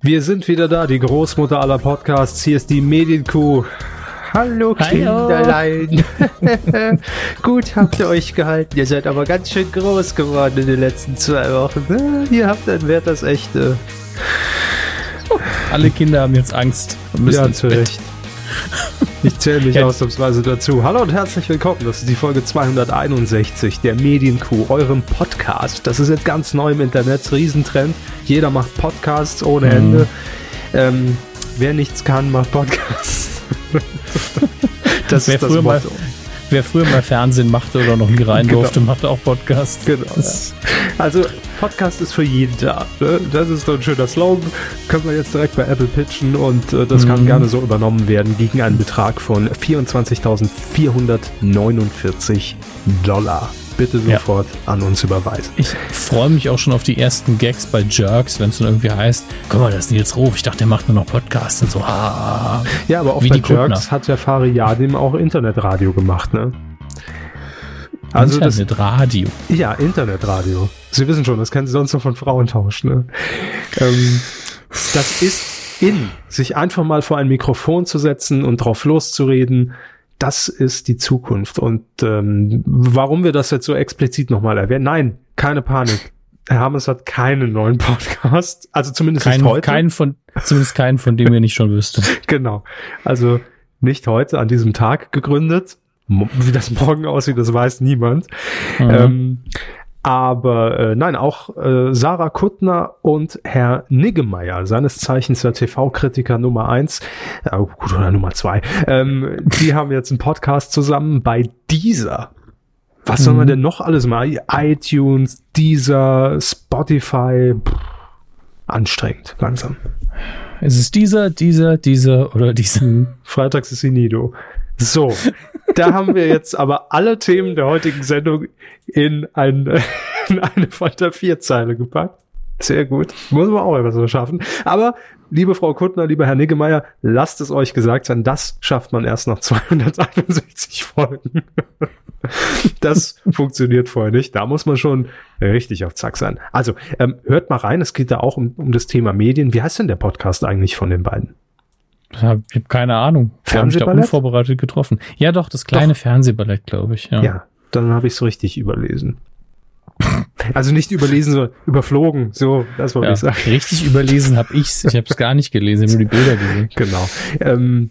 Wir sind wieder da, die Großmutter aller Podcasts. Hier ist die Medienkuh. Hallo Kinderlein. Gut habt ihr euch gehalten. Ihr seid aber ganz schön groß geworden in den letzten zwei Wochen. Ihr habt ein Wert das echte. Alle Kinder haben jetzt Angst und müssen ja, zu Recht. Ich zähle mich ausnahmsweise dazu. Hallo und herzlich willkommen. Das ist die Folge 261 der Medienkuh, eurem Podcast. Das ist jetzt ganz neu im Internet, Riesentrend. Jeder macht Podcasts ohne mhm. Ende. Ähm, wer nichts kann, macht Podcasts. das wer ist das früher Motto. Mal, wer früher mal Fernsehen machte oder noch nie rein genau. durfte, machte auch Podcasts. Genau. Ja. Also Podcast ist für jeden da. Ne? Das ist doch ein schöner Slogan. Können wir jetzt direkt bei Apple pitchen und äh, das mhm. kann gerne so übernommen werden gegen einen Betrag von 24.449 Dollar bitte sofort ja. an uns überweisen. Ich freue mich auch schon auf die ersten Gags bei Jerks, wenn es dann irgendwie heißt, guck mal, das ist Nils Ruf, ich dachte, der macht nur noch Podcasts und so. Ah, ja, aber auch bei Jerks hat ja Fari Yadim auch Internetradio gemacht, ne? Also Internetradio. Ja, Internetradio. Sie wissen schon, das kennen Sie sonst nur von Frauentausch. Ne? Ähm, das ist in, sich einfach mal vor ein Mikrofon zu setzen und drauf loszureden. Das ist die Zukunft. Und ähm, warum wir das jetzt so explizit nochmal erwähnen? Nein, keine Panik. Herr Hammes hat keinen neuen Podcast. Also zumindest Kein, nicht heute. Keinen von, zumindest keinen, von dem wir nicht schon wüssten. genau. Also nicht heute, an diesem Tag gegründet. Wie das morgen aussieht, das weiß niemand. Mhm. Ähm, aber äh, nein, auch äh, Sarah Kuttner und Herr Niggemeier, seines Zeichens der TV-Kritiker Nummer eins, äh, gut, oder Nummer zwei, ähm, die haben jetzt einen Podcast zusammen bei dieser. Was soll man mhm. denn noch alles mal? iTunes, dieser, Spotify, pff, anstrengend, langsam. Ist es dieser, dieser, dieser oder dieser? Freitags ist Nido. So, da haben wir jetzt aber alle Themen der heutigen Sendung in, ein, in eine Fanta 4 Zeile gepackt. Sehr gut. Muss man auch etwas so schaffen. Aber, liebe Frau Kuttner, lieber Herr Niggemeier, lasst es euch gesagt sein, das schafft man erst nach 261 Folgen. das funktioniert vorher nicht. Da muss man schon richtig auf Zack sein. Also, ähm, hört mal rein. Es geht da auch um, um das Thema Medien. Wie heißt denn der Podcast eigentlich von den beiden? Ich habe hab keine Ahnung. Wir haben mich da unvorbereitet getroffen. Ja, doch, das kleine doch. Fernsehballett, glaube ich. Ja, ja dann habe ich es richtig überlesen. Also nicht überlesen, sondern überflogen. So, das wollte ja, ich sagen. Richtig überlesen habe ich's. Ich habe es gar nicht gelesen, ich habe nur die Bilder gesehen. Genau. Ähm,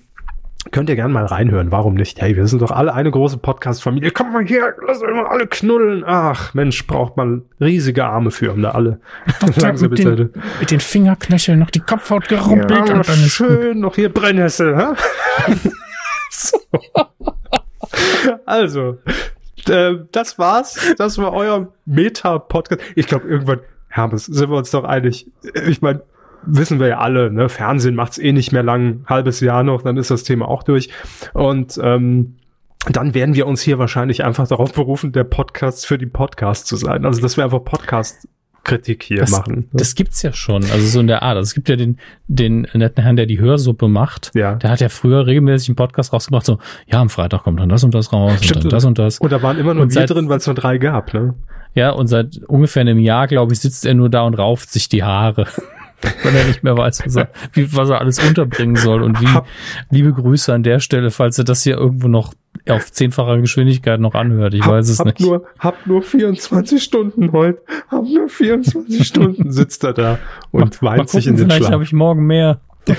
Könnt ihr gerne mal reinhören, warum nicht? Hey, wir sind doch alle eine große Podcast-Familie. Kommt mal hier, lass uns mal alle knuddeln. Ach, Mensch, braucht man riesige Arme für, um da alle. Sagen Sie bitte. Den, mit den Fingerknöcheln noch die Kopfhaut gerumpelt. Ja, und dann schön noch hier Brennnessel. So. Also, äh, das war's. Das war euer Meta-Podcast. Ich glaube, irgendwann, Hermes, sind wir uns doch einig. Ich meine, wissen wir ja alle, ne? Fernsehen macht's eh nicht mehr lang, halbes Jahr noch, dann ist das Thema auch durch. Und ähm, dann werden wir uns hier wahrscheinlich einfach darauf berufen, der Podcast für die Podcast zu sein. Also dass wir einfach Podcast Kritik hier das, machen. Ne? Das gibt's ja schon, also so in der Art. Also es gibt ja den, den netten Herrn, der die Hörsuppe macht. Ja. Der hat ja früher regelmäßig einen Podcast rausgebracht, so, ja, am Freitag kommt dann das und das raus Stimmt, und dann das und das. Und da waren immer nur und wir drin, weil es nur drei gab, ne? Ja, und seit ungefähr einem Jahr, glaube ich, sitzt er nur da und rauft sich die Haare. Weil er nicht mehr weiß, was er, wie, was er alles unterbringen soll. Und wie, liebe Grüße an der Stelle, falls er das hier irgendwo noch auf zehnfacher Geschwindigkeit noch anhört. Ich hab, weiß es hab nicht. Nur, hab nur 24 Stunden heute. Hab nur 24 Stunden sitzt er da und weint gucken, sich in den vielleicht Vielleicht habe ich morgen mehr.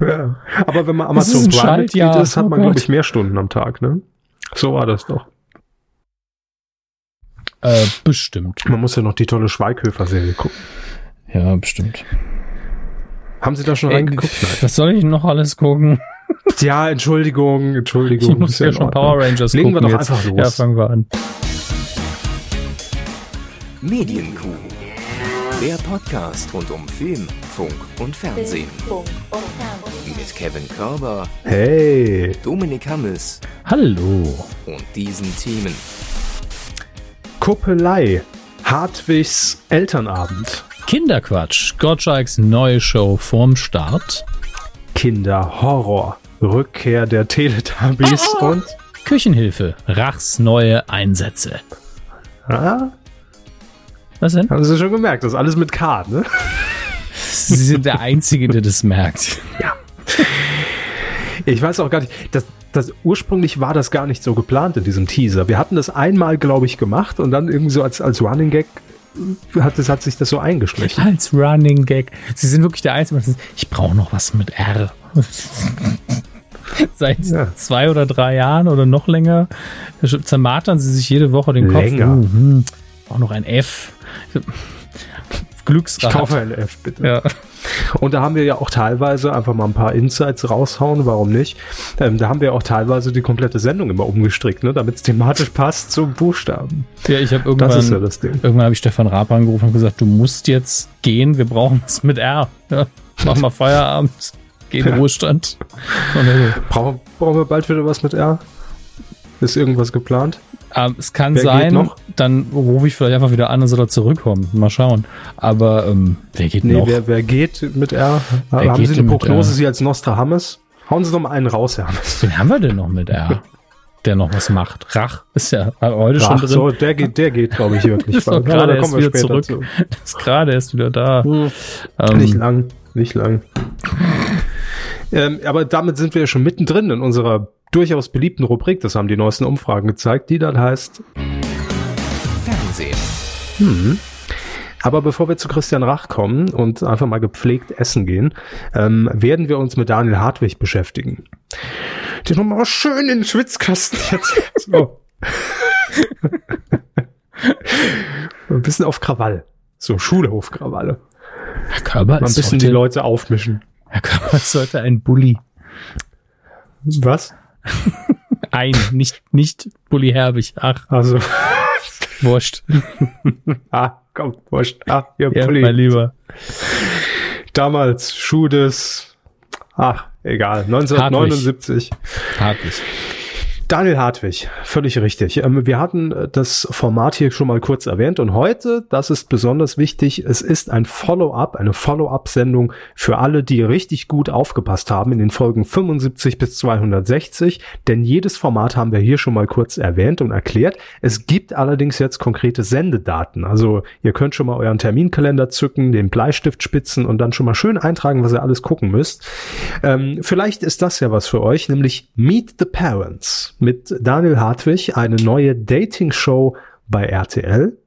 ja. Aber wenn man Amazon Prime Mitglied ist, hat man, oh glaube ich, mehr Stunden am Tag, ne? So war das doch. Äh, bestimmt. Man muss ja noch die tolle Schweighöfer-Serie gucken. Ja, bestimmt. Haben Sie da schon Ey, reingeguckt? Nein. Was soll ich noch alles gucken? Ja, Entschuldigung, Entschuldigung. Ich muss ja, schon Power Rangers Legen gucken. wir doch jetzt. einfach los. Ja, fangen wir an. Medienkuh. Der Podcast rund um Film, Funk und Fernsehen. Mit Kevin Körber. Hey. Dominik Hammes. Hallo. Und diesen Themen. Kuppelei. Hartwigs Elternabend. Kinderquatsch. Gottschalks neue Show vorm Start. Kinderhorror. Rückkehr der Teletubbies oh. und Küchenhilfe. Rachs neue Einsätze. Ah? Was denn? Haben Sie schon gemerkt, das ist alles mit K, ne? Sie sind der Einzige, der das merkt. Ja. Ich weiß auch gar nicht, das, das ursprünglich war das gar nicht so geplant in diesem Teaser. Wir hatten das einmal, glaube ich, gemacht und dann irgendwie so als, als Running Gag hat, das, hat sich das so eingeschlichen. Als Running Gag. Sie sind wirklich der Einzige. Ich brauche noch was mit R. Seit ja. zwei oder drei Jahren oder noch länger zermartern sie sich jede Woche den Kopf. Länger. Uh, hm, auch noch ein F. Glücksrad. Ich kaufe ein F, bitte. Ja. Und da haben wir ja auch teilweise einfach mal ein paar Insights raushauen, warum nicht? Ähm, da haben wir auch teilweise die komplette Sendung immer umgestrickt, ne, damit es thematisch passt zum Buchstaben. Ja, ich habe irgendwann, das ist ja das Ding. irgendwann habe ich Stefan Raab angerufen und gesagt, du musst jetzt gehen, wir brauchen es mit R. Ja, mach mal Feierabend, geh in Ruhestand. Brauchen, brauchen wir bald wieder was mit R? Ist irgendwas geplant? Ähm, es kann wer sein, dann rufe ich vielleicht einfach wieder an und soll er zurückkommen. Mal schauen. Aber ähm, wer geht nee, noch? Wer, wer geht mit R? Wer haben Sie eine Prognose, Sie als Nostradamus? Hauen Sie doch mal einen raus, Herr Hammes. Wen haben wir denn noch mit R? der noch was macht. Rach ist ja heute Rach, schon drin. So, der geht, der geht, glaube ich, wirklich. ist doch gerade erst wieder zurück. Zu. ist gerade erst wieder da. Hm. Ähm, nicht lang, nicht lang. ähm, aber damit sind wir ja schon mittendrin in unserer durchaus beliebten Rubrik, das haben die neuesten Umfragen gezeigt, die dann heißt Fernsehen. Hm. Aber bevor wir zu Christian Rach kommen und einfach mal gepflegt essen gehen, ähm, werden wir uns mit Daniel Hartwig beschäftigen. Die nochmal schön in den Schwitzkasten jetzt. So. ein bisschen auf Krawall. So Schulhofkrawalle. Herr Körber Mal ein bisschen die Leute aufmischen. Herr Körber sollte ein Bully. Was? Ein, nicht, nicht Bully Herbig. Ach. Also. Wurscht. ah, komm, wurscht. Ah, ihr ja, Bulli. mein Lieber. Damals, Schuh des, ach, egal, 1979. Hartwig. Daniel Hartwig, völlig richtig. Ähm, wir hatten äh, das Format hier schon mal kurz erwähnt und heute, das ist besonders wichtig, es ist ein Follow-up, eine Follow-up-Sendung für alle, die richtig gut aufgepasst haben in den Folgen 75 bis 260, denn jedes Format haben wir hier schon mal kurz erwähnt und erklärt. Es gibt allerdings jetzt konkrete Sendedaten, also ihr könnt schon mal euren Terminkalender zücken, den Bleistift spitzen und dann schon mal schön eintragen, was ihr alles gucken müsst. Ähm, vielleicht ist das ja was für euch, nämlich Meet the Parents mit Daniel Hartwig, eine neue Dating-Show bei RTL.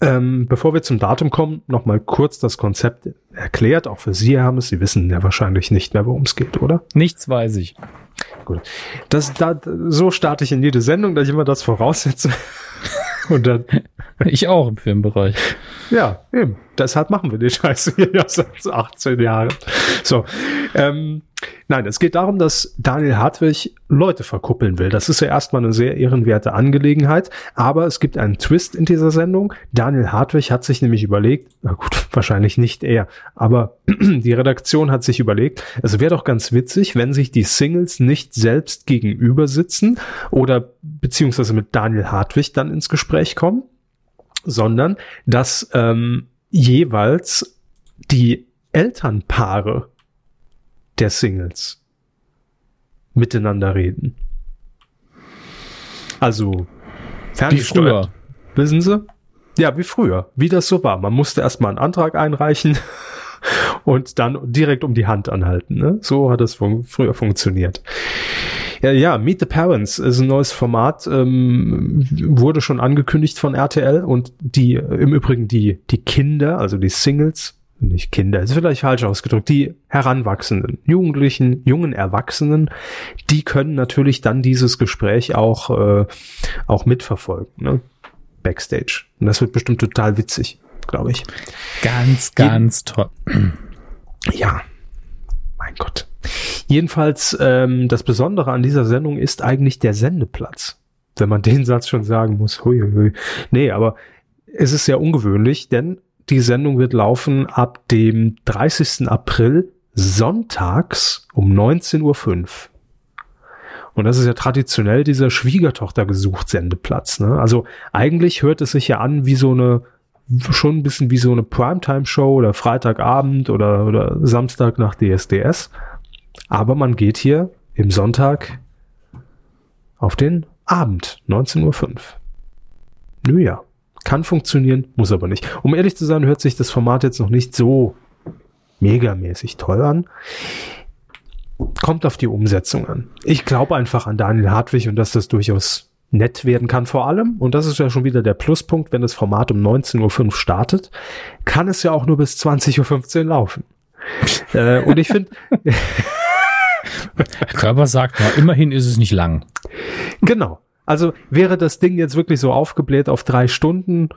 Ähm, bevor wir zum Datum kommen, nochmal kurz das Konzept erklärt, auch für Sie, Hermes. Sie wissen ja wahrscheinlich nicht mehr, worum es geht, oder? Nichts weiß ich. Gut. Das, da, so starte ich in jede Sendung, dass ich immer das voraussetze. Und dann. Ich auch im Filmbereich. Ja, eben. Deshalb machen wir die Scheiße hier ja seit 18 Jahren. So. Ähm, Nein, es geht darum, dass Daniel Hartwig Leute verkuppeln will. Das ist ja erstmal eine sehr ehrenwerte Angelegenheit, aber es gibt einen Twist in dieser Sendung. Daniel Hartwig hat sich nämlich überlegt, na gut, wahrscheinlich nicht er, aber die Redaktion hat sich überlegt, es wäre doch ganz witzig, wenn sich die Singles nicht selbst gegenüber sitzen oder beziehungsweise mit Daniel Hartwig dann ins Gespräch kommen, sondern dass ähm, jeweils die Elternpaare der Singles miteinander reden. Also ferngesteuert. Wissen Sie? Ja, wie früher, wie das so war. Man musste erstmal einen Antrag einreichen und dann direkt um die Hand anhalten. Ne? So hat es fun früher funktioniert. Ja, ja, Meet the Parents ist ein neues Format, ähm, wurde schon angekündigt von RTL und die, im Übrigen die, die Kinder, also die Singles, nicht Kinder, ist vielleicht falsch ausgedrückt, die Heranwachsenden, Jugendlichen, jungen Erwachsenen, die können natürlich dann dieses Gespräch auch, äh, auch mitverfolgen, ne? Backstage. Und das wird bestimmt total witzig, glaube ich. Ganz, ganz toll. Ja, mein Gott. Jedenfalls, ähm, das Besondere an dieser Sendung ist eigentlich der Sendeplatz. Wenn man den Satz schon sagen muss. Hui, hui. Nee, aber es ist sehr ungewöhnlich, denn die Sendung wird laufen ab dem 30. April sonntags um 19.05 Uhr. Und das ist ja traditionell dieser Schwiegertochter gesucht Sendeplatz. Ne? Also eigentlich hört es sich ja an wie so eine, schon ein bisschen wie so eine Primetime-Show oder Freitagabend oder, oder Samstag nach DSDS. Aber man geht hier im Sonntag auf den Abend, 19.05 Uhr. Nö ja Kann funktionieren, muss aber nicht. Um ehrlich zu sein, hört sich das Format jetzt noch nicht so megamäßig toll an. Kommt auf die Umsetzung an. Ich glaube einfach an Daniel Hartwig und dass das durchaus nett werden kann vor allem. Und das ist ja schon wieder der Pluspunkt, wenn das Format um 19.05 Uhr startet, kann es ja auch nur bis 20.15 Uhr laufen. äh, und ich finde, Körper sagt, na, immerhin ist es nicht lang. Genau. Also wäre das Ding jetzt wirklich so aufgebläht auf drei Stunden,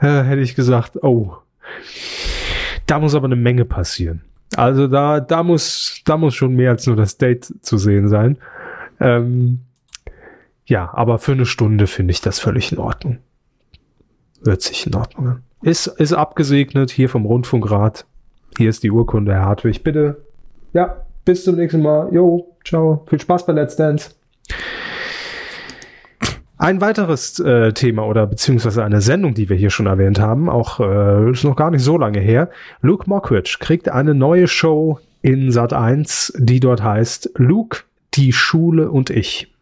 hätte ich gesagt, oh, da muss aber eine Menge passieren. Also da, da muss, da muss schon mehr als nur das Date zu sehen sein. Ähm, ja, aber für eine Stunde finde ich das völlig in Ordnung. Hört sich in Ordnung an. Ist, ist abgesegnet hier vom Rundfunkrat. Hier ist die Urkunde, Herr Hartwig. Bitte. Ja, bis zum nächsten Mal. Jo, ciao. Viel Spaß bei Let's Dance. Ein weiteres äh, Thema oder beziehungsweise eine Sendung, die wir hier schon erwähnt haben, auch äh, ist noch gar nicht so lange her. Luke Mockridge kriegt eine neue Show in Sat 1, die dort heißt Luke, die Schule und ich.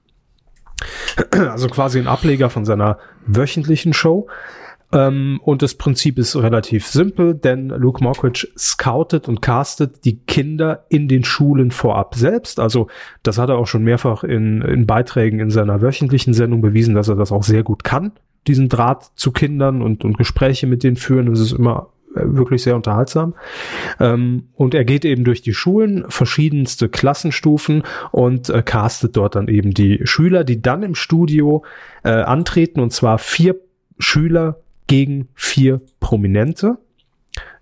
Also quasi ein Ableger von seiner wöchentlichen Show. Ähm, und das Prinzip ist relativ simpel, denn Luke Mockridge scoutet und castet die Kinder in den Schulen vorab selbst. Also das hat er auch schon mehrfach in, in Beiträgen in seiner wöchentlichen Sendung bewiesen, dass er das auch sehr gut kann, diesen Draht zu Kindern und, und Gespräche mit denen führen. Das ist immer äh, wirklich sehr unterhaltsam. Ähm, und er geht eben durch die Schulen, verschiedenste Klassenstufen und äh, castet dort dann eben die Schüler, die dann im Studio äh, antreten und zwar vier Schüler gegen vier Prominente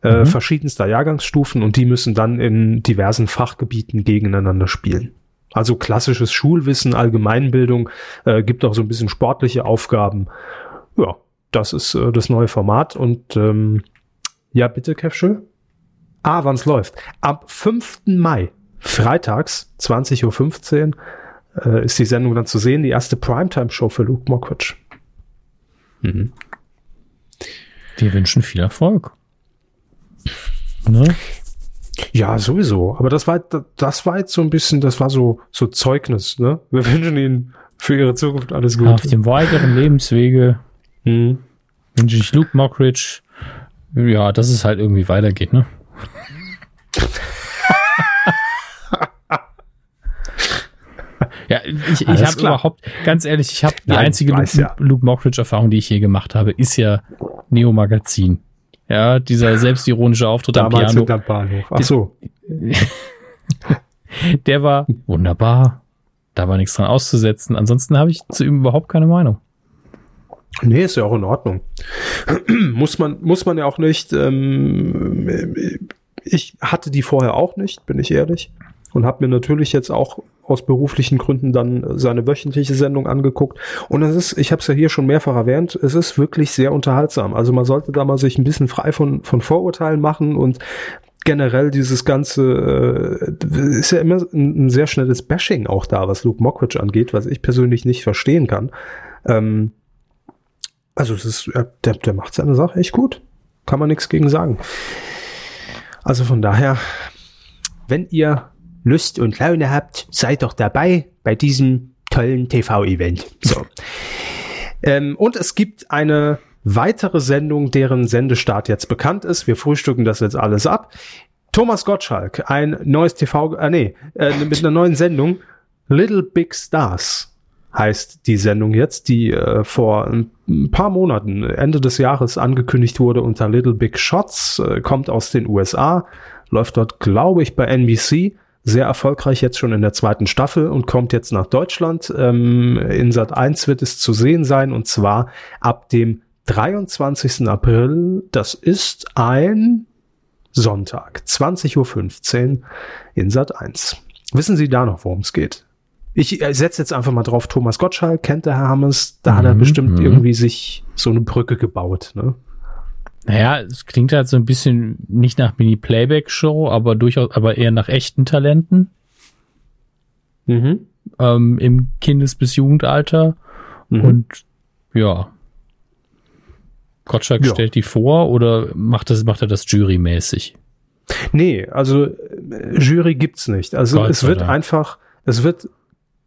äh, Mhm. verschiedenster Jahrgangsstufen und die müssen dann in diversen Fachgebieten gegeneinander spielen. Also klassisches Schulwissen, Allgemeinbildung, äh, gibt auch so ein bisschen sportliche Aufgaben. Ja, das ist äh, das neue Format und ähm, ja, bitte, Kevschel. Ah, wann's läuft. Am 5. Mai, freitags, 20.15 Uhr, äh, ist die Sendung dann zu sehen, die erste Primetime-Show für Luke Mockridge. Mhm. Wir wünschen viel Erfolg. Ne? Ja, sowieso. Aber das war, das war jetzt so ein bisschen, das war so, so Zeugnis, ne? Wir wünschen Ihnen für Ihre Zukunft alles Auf Gute. dem weiteren Lebenswege Hm. wünsche ich Luke Mockridge, ja, dass es halt irgendwie weitergeht, ne? Ja, ich, ich habe überhaupt, ganz ehrlich, ich habe die einzige Luke, ja. Luke Mockridge-Erfahrung, die ich je gemacht habe, ist ja Neo Magazin. Ja, dieser selbstironische Auftritt am Damals Piano. hinterm Bahnhof. Ach so. Der war wunderbar. Da war nichts dran auszusetzen. Ansonsten habe ich zu ihm überhaupt keine Meinung. Nee, ist ja auch in Ordnung. muss man, muss man ja auch nicht. Ähm, ich hatte die vorher auch nicht, bin ich ehrlich. Und habe mir natürlich jetzt auch aus beruflichen Gründen dann seine wöchentliche Sendung angeguckt. Und es ist, ich habe es ja hier schon mehrfach erwähnt, es ist wirklich sehr unterhaltsam. Also man sollte da mal sich ein bisschen frei von, von Vorurteilen machen und generell dieses ganze äh, ist ja immer ein, ein sehr schnelles Bashing auch da, was Luke Mockridge angeht, was ich persönlich nicht verstehen kann. Ähm, also es ist, der, der macht seine Sache echt gut. Kann man nichts gegen sagen. Also von daher, wenn ihr Lust und Laune habt, seid doch dabei bei diesem tollen TV-Event. So. ähm, und es gibt eine weitere Sendung, deren Sendestart jetzt bekannt ist. Wir frühstücken das jetzt alles ab. Thomas Gottschalk, ein neues TV, äh, nee, äh, mit einer neuen Sendung. Little Big Stars heißt die Sendung jetzt, die äh, vor ein paar Monaten, Ende des Jahres angekündigt wurde unter Little Big Shots, äh, kommt aus den USA, läuft dort, glaube ich, bei NBC, sehr erfolgreich jetzt schon in der zweiten Staffel und kommt jetzt nach Deutschland. Ähm, in Sat 1 wird es zu sehen sein und zwar ab dem 23. April. Das ist ein Sonntag, 20.15 Uhr in Sat 1. Wissen Sie da noch, worum es geht? Ich äh, setze jetzt einfach mal drauf, Thomas Gottschalk, kennt der Herr Hammes, da hat er Mhm, bestimmt mhm. irgendwie sich so eine Brücke gebaut. Ne? Naja, es klingt halt so ein bisschen nicht nach Mini-Playback-Show, aber durchaus, aber eher nach echten Talenten Mhm. ähm, im Kindes- bis Jugendalter. Mhm. Und ja. Gottschalk Ja. stellt die vor oder macht, das, macht er das jurymäßig? Nee, also äh, Jury gibt's nicht. Also Gott es wird Dank. einfach, es wird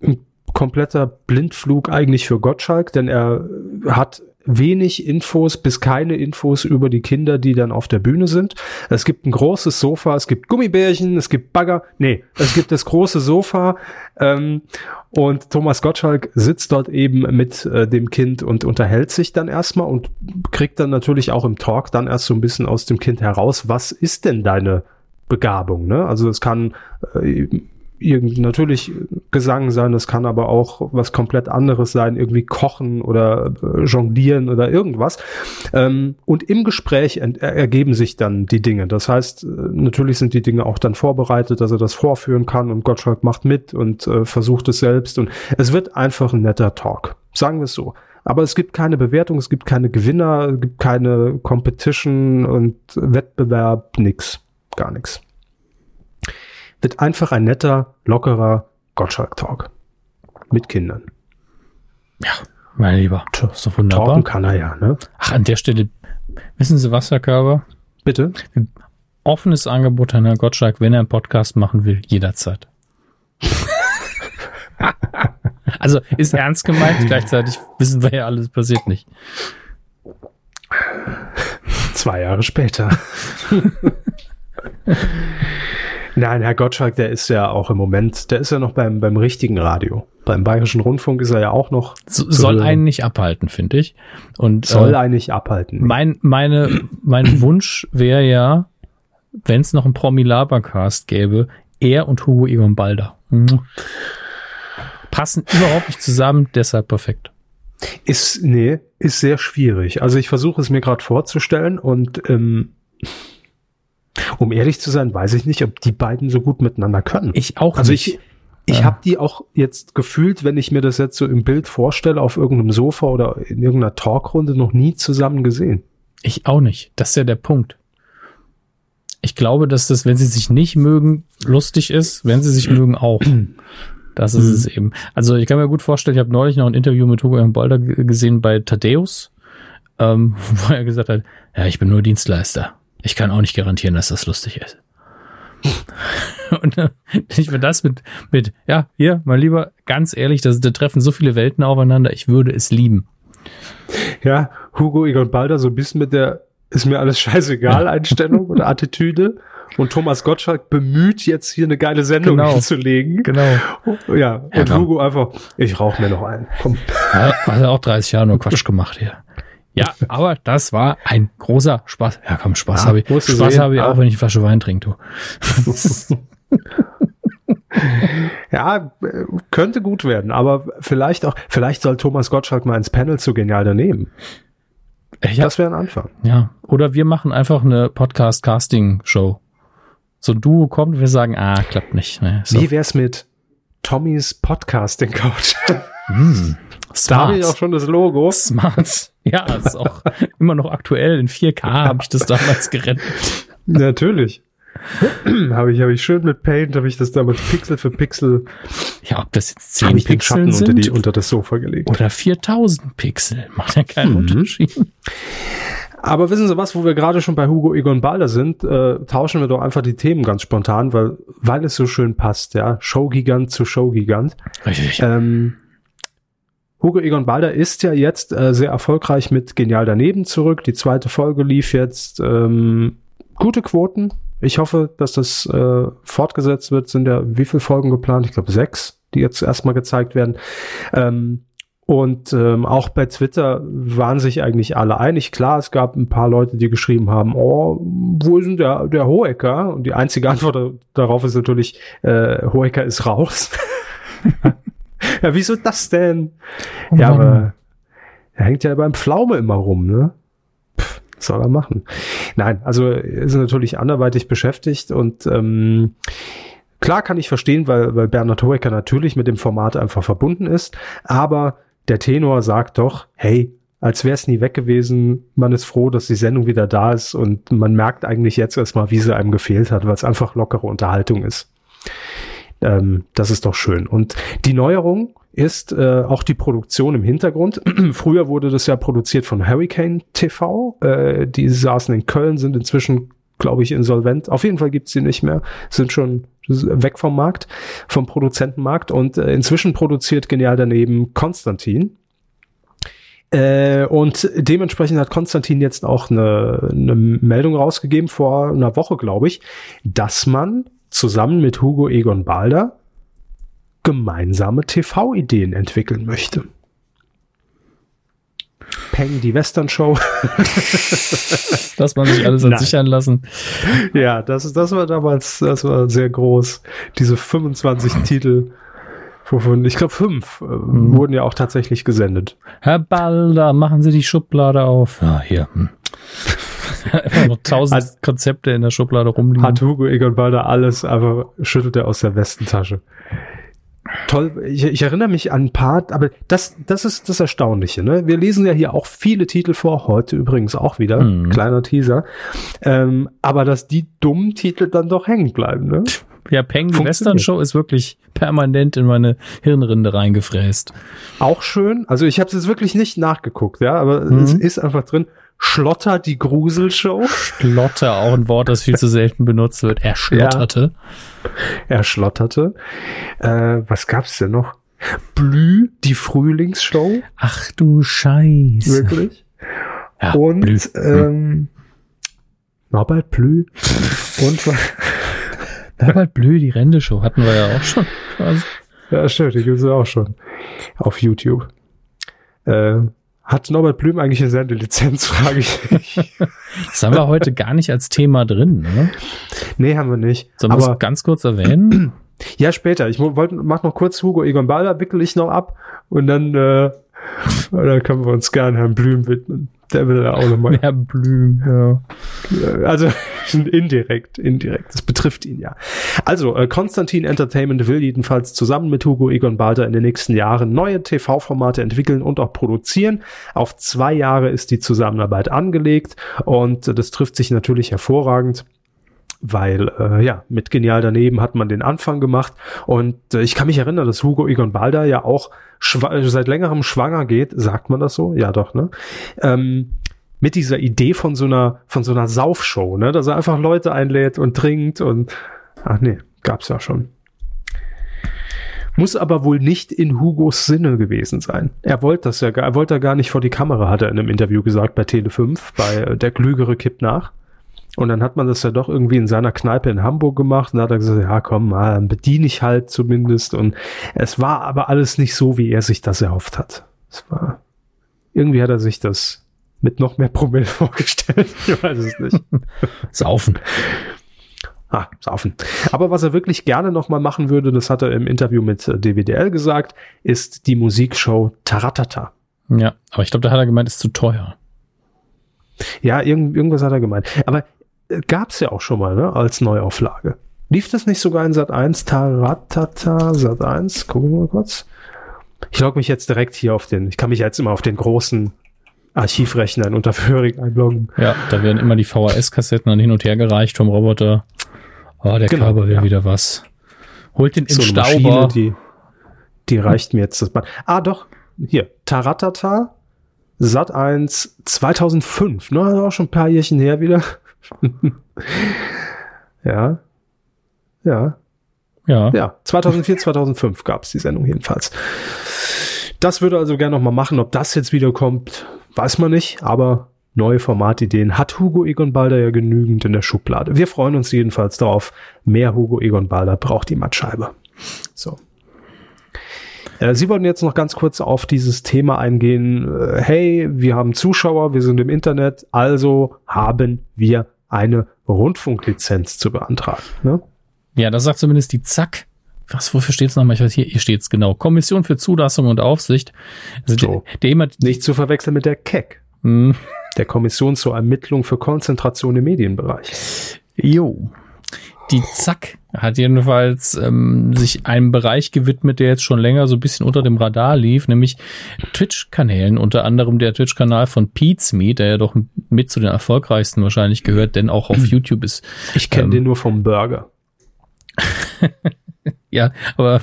ein kompletter Blindflug eigentlich für Gottschalk, denn er hat wenig Infos bis keine Infos über die Kinder, die dann auf der Bühne sind. Es gibt ein großes Sofa, es gibt Gummibärchen, es gibt Bagger. Nee, es gibt das große Sofa. Ähm, und Thomas Gottschalk sitzt dort eben mit äh, dem Kind und unterhält sich dann erstmal und kriegt dann natürlich auch im Talk dann erst so ein bisschen aus dem Kind heraus, was ist denn deine Begabung, ne? Also es kann äh, irgend natürlich Gesang sein, es kann aber auch was komplett anderes sein, irgendwie kochen oder äh, jonglieren oder irgendwas. Ähm, und im Gespräch ergeben sich dann die Dinge. Das heißt, äh, natürlich sind die Dinge auch dann vorbereitet, dass er das vorführen kann und Gottschalk macht mit und äh, versucht es selbst und es wird einfach ein netter Talk. Sagen wir es so. Aber es gibt keine Bewertung, es gibt keine Gewinner, es gibt keine Competition und Wettbewerb, nix. Gar nichts wird einfach ein netter, lockerer Gottschalk-Talk. Mit Kindern. Ja, mein Lieber. Ist doch wunderbar. Talken kann er ja, ne? Ach, an der Stelle, wissen Sie was, Herr Körber? Bitte? Offenes Angebot an Herrn Gottschalk, wenn er einen Podcast machen will, jederzeit. also ist ernst gemeint, gleichzeitig wissen wir ja alles passiert nicht. Zwei Jahre später. Nein, Herr Gottschalk, der ist ja auch im Moment, der ist ja noch beim, beim richtigen Radio. Beim Bayerischen Rundfunk ist er ja auch noch. So, soll einen nicht abhalten, finde ich. Und, soll äh, einen nicht abhalten. Mein, meine, mein Wunsch wäre ja, wenn es noch einen Promi-Labercast gäbe, er und Hugo Egon Balder. Mhm. Passen überhaupt nicht zusammen, deshalb perfekt. Ist, nee, ist sehr schwierig. Also ich versuche es mir gerade vorzustellen und ähm, um ehrlich zu sein, weiß ich nicht, ob die beiden so gut miteinander können. Ich auch also nicht. ich ich ja. habe die auch jetzt gefühlt, wenn ich mir das jetzt so im Bild vorstelle, auf irgendeinem Sofa oder in irgendeiner Talkrunde noch nie zusammen gesehen. Ich auch nicht. Das ist ja der Punkt. Ich glaube, dass das, wenn sie sich nicht mögen, lustig ist, wenn sie sich mögen, auch. Das ist es eben. Also ich kann mir gut vorstellen, ich habe neulich noch ein Interview mit Hugo Bolder gesehen bei Thaddeus, ähm, wo er gesagt hat, ja, ich bin nur Dienstleister. Ich kann auch nicht garantieren, dass das lustig ist. Und äh, ich mir das mit, mit, ja, hier, mein Lieber, ganz ehrlich, da, da treffen so viele Welten aufeinander, ich würde es lieben. Ja, Hugo Egon Balder so ein bisschen mit der ist mir alles scheißegal Einstellung oder Attitüde. Und Thomas Gottschalk bemüht jetzt hier eine geile Sendung genau. hinzulegen. Genau. Ja, und ja, Hugo einfach, ich rauche mir noch einen. Komm. Ja, hat er auch 30 Jahre nur Quatsch gemacht hier. Ja, aber das war ein großer Spaß. Ja, komm, Spaß ja, habe ich. Spaß habe ich auch, wenn ich eine Flasche Wein trinke, du. ja, könnte gut werden, aber vielleicht auch, vielleicht soll Thomas Gottschalk mal ins Panel zu genial daneben. Ja. Das wäre ein Anfang. Ja. Oder wir machen einfach eine Podcast-Casting-Show. So ein Duo kommt, wir sagen, ah, klappt nicht. Nee, so. Wie wär's mit Tommys Podcasting-Coach? Mm. Smart. Da habe ich auch schon das Logo. Smart. Ja, ist auch immer noch aktuell. In 4K habe ich das damals gerettet. Natürlich. habe ich, habe ich schön mit Paint, habe ich das damals Pixel für Pixel. Ja, ob das jetzt 10 Pixel Schatten sind unter, die, unter das Sofa gelegt. Oder 4000 Pixel. Macht ja keinen mhm. Unterschied. Aber wissen Sie was, wo wir gerade schon bei Hugo Egon Balder sind, äh, tauschen wir doch einfach die Themen ganz spontan, weil, weil es so schön passt, ja. Showgigant zu Showgigant. Richtig. Ähm, Hugo Egon Balder ist ja jetzt äh, sehr erfolgreich mit Genial daneben zurück. Die zweite Folge lief jetzt ähm, gute Quoten. Ich hoffe, dass das äh, fortgesetzt wird. Sind ja wie viele Folgen geplant? Ich glaube sechs, die jetzt erstmal gezeigt werden. Ähm, und ähm, auch bei Twitter waren sich eigentlich alle einig. Klar, es gab ein paar Leute, die geschrieben haben, oh, wo ist denn der, der Hohecker? Und die einzige Antwort darauf ist natürlich, äh, Hohecker ist raus. ja, wieso das denn? Oh ja, aber er hängt ja beim Pflaume immer rum, ne? Pff, soll er machen. Nein, also ist natürlich anderweitig beschäftigt und ähm, klar kann ich verstehen, weil, weil Bernhard Hoeker natürlich mit dem Format einfach verbunden ist, aber der Tenor sagt doch, hey, als wäre es nie weg gewesen. Man ist froh, dass die Sendung wieder da ist und man merkt eigentlich jetzt erstmal, wie sie einem gefehlt hat, weil es einfach lockere Unterhaltung ist. Ähm, das ist doch schön. Und die Neuerung ist äh, auch die Produktion im Hintergrund. Früher wurde das ja produziert von Hurricane TV. Äh, die saßen in Köln, sind inzwischen, glaube ich, insolvent. Auf jeden Fall gibt's sie nicht mehr, sind schon weg vom Markt, vom Produzentenmarkt. Und äh, inzwischen produziert genial daneben Konstantin. Äh, und dementsprechend hat Konstantin jetzt auch eine, eine Meldung rausgegeben vor einer Woche, glaube ich, dass man zusammen mit Hugo Egon Balder gemeinsame TV-Ideen entwickeln möchte. Peng, die Western-Show. Dass man sich alles Nein. sichern lassen. Ja, das, das war damals, das war sehr groß. Diese 25 Titel, wovon, ich glaube, fünf äh, wurden ja auch tatsächlich gesendet. Herr Balder, machen Sie die Schublade auf. Ja, hier. Hm. Einfach noch tausend Also- Konzepte in der Schublade rumliegen. Hat Hugo Egon Balder alles, aber schüttelt er aus der Westentasche. Toll, ich, ich erinnere mich an ein paar, aber das, das ist das Erstaunliche. Ne? Wir lesen ja hier auch viele Titel vor, heute übrigens auch wieder, Mhm. kleiner Teaser. Ähm, aber dass die dummen Titel dann doch hängen bleiben. Ne? ja, Peng, die Funktioniert. Western-Show ist wirklich permanent in meine Hirnrinde reingefräst. Auch schön. Also ich habe es jetzt wirklich nicht nachgeguckt, ja, aber Mhm. es ist einfach drin. Schlotter die Gruselshow. Schlotter, auch ein Wort, das viel zu selten benutzt wird. Er schlotterte. Er schlotterte. Äh, was gab's denn noch? Blü, die Frühlingsshow. Ach du Scheiße. Wirklich. Ja, Und Blü. ähm, Norbert Blü. Und Norbert Blö, die Rende-Show hatten wir ja auch schon. quasi. ja, stimmt, die gibt's ja auch schon auf YouTube. Äh, hat Norbert Blüm eigentlich eine Sendelizenz, frage ich mich. Das haben wir heute gar nicht als Thema drin. Ne? nee, haben wir nicht. Sollen wir es ganz kurz erwähnen? ja, später. Ich wollte, mach noch kurz Hugo Egon Balder, wickel ich noch ab und dann, äh, dann können wir uns gerne Herrn Blüm widmen. Der will ja auch nochmal. Herr Blüm, ja. Also indirekt, indirekt. Das betrifft ihn ja. Also äh, Konstantin Entertainment will jedenfalls zusammen mit Hugo Egon Balder in den nächsten Jahren neue TV-Formate entwickeln und auch produzieren. Auf zwei Jahre ist die Zusammenarbeit angelegt und äh, das trifft sich natürlich hervorragend. Weil, äh, ja, mit Genial daneben hat man den Anfang gemacht. Und äh, ich kann mich erinnern, dass Hugo Egon Balder ja auch äh, seit längerem schwanger geht. Sagt man das so? Ja, doch, ne? Ähm, mit dieser Idee von so einer, von so einer Saufshow, ne? Dass er einfach Leute einlädt und trinkt und, ach nee, gab's ja schon. Muss aber wohl nicht in Hugos Sinne gewesen sein. Er wollte das ja gar, er wollte da gar nicht vor die Kamera, hat er in einem Interview gesagt bei Tele5, bei äh, Der Klügere kippt nach. Und dann hat man das ja doch irgendwie in seiner Kneipe in Hamburg gemacht und hat er gesagt, ja komm, mal, dann bediene ich halt zumindest. Und es war aber alles nicht so, wie er sich das erhofft hat. Es war, irgendwie hat er sich das mit noch mehr Promille vorgestellt. Ich weiß es nicht. Saufen. Ah, saufen. Aber was er wirklich gerne nochmal machen würde, das hat er im Interview mit äh, DWDL gesagt, ist die Musikshow Taratata. Ja, aber ich glaube, da hat er gemeint, ist zu teuer. Ja, irgend, irgendwas hat er gemeint. Aber äh, gab's ja auch schon mal, ne, als Neuauflage. Lief das nicht sogar in Sat 1? Taratata, Sat 1? Gucken wir mal kurz. Ich logge mich jetzt direkt hier auf den, ich kann mich jetzt immer auf den großen Archivrechner in Unterföhring einloggen. Ja, da werden immer die VHS-Kassetten dann hin und her gereicht vom Roboter. Oh, der Genau, Körper will ja. wieder was. Holt den so. Maschine, die, die reicht mir jetzt das Band. Ah, doch, hier, Taratata, Sat 1 2005, ne, auch schon ein paar Jährchen her wieder. ja. Ja, ja. ja, 2004, 2005 gab es die Sendung jedenfalls. Das würde also gerne noch mal machen. Ob das jetzt wieder kommt, weiß man nicht. Aber neue Formatideen hat Hugo Egon Balder ja genügend in der Schublade. Wir freuen uns jedenfalls darauf. Mehr Hugo Egon Balder braucht die Mattscheibe. So. Äh, Sie wollten jetzt noch ganz kurz auf dieses Thema eingehen. Äh, Hey, wir haben Zuschauer, wir sind im Internet, also haben wir eine Rundfunklizenz zu beantragen. Ne? Ja, das sagt zumindest die Zack. Was, wofür steht's nochmal? Ich weiß hier, hier steht's genau. Kommission für Zulassung und Aufsicht. Also So. der, der jemand, Nicht zu verwechseln mit der KEC. hm, der Kommission zur Ermittlung für Konzentration im Medienbereich. Jo. Die Zack hat jedenfalls ähm, sich einem Bereich gewidmet, der jetzt schon länger so ein bisschen unter dem Radar lief, nämlich Twitch-Kanälen, unter anderem der Twitch-Kanal von Pete's Me, der ja doch mit zu den erfolgreichsten wahrscheinlich gehört, denn auch auf YouTube ist. Ich kenne Ähm. den nur vom Burger. Ja, aber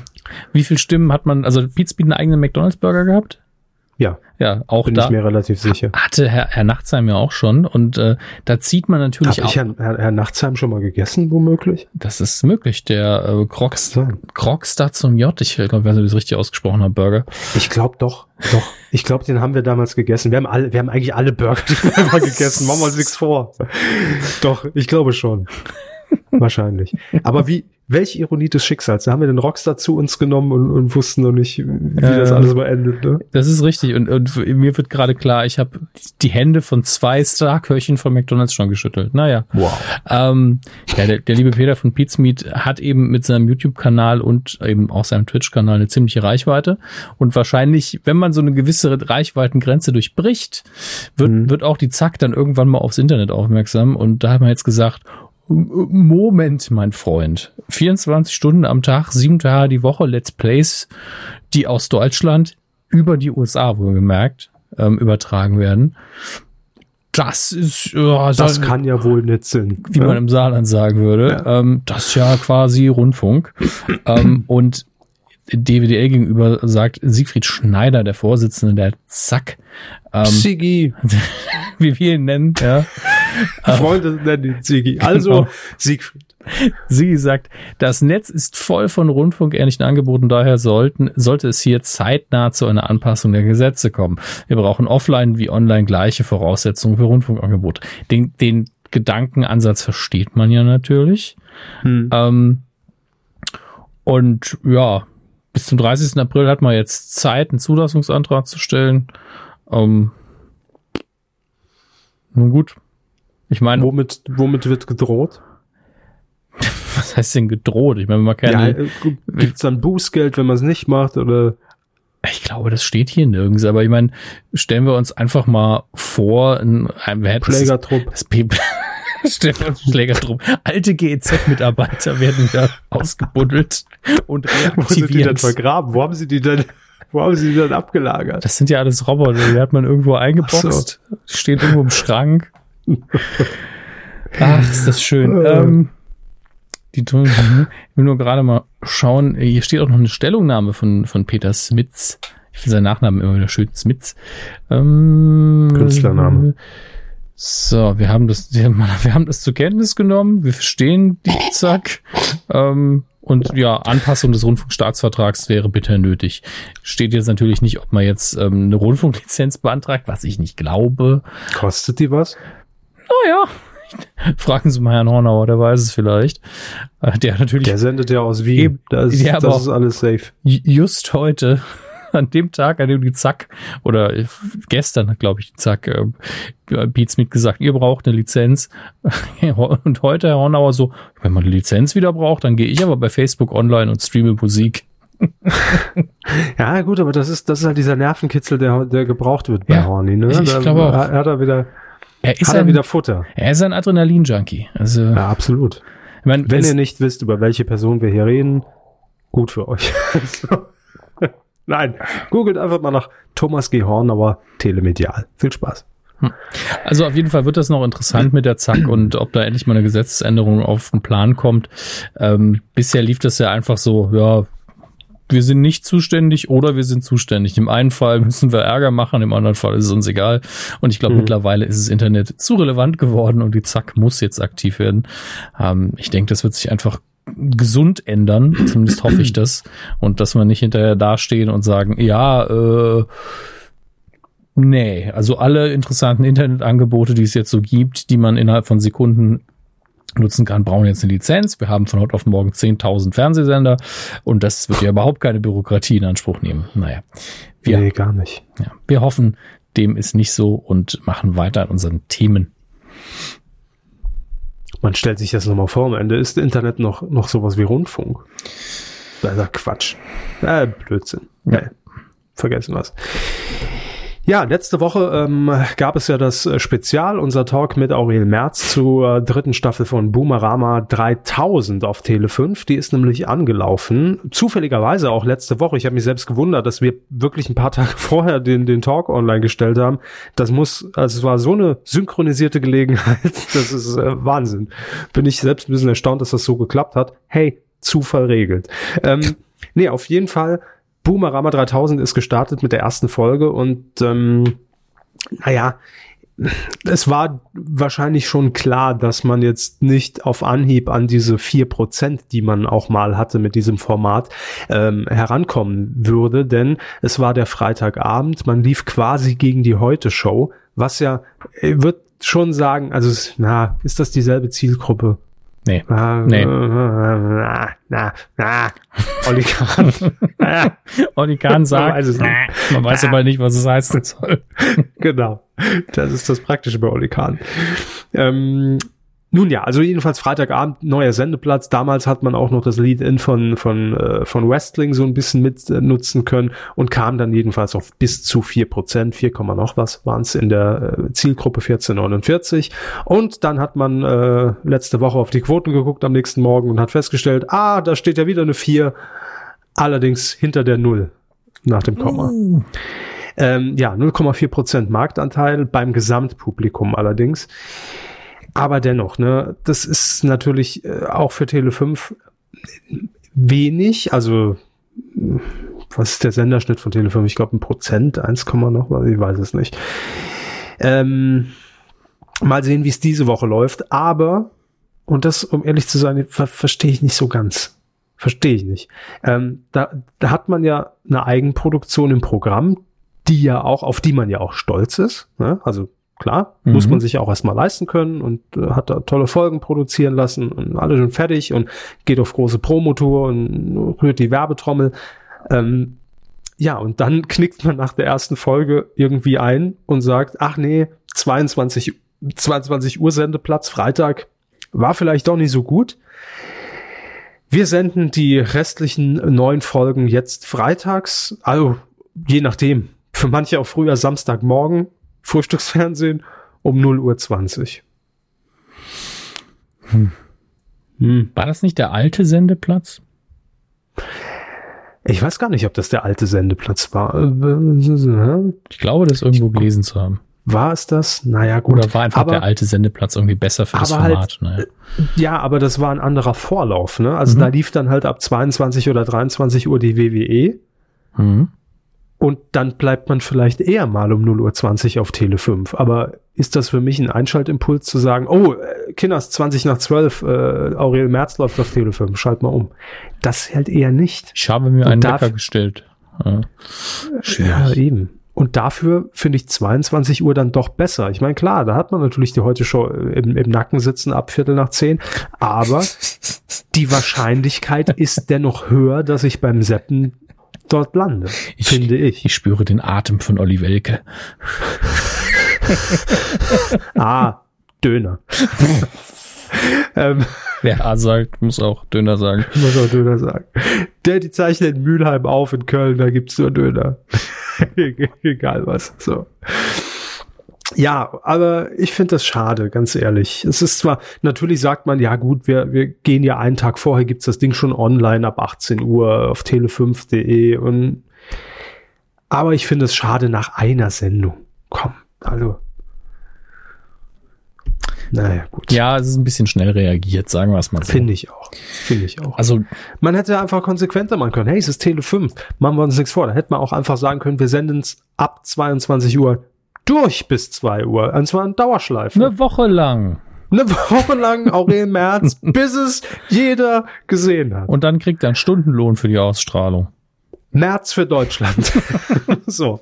wie viel Stimmen hat man, also Pete's Me einen eigenen McDonalds-Burger gehabt? Ja, Ja, auch bin da ich mir relativ sicher. hatte Herr, Herr Nachtsheim ja auch schon. Und äh, da zieht man natürlich Habe ich auch. Herrn, Herr, Herr Nachtsheim schon mal gegessen, womöglich? Das ist möglich. Der äh, Crocs. Crocstar zum J, ich glaube, ich weiß nicht, ob ich das richtig ausgesprochen habe, Burger. Ich glaube doch, doch. Ich glaube, den haben wir damals gegessen. Wir haben alle, wir haben eigentlich alle Burger, die wir gegessen. Machen wir uns nichts vor. Doch, ich glaube schon. Wahrscheinlich. Aber wie, welche Ironie des Schicksals. Da haben wir den Rockstar zu uns genommen und, und wussten noch nicht, wie Ja. das alles mal endet. Ne? Das ist richtig. Und, und mir wird gerade klar, ich habe die Hände von zwei Starköchen von McDonalds schon geschüttelt. Naja. Wow. Ähm, ja, der, der liebe Peter von Pizmeet hat eben mit seinem YouTube-Kanal und eben auch seinem Twitch-Kanal eine ziemliche Reichweite. Und wahrscheinlich, wenn man so eine gewisse Reichweitengrenze durchbricht, wird, Mhm. wird auch die Zack dann irgendwann mal aufs Internet aufmerksam. Und da hat man jetzt gesagt, Moment, mein Freund. 24 Stunden am Tag, sieben Tage die Woche Let's Plays, die aus Deutschland über die USA wohlgemerkt ähm, übertragen werden. Das ist, ja, Das soll- kann ja wohl nicht sein. wie man im Saarland sagen würde. Ähm, das ist ja quasi Rundfunk. ähm, und DWDL gegenüber sagt Siegfried Schneider, der Vorsitzende der ZAK, ähm, Sigi. wie wir ihn nennen, ja. Freunde nennen ihn Sigi. Also, Genau. Siegfried. Sie sagt, das Netz ist voll von rundfunkähnlichen Angeboten, daher sollten, sollte es hier zeitnah zu einer Anpassung der Gesetze kommen. Wir brauchen offline wie online gleiche Voraussetzungen für Rundfunkangebote. Den, den Gedankenansatz versteht man ja natürlich. Hm. Ähm, und ja, bis zum 30. April hat man jetzt Zeit, einen Zulassungsantrag zu stellen. Ähm, nun gut. Ich meine, Womit, womit wird gedroht? was heißt denn gedroht? Ich meine, man kann Ja, äh, gibt's dann Bußgeld, wenn man es nicht macht? Oder Ich glaube, das steht hier nirgends, aber ich meine, stellen wir uns einfach mal vor, ein, ein hätte das-? Das P Stellen wir uns einen Schlägertrupp. Alte GEZ-Mitarbeiter werden da ausgebuddelt und Wo sind die denn reaktiviert. vergraben? Wo haben sie die denn, wo haben sie die denn abgelagert? Das sind ja alles Roboter, die hat man irgendwo eingeboxt. Die stehen irgendwo im Schrank. Ach, ist das schön. Äh. ähm, die tun, ich will nur gerade mal schauen. Hier steht auch noch eine Stellungnahme von, von Peter Smits. Ich finde seinen Nachnamen immer wieder schön. Smits. Ähm, Künstlername. So, wir haben das, wir haben das zur Kenntnis genommen. Wir verstehen die Zack. Ähm, und ja, Anpassung des Rundfunkstaatsvertrags wäre bitter nötig. Steht jetzt natürlich nicht, ob man jetzt ähm, eine Rundfunklizenz beantragt, was ich nicht glaube. Kostet die was? Naja, fragen Sie mal Herrn Hornauer, der weiß es vielleicht. Äh, Der natürlich Der sendet ja aus Wien. Eben. Das, Ja, aber das ist alles safe. ju- just heute, an dem Tag, an dem die Zack, oder äh, gestern glaube ich, die Zack äh, Beats mit gesagt, ihr braucht eine Lizenz. Und heute Herr Hornauer so, wenn man eine Lizenz wieder braucht, dann gehe ich aber bei Facebook online und streame Musik. Ja, gut, aber das ist, das ist halt dieser Nervenkitzel, der, der gebraucht wird bei Ja, Horny, ne? ich- glaube auch. Hat er wieder, Er ist, hat er ein, wieder Futter. er ist ein Adrenalin-Junkie. Also, Ja, absolut. ich mein, Wenn ihr nicht wisst, über welche Person wir hier reden, gut für euch. Nein, googelt einfach mal nach Thomas G. Hornauer Telemedial. Viel Spaß. Also auf jeden Fall wird das noch interessant mit der Zack und ob da endlich mal eine Gesetzesänderung auf den Plan kommt. Ähm, bisher lief das ja einfach so, ja, wir sind nicht zuständig oder wir sind zuständig. Im einen Fall müssen wir Ärger machen, im anderen Fall ist es uns egal. Und ich glaube, Mhm. mittlerweile ist das Internet zu relevant geworden und die Zack muss jetzt aktiv werden. Ähm, ich denke, das wird sich einfach gesund ändern, zumindest hoffe ich das. Und dass wir nicht hinterher dastehen und sagen, ja, äh, Nee, also alle interessanten Internetangebote, die es jetzt so gibt, die man innerhalb von Sekunden nutzen kann, brauchen jetzt eine Lizenz. Wir haben von heute auf morgen 10.000 Fernsehsender und das wird ja überhaupt keine Bürokratie in Anspruch nehmen. Naja, wir, Nee, gar nicht. ja, wir hoffen, dem ist nicht so und machen weiter an unseren Themen. Man stellt sich das nochmal vor, am Ende ist Internet noch, noch sowas wie Rundfunk. Ja Quatsch. Äh, Blödsinn. Ja. Nee, vergessen was. Ja, letzte Woche ähm, gab es ja das äh, Spezial, unser Talk mit Aurel Merz zur dritten Staffel von Boomerama 3000 auf Tele 5. Die ist nämlich angelaufen. Zufälligerweise auch letzte Woche. Ich habe mich selbst gewundert, dass wir wirklich ein paar Tage vorher den, den Talk online gestellt haben. Das muss, also es war so eine synchronisierte Gelegenheit. Das ist äh, Wahnsinn. Bin ich selbst ein bisschen erstaunt, dass das so geklappt hat. Hey, Zufall regelt. Ähm, nee, auf jeden Fall Boomerama 3000 ist gestartet mit der ersten Folge und ähm, naja, es war wahrscheinlich schon klar, dass man jetzt nicht auf Anhieb an diese vier Prozent, die man auch mal hatte mit diesem Format, ähm, herankommen würde, denn es war der Freitagabend, man lief quasi gegen die Heute-Show, was ja, ich würde schon sagen, also na, ist das dieselbe Zielgruppe? Nee. Nee. na, na, na, Olli Kahn. Olli Kahn sagt, Man weiß es nicht. man weiß aber nicht, was es heißen soll. genau. Das ist das Praktische bei Olli Kahn. Ähm, nun ja, also jedenfalls Freitagabend, neuer Sendeplatz. Damals hat man auch noch das Lead-In von, von, äh, von Wrestling so ein bisschen mit äh, nutzen können und kam dann jedenfalls auf bis zu vier Prozent, 4, Komma noch was waren es in der äh, Zielgruppe 1449. Und dann hat man äh, letzte Woche auf die Quoten geguckt am nächsten Morgen und hat festgestellt, ah, da steht ja wieder eine 4, allerdings hinter der Null nach dem Komma. Ähm, ja, 0,4 Prozent Marktanteil beim Gesamtpublikum allerdings. Aber dennoch, ne, das ist natürlich äh, auch für Tele 5 wenig. Also, was ist der Senderschnitt von Tele 5? Ich glaube, ein Prozent, 1, noch ich weiß es nicht. Ähm, mal sehen, wie es diese Woche läuft. Aber, und das, um ehrlich zu sein, ver verstehe ich nicht so ganz. Verstehe ich nicht. Ähm, da, da hat man ja eine Eigenproduktion im Programm, die ja auch, auf die man ja auch stolz ist. Ne? Also klar, Mhm. muss man sich auch erstmal leisten können und äh, hat da tolle Folgen produzieren lassen und alle schon fertig und geht auf große Promotour und rührt die Werbetrommel. Ähm, ja, und dann knickt man nach der ersten Folge irgendwie ein und sagt, ach nee, 22, 22 Uhr Sendeplatz, Freitag, war vielleicht doch nicht so gut. Wir senden die restlichen neun Folgen jetzt freitags, also je nachdem. Für manche auch früher Samstagmorgen, Frühstücksfernsehen um 0 Uhr 20. Hm. War das nicht der alte Sendeplatz? Ich weiß gar nicht, ob das der alte Sendeplatz war. Äh, Ich glaube, das irgendwo gelesen zu haben. War es das? Naja, gut. Oder war einfach aber, der alte Sendeplatz irgendwie besser für das aber halt, Format? naja. Ja, aber das war ein anderer Vorlauf. Ne? Also Mhm. da lief dann halt ab 22 oder 23 Uhr die WWE. Mhm. Und dann bleibt man vielleicht eher mal um 0 Uhr 20 auf Tele 5. Aber ist das für mich ein Einschaltimpuls zu sagen, oh, äh, Kinders 20 nach 12, äh, Aurel Merz läuft auf Tele 5, schalt mal um. Das halt eher nicht. Ich habe mir Und einen Wecker gestellt. Ja. Ja, Schwierig. eben. Und dafür finde ich 22 Uhr dann doch besser. Ich meine, klar, da hat man natürlich die heute Show im, im Nacken sitzen ab Viertel nach zehn. Aber die Wahrscheinlichkeit ist dennoch höher, dass ich beim Seppen dort lande, Ich- finde ich. Ich spüre den Atem von Olli Welke. Ah, Döner. ähm, Wer A sagt, muss auch Döner sagen. muss auch Döner sagen. Der, die zeichnet in Mülheim auf in Köln, da gibt's nur Döner. Egal was. So. Ja, aber ich finde das schade, ganz ehrlich. Es ist zwar, natürlich sagt man, ja gut, wir, wir gehen ja einen Tag vorher, gibt's das Ding schon online ab 18 Uhr auf tele5.de und aber ich finde es schade nach einer Sendung. Komm, also. Naja, gut. Ja, es ist ein bisschen schnell reagiert, sagen wir es mal so. Finde ich auch. Finde ich auch. Also, Man hätte einfach konsequenter machen können. Hey, es ist Tele 5. Machen wir uns nichts vor. Da hätte man auch einfach sagen können, wir senden es ab 22 Uhr durch bis 2 Uhr. Und zwar in Dauerschleife. eine Woche lang. Eine Woche lang Aurel Merz, bis es jeder gesehen hat. Und dann kriegt er einen Stundenlohn für die Ausstrahlung. März für Deutschland. so.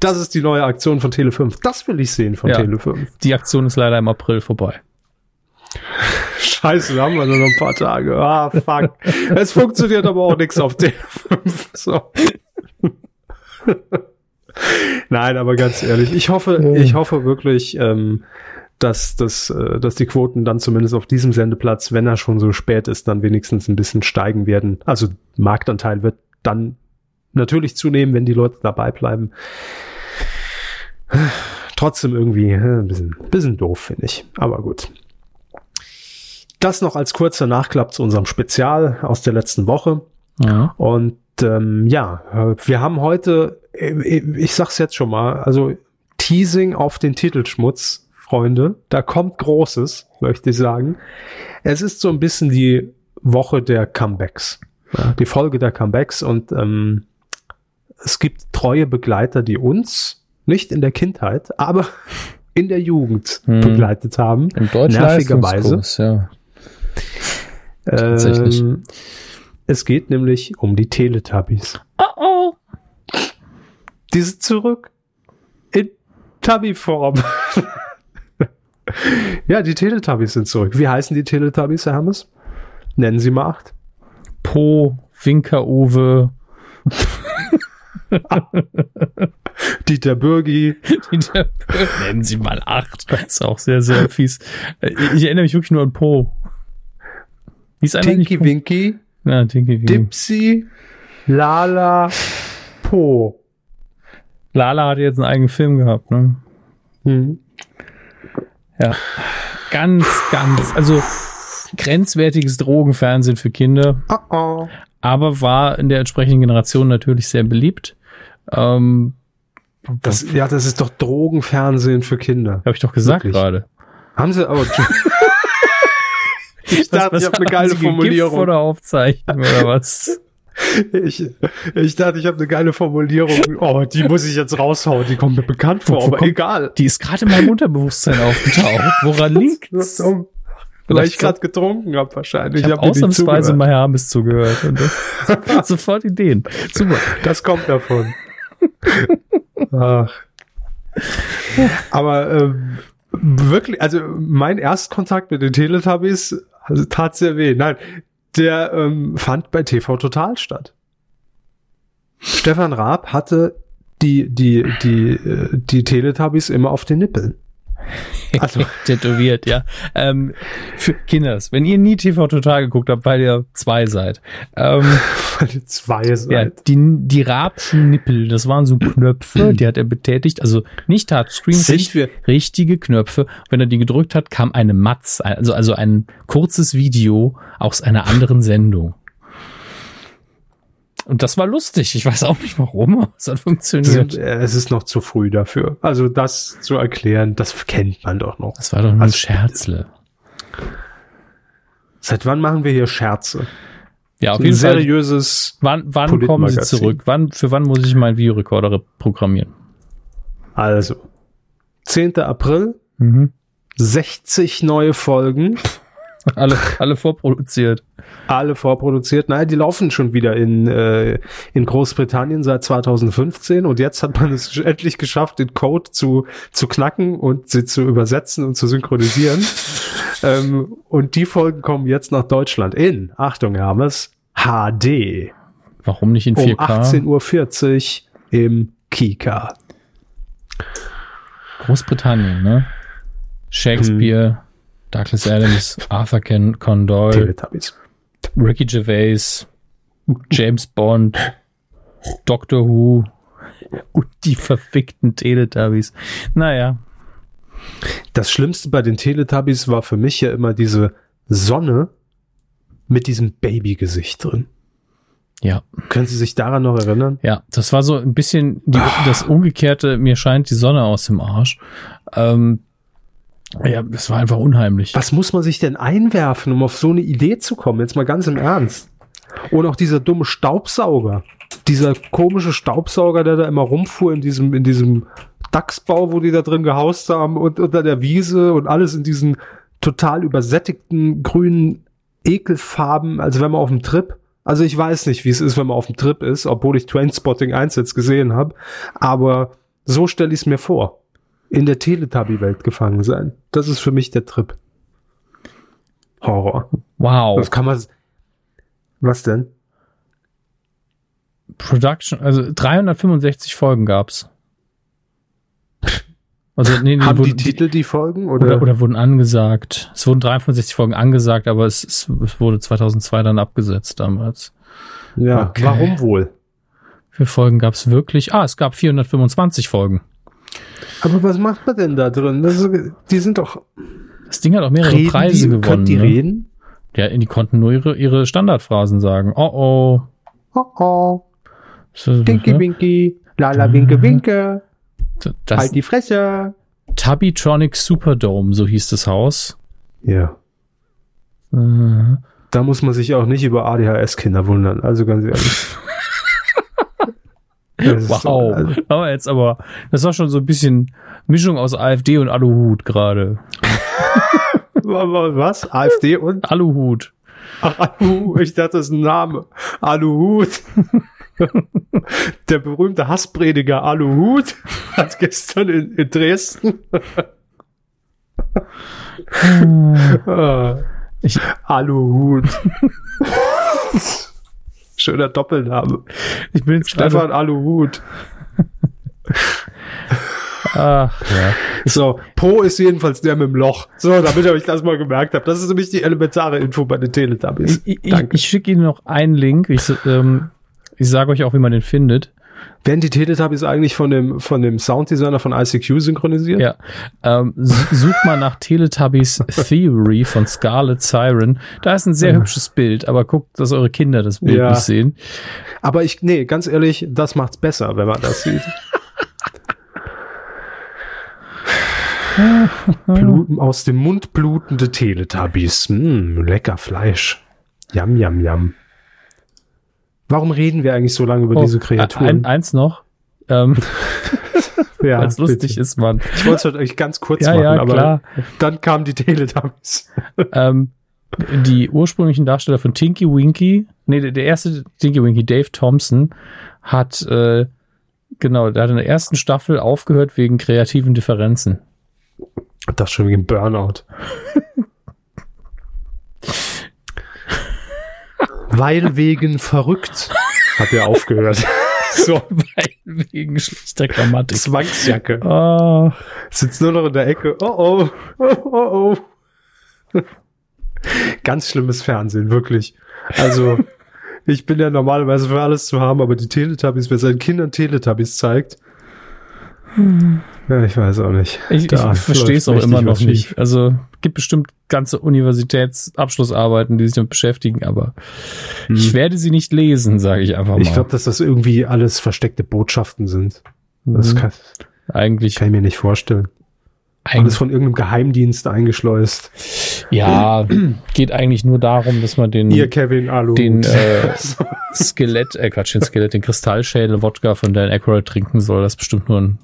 Das ist die neue Aktion von Tele 5. Das will ich sehen von Ja. Tele 5. Die Aktion ist leider im April vorbei. Scheiße, da haben wir nur noch ein paar Tage. Ah, fuck. Es funktioniert aber auch nichts auf Tele 5. So. Nein, aber ganz ehrlich, ich hoffe, ich hoffe wirklich, ähm, dass, dass, äh, dass die Quoten dann zumindest auf diesem Sendeplatz, wenn er schon so spät ist, dann wenigstens ein bisschen steigen werden. Also Marktanteil wird dann natürlich zunehmen, wenn die Leute dabei bleiben. Trotzdem irgendwie äh, ein bisschen, bisschen doof, finde ich. Aber gut. Das noch als kurzer Nachklapp zu unserem Spezial aus der letzten Woche. Ja. Und ähm, ja, äh, wir haben heute, ich sag's jetzt schon mal, also Teasing auf den Titelschmutz, Freunde. Da kommt Großes, möchte ich sagen. Es ist so ein bisschen die Woche der Comebacks. Ja, die Folge der Comebacks und ähm, es gibt treue Begleiter, die uns nicht in der Kindheit, aber in der Jugend Hm. begleitet haben. Im Nervigerweise. Ja. Tatsächlich. Ähm, es geht nämlich um die Teletubbies. Oh oh. Die sind zurück in Tubby-Form. ja, die Teletubbies sind zurück. Wie heißen die Teletubbies, Herr Hammes? Nennen Sie mal acht. Po, Winker-Uwe, Dieter Bürgi, Dieter- Nennen Sie mal acht. Ist auch sehr, sehr fies. Ich erinnere mich wirklich nur an Po. Hieß einer nicht Tinky? Winky, Ja, Tinky Winky. Dipsy, Lala, Po. Lala hat jetzt einen eigenen Film gehabt, ne? Hm. Ja. Ganz, ganz, also grenzwertiges Drogenfernsehen für Kinder, Oh oh. aber war in der entsprechenden Generation natürlich sehr beliebt. Ähm, Das, ja, das ist doch Drogenfernsehen für Kinder. habe ich doch gesagt Wirklich? gerade. Haben Sie aber. ich dachte, ich habe eine geile Formulierung. Vor der Aufzeichnung oder was? Ich, ich dachte, ich habe eine geile Formulierung. Oh, die muss ich jetzt raushauen. Die kommt mir bekannt vor, Wo aber kommt- egal. Die ist gerade in meinem Unterbewusstsein aufgetaucht. Woran liegt's? Dumm. Weil ich gerade getrunken habe wahrscheinlich. Ich habe hab ausnahmsweise Hermes zugehört. Und das, sofort Ideen. Super. Das kommt davon. Ach. Aber ähm, wirklich, also mein Erstkontakt mit den Teletubbies also, tat sehr weh. Nein, der ähm, fand bei TV Total statt. Stefan Raab hatte die, die, die, äh, die Teletubbies immer auf den Nippeln. Also- Tätowiert, ja. Ähm, für Kinders, wenn ihr nie TV Total geguckt habt, weil ihr zwei seid. Ähm, Weil ihr zwei ja, seid. die, die Rabschen Nippel, das waren so Knöpfe, die hat er betätigt. Also nicht Touchscreen, richtige Knöpfe. Wenn er die gedrückt hat, kam eine Matz, also, also ein kurzes Video aus einer anderen Sendung. Und das war lustig. Ich weiß auch nicht warum, aber es hat funktioniert. Äh, es ist noch zu früh dafür. Also das zu erklären, das kennt man doch noch. Das war doch nur ein Also- Scherzle. Seit wann machen wir hier Scherze? Ja, auf Ein jeden Fall. seriöses. Wann, wann kommen sie zurück? Wann, für wann muss ich meinen Videorekorder programmieren? Also, 10. April, Mhm. 60 neue Folgen, Alle, alle vorproduziert. alle vorproduziert. Nein, die laufen schon wieder in, äh, in Großbritannien seit 2015 und jetzt hat man es endlich geschafft, den Code zu, zu knacken und sie zu übersetzen und zu synchronisieren. ähm, und die Folgen kommen jetzt nach Deutschland in, Achtung Hermes, HD. Warum nicht in um 4K? 18.40 Uhr im Kika. Großbritannien, ne? Shakespeare, Douglas Adams, Arthur Ken Teletubbies. Ricky Gervais, James Bond, Doctor Who und die verfickten Teletubbies. Naja, Das Schlimmste bei den Teletubbies war für mich ja immer diese Sonne mit diesem Babygesicht drin. ja, Können Sie sich daran noch erinnern? ja, das war so ein bisschen die, das umgekehrte, mir scheint die Sonne aus dem Arsch. Ähm, ja, das war einfach unheimlich. Was muss man sich denn einwerfen, um auf so eine Idee zu kommen? Jetzt mal ganz im Ernst. Und auch dieser dumme Staubsauger. Dieser komische Staubsauger, der da immer rumfuhr in diesem, in diesem Dachsbau, wo die da drin gehaust haben und unter der Wiese und alles in diesen total übersättigten grünen Ekelfarben, als wenn man auf dem Trip. Also ich weiß nicht, wie es ist, wenn man auf dem Trip ist, obwohl ich Trainspotting 1 jetzt gesehen habe. Aber so stelle ich es mir vor. In der Teletubby-Welt gefangen sein. Das ist für mich der Trip. Horror. Wow. Das kann man. Was denn? Production, also 365 Folgen gab's. Also, nee, Haben wurden- die Titel die Folgen? Oder, oder, oder wurden angesagt. Es wurden 63 Folgen angesagt, aber es, es, es wurde 2002 dann abgesetzt damals. ja, okay. warum wohl? Wie viele Folgen gab's wirklich? Ah, es gab 425 Folgen. Aber was macht man denn da drin? Das ist, die sind doch. Das Ding hat auch mehrere Reden Preise die, gewonnen. Könnt die ne? reden? Ja, die konnten nur ihre, ihre Standardphrasen sagen. Oh oh. Oh oh. So, Dinky ne? Winky. Lala Winke Winke. Das Halt die Fresse. Tubbytronic Superdome, so hieß das Haus. Ja. Äh, Da muss man sich auch nicht über ADHS-Kinder wundern. Also ganz ehrlich. Wow. so- also, aber jetzt aber, das war schon so ein bisschen Mischung aus AfD und Aluhut gerade. wa- wa- was? AfD und? Aluhut. Ach, Aluhut. Ich dachte, das ist ein Name. Aluhut. Der berühmte Hassprediger Aluhut hat gestern in, in Dresden Ah, Ich, Aluhut. Schöner Doppelname. ich bin. Stefan Aluhut. Ach, ja. So, Po ist jedenfalls der mit dem Loch. So, damit euch das mal gemerkt habt. Das ist nämlich die elementare Info bei den Teletubbies. Ich, ich, ich schicke Ihnen noch einen Link. Ich, ähm, ich sage euch auch, wie man den findet. Werden die Teletubbies eigentlich von dem, von dem Sounddesigner von ICQ synchronisiert? Ja. Ähm, sucht mal nach Teletubbies Theory von Scarlet Siren. Da ist ein sehr hübsches Bild, aber guckt, dass eure Kinder das Bild Ja. nicht sehen. Aber ich, nee, ganz ehrlich, das macht's besser, wenn man das sieht. Bluten, aus dem Mund blutende Teletubbies. Mm, lecker Fleisch. Yam, yam, yam. Warum reden wir eigentlich so lange über Oh, diese Ein, Kreaturen? eins noch, ähm, ja, weil es lustig bitte. ist, Mann. Ich wollte es euch ganz kurz Ja, machen, ja, aber klar. dann kamen die Teletubbies. ähm, die ursprünglichen Darsteller von Tinky Winky, nee, der, der erste Tinky Winky, Dave Thompson, hat, äh, genau, der hat in der ersten Staffel aufgehört wegen kreativen Differenzen. Das schon wegen Burnout. Weil wegen verrückt hat er aufgehört. so, Weil wegen schlechter Grammatik. Zwangsjacke. Ah, Sitzt nur noch in der Ecke. Oh oh. Oh oh. Ganz schlimmes Fernsehen, wirklich. Also, ich bin ja normalerweise für alles zu haben, aber die Teletubbies, wer seinen Kindern Teletubbies zeigt. Ja, ich weiß auch nicht. ich, ich verstehe es auch immer noch schief. nicht. Also gibt bestimmt ganze Universitätsabschlussarbeiten, die sich damit beschäftigen, aber ich werde sie nicht lesen, sage ich einfach mal. Hm. Ich glaube, dass das irgendwie alles versteckte Botschaften sind. Das Mhm. kann, eigentlich, kann ich mir nicht vorstellen. Alles eigentlich von irgendeinem Geheimdienst eingeschleust. ja, geht eigentlich nur darum, dass man den Ihr Kevin Alu. den äh, Skelett, äh Quatsch, den Skelett, den Kristallschädel Wodka von Dan Aykroyd trinken soll. Das ist bestimmt nur ein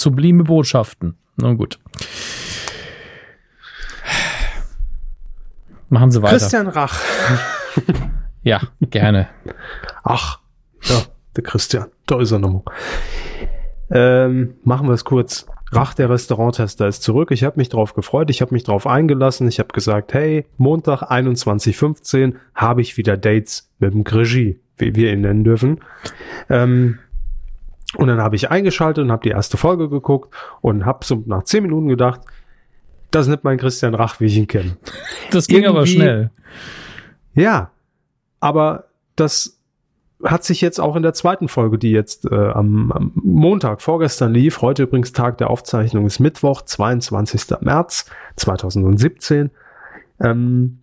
sublime Botschaften. Na gut. Machen Sie weiter. Christian Rach. Ja, gerne. Ach, ja, der Christian. Da ist er nochmal. Ähm, machen wir es kurz. Rach, der Restauranttester, ist zurück. Ich habe mich drauf gefreut. Ich habe mich drauf eingelassen. Ich habe gesagt, hey, Montag 21.15 habe ich wieder Dates mit dem Regie, wie wir ihn nennen dürfen. Ähm, und dann habe ich eingeschaltet und habe die erste Folge geguckt und habe so nach 10 Minuten gedacht, das ist nicht mein Christian Rach, wie ich ihn kenne. Das ging aber Irgendwie- schnell. Ja, aber das hat sich jetzt auch in der zweiten Folge, die jetzt äh, am, am Montag vorgestern lief, heute übrigens Tag der Aufzeichnung ist Mittwoch, 22. März 2017, ähm,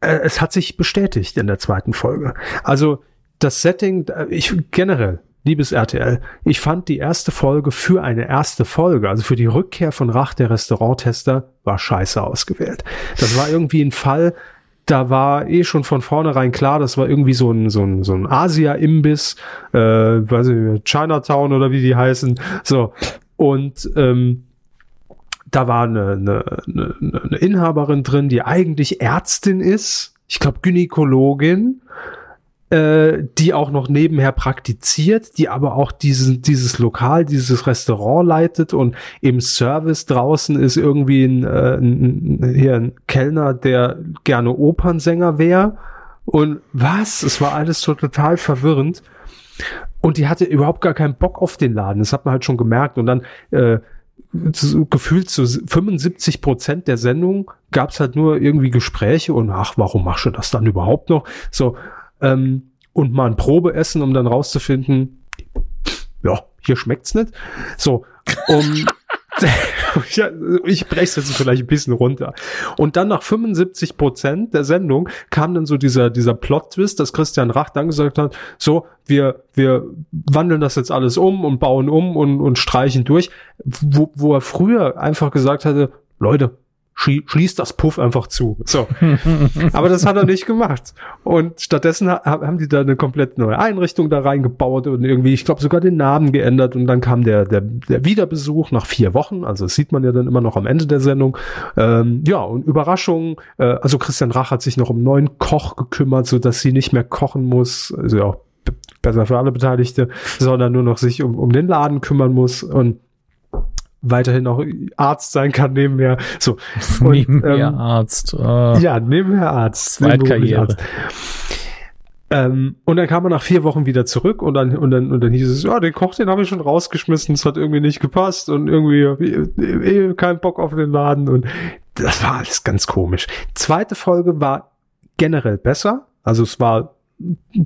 äh, es hat sich bestätigt in der zweiten Folge. Also das Setting, äh, ich generell, liebes RTL, ich fand die erste Folge für eine erste Folge, also für die Rückkehr von Rach, der Restauranttester, war scheiße ausgewählt. Das war irgendwie ein Fall, da war eh schon von vornherein klar, das war irgendwie so ein, so ein, so ein Asia-Imbiss, äh, weiß ich, Chinatown oder wie die heißen. So. Und ähm, da war eine, eine, eine, eine Inhaberin drin, die eigentlich Ärztin ist, ich glaube Gynäkologin, äh, die auch noch nebenher praktiziert, die aber auch diesen, dieses Lokal, dieses Restaurant leitet und im Service draußen ist irgendwie ein, äh, ein, hier ein Kellner, der gerne Opernsänger wäre. Und was? Es war alles so total verwirrend. Und die hatte überhaupt gar keinen Bock auf den Laden. Das hat man halt schon gemerkt. Und dann äh, zu, gefühlt zu 75 Prozent der Sendung gab es halt nur irgendwie Gespräche und ach, warum machst du das dann überhaupt noch? So, ähm, und mal ein Probeessen, um dann rauszufinden, ja, hier schmeckt's nicht. So, um, ja, ich brech's jetzt vielleicht ein bisschen runter. Und dann nach 75 Prozent der Sendung kam dann so dieser, dieser Plot-Twist, dass Christian Rach dann gesagt hat, so, wir, wir wandeln das jetzt alles um und bauen um und, und streichen durch, wo, wo er früher einfach gesagt hatte, Leute, schließt das Puff einfach zu. So. Aber das hat er nicht gemacht. Und stattdessen ha haben die da eine komplett neue Einrichtung da reingebaut und irgendwie, ich glaube, sogar den Namen geändert. Und dann kam der, der, der Wiederbesuch nach vier Wochen. Also das sieht man ja dann immer noch am Ende der Sendung. Ähm, ja, und Überraschung. Äh, also Christian Rach hat sich noch um neuen Koch gekümmert, so dass sie nicht mehr kochen muss. Also ja, besser für alle Beteiligte, sondern nur noch sich um, um den Laden kümmern muss. Und weiterhin auch Arzt sein kann nebenher. So. Und, nebenher ähm, Arzt. Uh, ja, nebenher Arzt. Zweitkarriere. Arzt. Ähm, und dann kam er nach vier Wochen wieder zurück und dann, und dann, und dann hieß es, ja, den Koch, den habe ich schon rausgeschmissen, es hat irgendwie nicht gepasst und irgendwie eh, eh, kein Bock auf den Laden und das war alles ganz komisch. Zweite Folge war generell besser. Also es war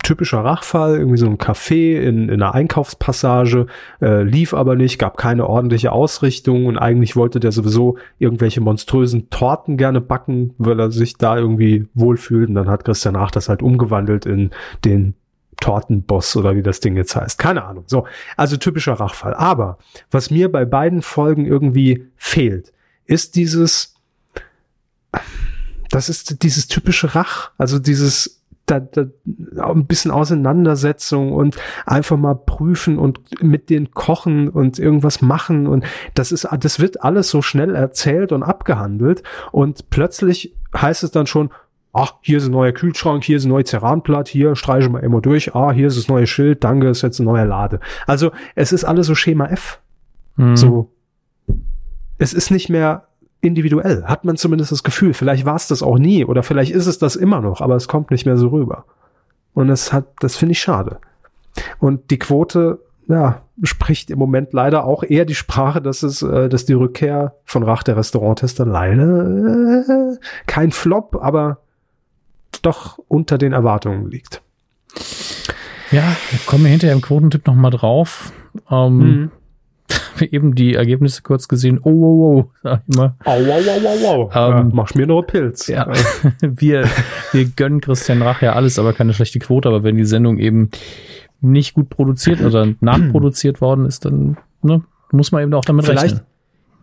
typischer Rachfall, irgendwie so ein Café in, in einer Einkaufspassage, äh, lief aber nicht, gab keine ordentliche Ausrichtung und eigentlich wollte der sowieso irgendwelche monströsen Torten gerne backen, weil er sich da irgendwie wohlfühlt und dann hat Christian Rach das halt umgewandelt in den Tortenboss oder wie das Ding jetzt heißt. Keine Ahnung. So, also typischer Rachfall. Aber was mir bei beiden Folgen irgendwie fehlt, ist dieses, das ist dieses typische Rach, also dieses da, da ein bisschen Auseinandersetzung und einfach mal prüfen und mit denen kochen und irgendwas machen und das ist, das wird alles so schnell erzählt und abgehandelt und plötzlich heißt es dann schon, ach, hier ist ein neuer Kühlschrank, hier ist ein neues Ceranblatt, hier streiche mal immer durch, ah, hier ist das neue Schild, danke, ist jetzt ein neuer Lade. Also es ist alles so Schema F. Mhm. So. Es ist nicht mehr individuell, hat man zumindest das Gefühl. Vielleicht war es das auch nie oder vielleicht ist es das immer noch, aber es kommt nicht mehr so rüber. Und das hat, das finde ich schade. Und die Quote, ja, spricht im Moment leider auch eher die Sprache, dass es, äh, dass die Rückkehr von Rach der Restauranttester leider äh, kein Flop, aber doch unter den Erwartungen liegt. Ja, kommen wir hinterher im Quotentipp noch mal drauf. Ähm, mhm eben die Ergebnisse kurz gesehen. Oh, oh, oh, sag ich mal. Au, au, au, au, au. Ähm, ja, mach mir nur Pilz. Ja, wir, wir gönnen Christian Rach ja alles, aber keine schlechte Quote. Aber wenn die Sendung eben nicht gut produziert oder nachproduziert worden ist, dann ne, muss man eben auch damit vielleicht, rechnen.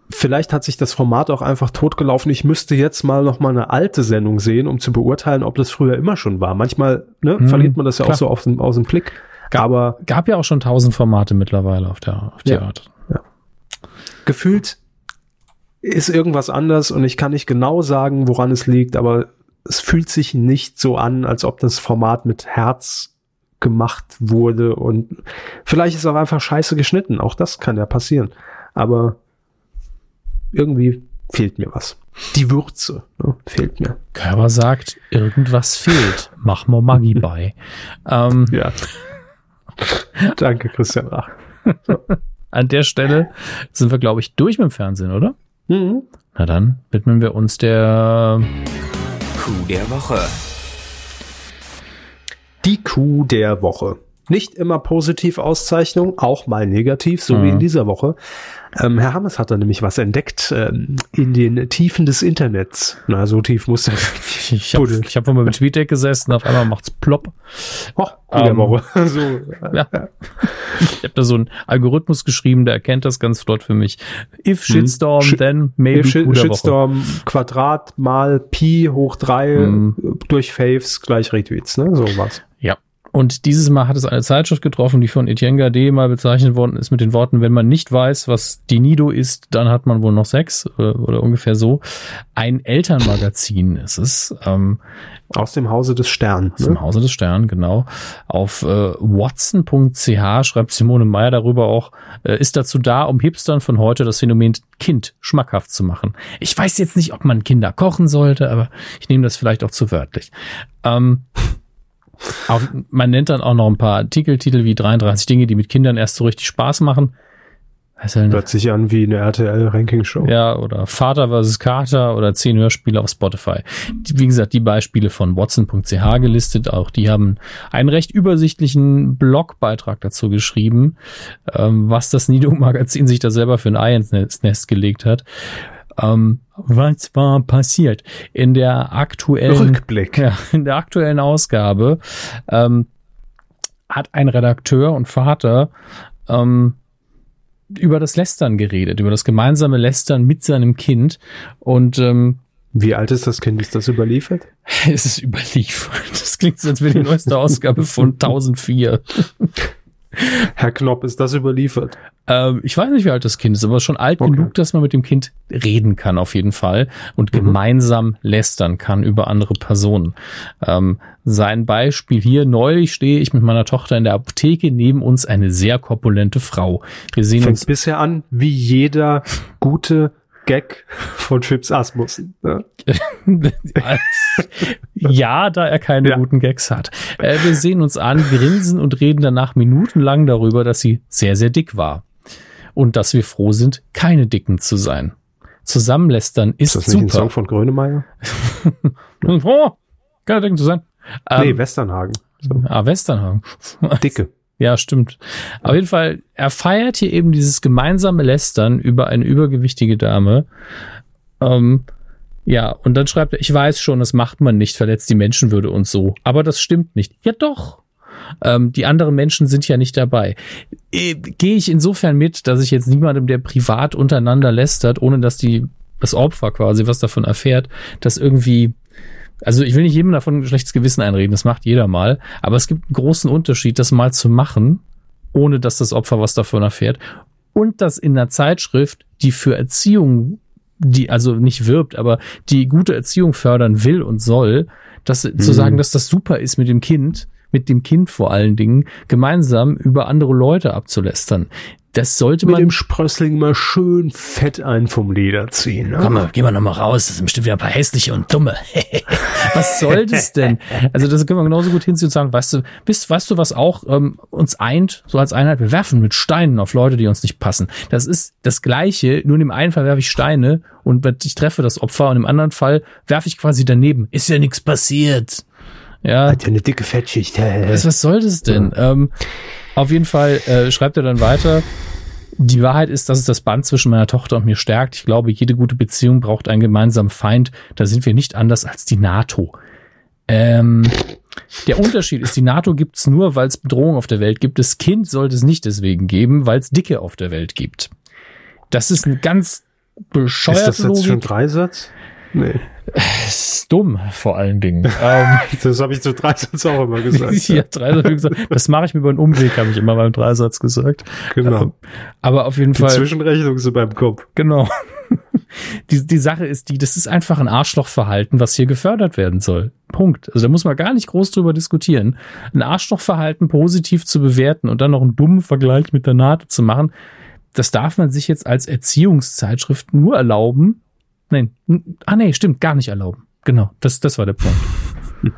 Vielleicht hat sich das Format auch einfach totgelaufen. Ich müsste jetzt mal noch mal eine alte Sendung sehen, um zu beurteilen, ob das früher immer schon war. Manchmal ne, hm, verliert man das ja klar. auch so aus dem, aus dem Blick. Gab, aber gab ja auch schon tausend Formate mittlerweile auf der auf ja. Art gefühlt ist irgendwas anders und ich kann nicht genau sagen, woran es liegt, aber es fühlt sich nicht so an, als ob das Format mit Herz gemacht wurde und vielleicht ist auch einfach scheiße geschnitten. Auch das kann ja passieren. Aber irgendwie fehlt mir was. Die Würze ne, fehlt mir. Körper sagt, irgendwas fehlt. Mach mal Maggi bei. Ähm. Ja. Danke, Christian Rach. So an der Stelle sind wir, glaube ich, durch mit dem Fernsehen, oder? Mhm. Na dann widmen wir uns der Kuh der Woche. Die Kuh der Woche. Nicht immer positiv Auszeichnung, auch mal negativ, so mhm. wie in dieser Woche. Ähm, Herr Hammes hat da nämlich was entdeckt ähm, in den Tiefen des Internets. Na, so tief muss er. Ich habe hab von meinem TweetDeck gesessen, auf einmal macht's plopp. Oh, ähm, Woche. so, ja. ja. Ich habe da so einen Algorithmus geschrieben, der erkennt das ganz flott für mich. If hm. Shitstorm, hm. then maybe If Shit, Shitstorm Woche. Quadrat mal Pi hoch drei hm. durch Faves gleich Retweets, ne? So was. Ja. Und dieses Mal hat es eine Zeitschrift getroffen, die von Etienne Gade mal bezeichnet worden ist mit den Worten, wenn man nicht weiß, was die Nido ist, dann hat man wohl noch Sex oder, oder ungefähr so. Ein Elternmagazin ist es. Ähm, aus dem Hause des Stern. Aus ne? dem Hause des Stern, genau. Auf äh, watson.ch schreibt Simone Meyer darüber auch, äh, ist dazu da, um Hipstern von heute das Phänomen Kind schmackhaft zu machen. Ich weiß jetzt nicht, ob man Kinder kochen sollte, aber ich nehme das vielleicht auch zu wörtlich. Ähm, auf, man nennt dann auch noch ein paar Artikeltitel wie 33 Dinge, die mit Kindern erst so richtig Spaß machen. Hört sich an wie eine RTL-Ranking-Show. Ja, oder Vater vs. Kater oder 10 Hörspiele auf Spotify. Wie gesagt, die Beispiele von Watson.ch gelistet, auch die haben einen recht übersichtlichen Blogbeitrag dazu geschrieben, ähm, was das Nido-Magazin sich da selber für ein Ei ins Nest gelegt hat. Ähm, was war passiert? In der aktuellen Rückblick. Ja, in der aktuellen Ausgabe ähm, hat ein Redakteur und Vater ähm, über das Lästern geredet, über das gemeinsame Lästern mit seinem Kind. Und ähm, Wie alt ist das Kind? Ist das überliefert? es ist überliefert. Das klingt so, als wäre die neueste Ausgabe von 1004. Herr Knopp, ist das überliefert? Ähm, ich weiß nicht, wie alt das Kind ist, aber schon alt Okay. genug, dass man mit dem Kind reden kann, auf jeden Fall. Und gemeinsam lästern kann über andere Personen. Ähm, sein Beispiel hier, neulich stehe ich mit meiner Tochter in der Apotheke, neben uns eine sehr korpulente Frau. Wir sehen Fängt uns bisher an, wie jeder gute Gag von Fips Asmussen. Ne? ja, da er keine Ja. guten Gags hat. Äh, wir sehen uns an, grinsen und reden danach minutenlang darüber, dass sie sehr, sehr dick war. Und dass wir froh sind, keine Dicken zu sein. Zusammenlästern ist, Ist das nicht ein super. Song von Grönemeyer? Oh, keine Dicken zu sein. nee, Ähm, Westernhagen. So. ah, Westernhagen. Dicke. Ja, stimmt. Auf jeden Fall, er feiert hier eben dieses gemeinsame Lästern über eine übergewichtige Dame. Ähm, ja, und dann schreibt er, ich weiß schon, das macht man nicht, verletzt die Menschenwürde und so. Aber das stimmt nicht. Ja, doch. Ähm, die anderen Menschen sind ja nicht dabei. Äh, Gehe ich insofern mit, dass ich jetzt niemandem, der privat untereinander lästert, ohne dass die, das Opfer quasi was davon erfährt, das irgendwie also ich will nicht jedem davon ein schlechtes Gewissen einreden, das macht jeder mal, aber es gibt einen großen Unterschied, das mal zu machen, ohne dass das Opfer was davon erfährt. Und das in einer Zeitschrift, die für Erziehung, die also nicht wirbt, aber die gute Erziehung fördern will und soll, das zu sagen, dass das super ist mit dem Kind, mit dem Kind vor allen Dingen, gemeinsam über andere Leute abzulästern. Das sollte Mit man dem Sprössling mal schön fett einen vom Leder ziehen. Ne? Komm mal, gehen wir noch mal raus. Das sind bestimmt wieder ein paar hässliche und dumme. was soll das denn? Also das können wir genauso gut hinziehen und sagen, weißt du, bist, weißt du, was auch ähm, uns eint, so als Einheit? Wir werfen mit Steinen auf Leute, die uns nicht passen. Das ist das Gleiche, nur in dem einen Fall werfe ich Steine und ich treffe das Opfer und im anderen Fall werfe ich quasi daneben. Ist ja nichts passiert. Ja, Hat ja eine dicke Fettschicht. was, was soll das denn? Ähm, auf jeden Fall äh, schreibt er dann weiter. Die Wahrheit ist, dass es das Band zwischen meiner Tochter und mir stärkt. Ich glaube, jede gute Beziehung braucht einen gemeinsamen Feind. Da sind wir nicht anders als die NATO. Ähm, der Unterschied ist, die NATO gibt's nur, weil es Bedrohung auf der Welt gibt. Das Kind sollte es nicht deswegen geben, weil es Dicke auf der Welt gibt. Das ist ein ganz Ist bescheuerte das jetzt schon Logik. Dreisatz? Nee. Das ist dumm, vor allen Dingen. ähm, Das habe ich zu Dreisatz auch immer gesagt. ja, Dreisatz, gesagt, das mache ich mir über einen Umweg, habe ich immer beim Dreisatz gesagt. Genau. Aber auf jeden Die Fall, Zwischenrechnung ist beim Kopf. genau. Die, die Sache ist die, das ist einfach ein Arschlochverhalten, was hier gefördert werden soll. Punkt. Also da muss man gar nicht groß drüber diskutieren. Ein Arschlochverhalten positiv zu bewerten und dann noch einen dummen Vergleich mit der NATO zu machen, das darf man sich jetzt als Erziehungszeitschrift nur erlauben. Nein, ah nee, stimmt, gar nicht erlauben. Genau, das, das war der Punkt.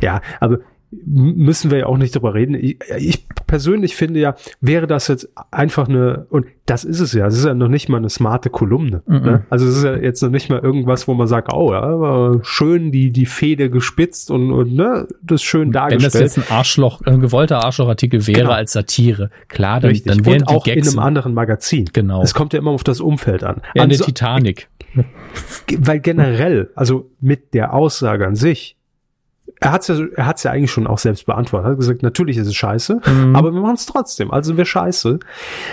Ja, aber müssen wir ja auch nicht drüber reden. Ich, ich persönlich finde ja, wäre das jetzt einfach eine, und das ist es ja, es ist ja noch nicht mal eine smarte Kolumne. Mhm. Ne? Also es ist ja jetzt noch nicht mal irgendwas, wo man sagt, oh, ja, schön die, die Feder gespitzt und, und ne, das schön Wenn das dargestellt. jetzt ein Arschloch, ein gewollter Arschlochartikel wäre Genau. als Satire, klar, dann, Richtig. dann wären und die auch in Gags einem anderen Magazin. Genau. Es kommt ja immer auf das Umfeld an. ja, in der Also- Titanic. Weil generell, also mit der Aussage an sich, er hat's ja, er hat's ja eigentlich schon auch selbst beantwortet. Er hat gesagt, natürlich ist es scheiße, Mhm. aber wir machen es trotzdem. Also wir scheiße.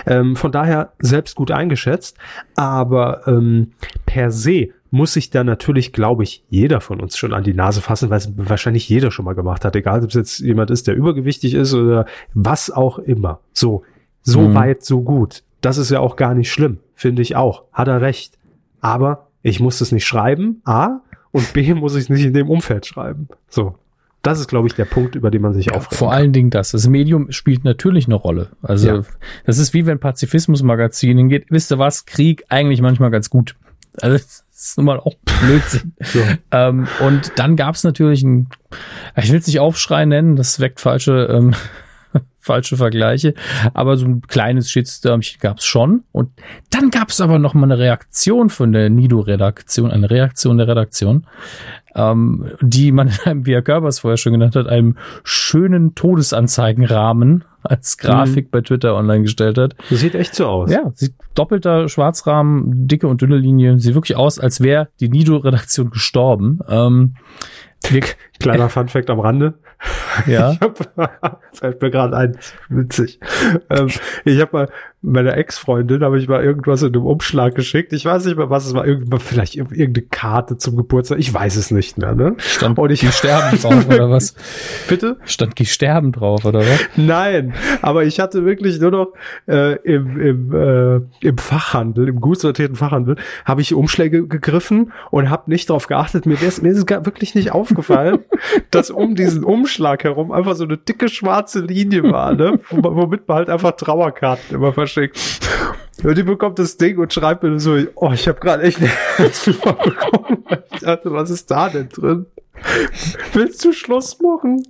Ähm, von daher selbst gut eingeschätzt. Aber ähm, per se muss sich da natürlich, glaube ich, jeder von uns schon an die Nase fassen, weil es wahrscheinlich jeder schon mal gemacht hat. Egal, ob es jetzt jemand ist, der übergewichtig ist oder was auch immer. So, so Mhm. weit, so gut. Das ist ja auch gar nicht schlimm, finde ich auch. Hat er recht. Aber ich muss es nicht schreiben, A, und B, muss ich es nicht in dem Umfeld schreiben. So. Das ist, glaube ich, der Punkt, über den man sich aufregt. Vor allen Dingen das. Das Medium spielt natürlich eine Rolle. Also, Ja. das ist wie wenn Pazifismus-Magazin hingeht. Wisst ihr was? Krieg eigentlich manchmal ganz gut. Also, das ist nun mal auch Blödsinn. So. ähm, und dann gab es natürlich ein, ich will es nicht Aufschrei nennen, das weckt falsche, ähm, falsche Vergleiche, aber so ein kleines Shitstürmchen gab es schon. Und dann gab es aber noch mal eine Reaktion von der Nido-Redaktion, eine Reaktion der Redaktion, ähm, die man in einem, wie Herr Körbers vorher schon genannt hat, einem schönen Todesanzeigenrahmen als Grafik bei Twitter online gestellt hat. Das sieht echt so aus. Ja, sieht doppelter Schwarzrahmen, dicke und dünne Linie. Sieht wirklich aus, als wäre die Nido-Redaktion gestorben. Ähm, wir, Kleiner Funfact am Rande. Ja. Ich hab, fällt mir gerade ein, witzig. Ähm, ich habe mal meiner Ex-Freundin habe ich mal irgendwas in einem Umschlag geschickt. Ich weiß nicht mehr, was es war. Irgendwann vielleicht irgendeine Karte zum Geburtstag. Ich weiß es nicht mehr, ne? Stand und ich die sterben drauf, oder was? Bitte? Stand die sterben drauf, oder was? Nein, aber ich hatte wirklich nur noch äh, im, im, äh, im Fachhandel, im gut sortierten Fachhandel, habe ich Umschläge gegriffen und habe nicht darauf geachtet. Mir, mir ist es wirklich nicht aufgefallen, dass um diesen Umschlag herum einfach so eine dicke schwarze Linie war, ne? womit man halt einfach Trauerkarten immer verschickt. Und die bekommt das Ding und schreibt mir so, oh, ich habe gerade echt eine Herzinfarkt bekommen. Ich dachte, was ist da denn drin? Willst du Schluss machen?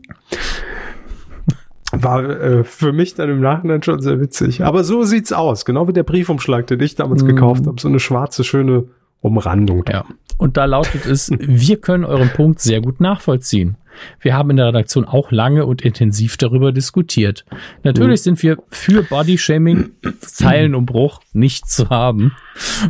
War äh, für mich dann im Nachhinein schon sehr witzig. Aber so sieht's aus. Genau wie der Briefumschlag, den ich damals mm. gekauft habe. So eine schwarze, schöne Umrandung. Ja. Und da lautet es, wir können euren Punkt sehr gut nachvollziehen. Wir haben in der Redaktion auch lange und intensiv darüber diskutiert. Natürlich sind wir für Bodyshaming, Zeilenumbruch nicht zu haben.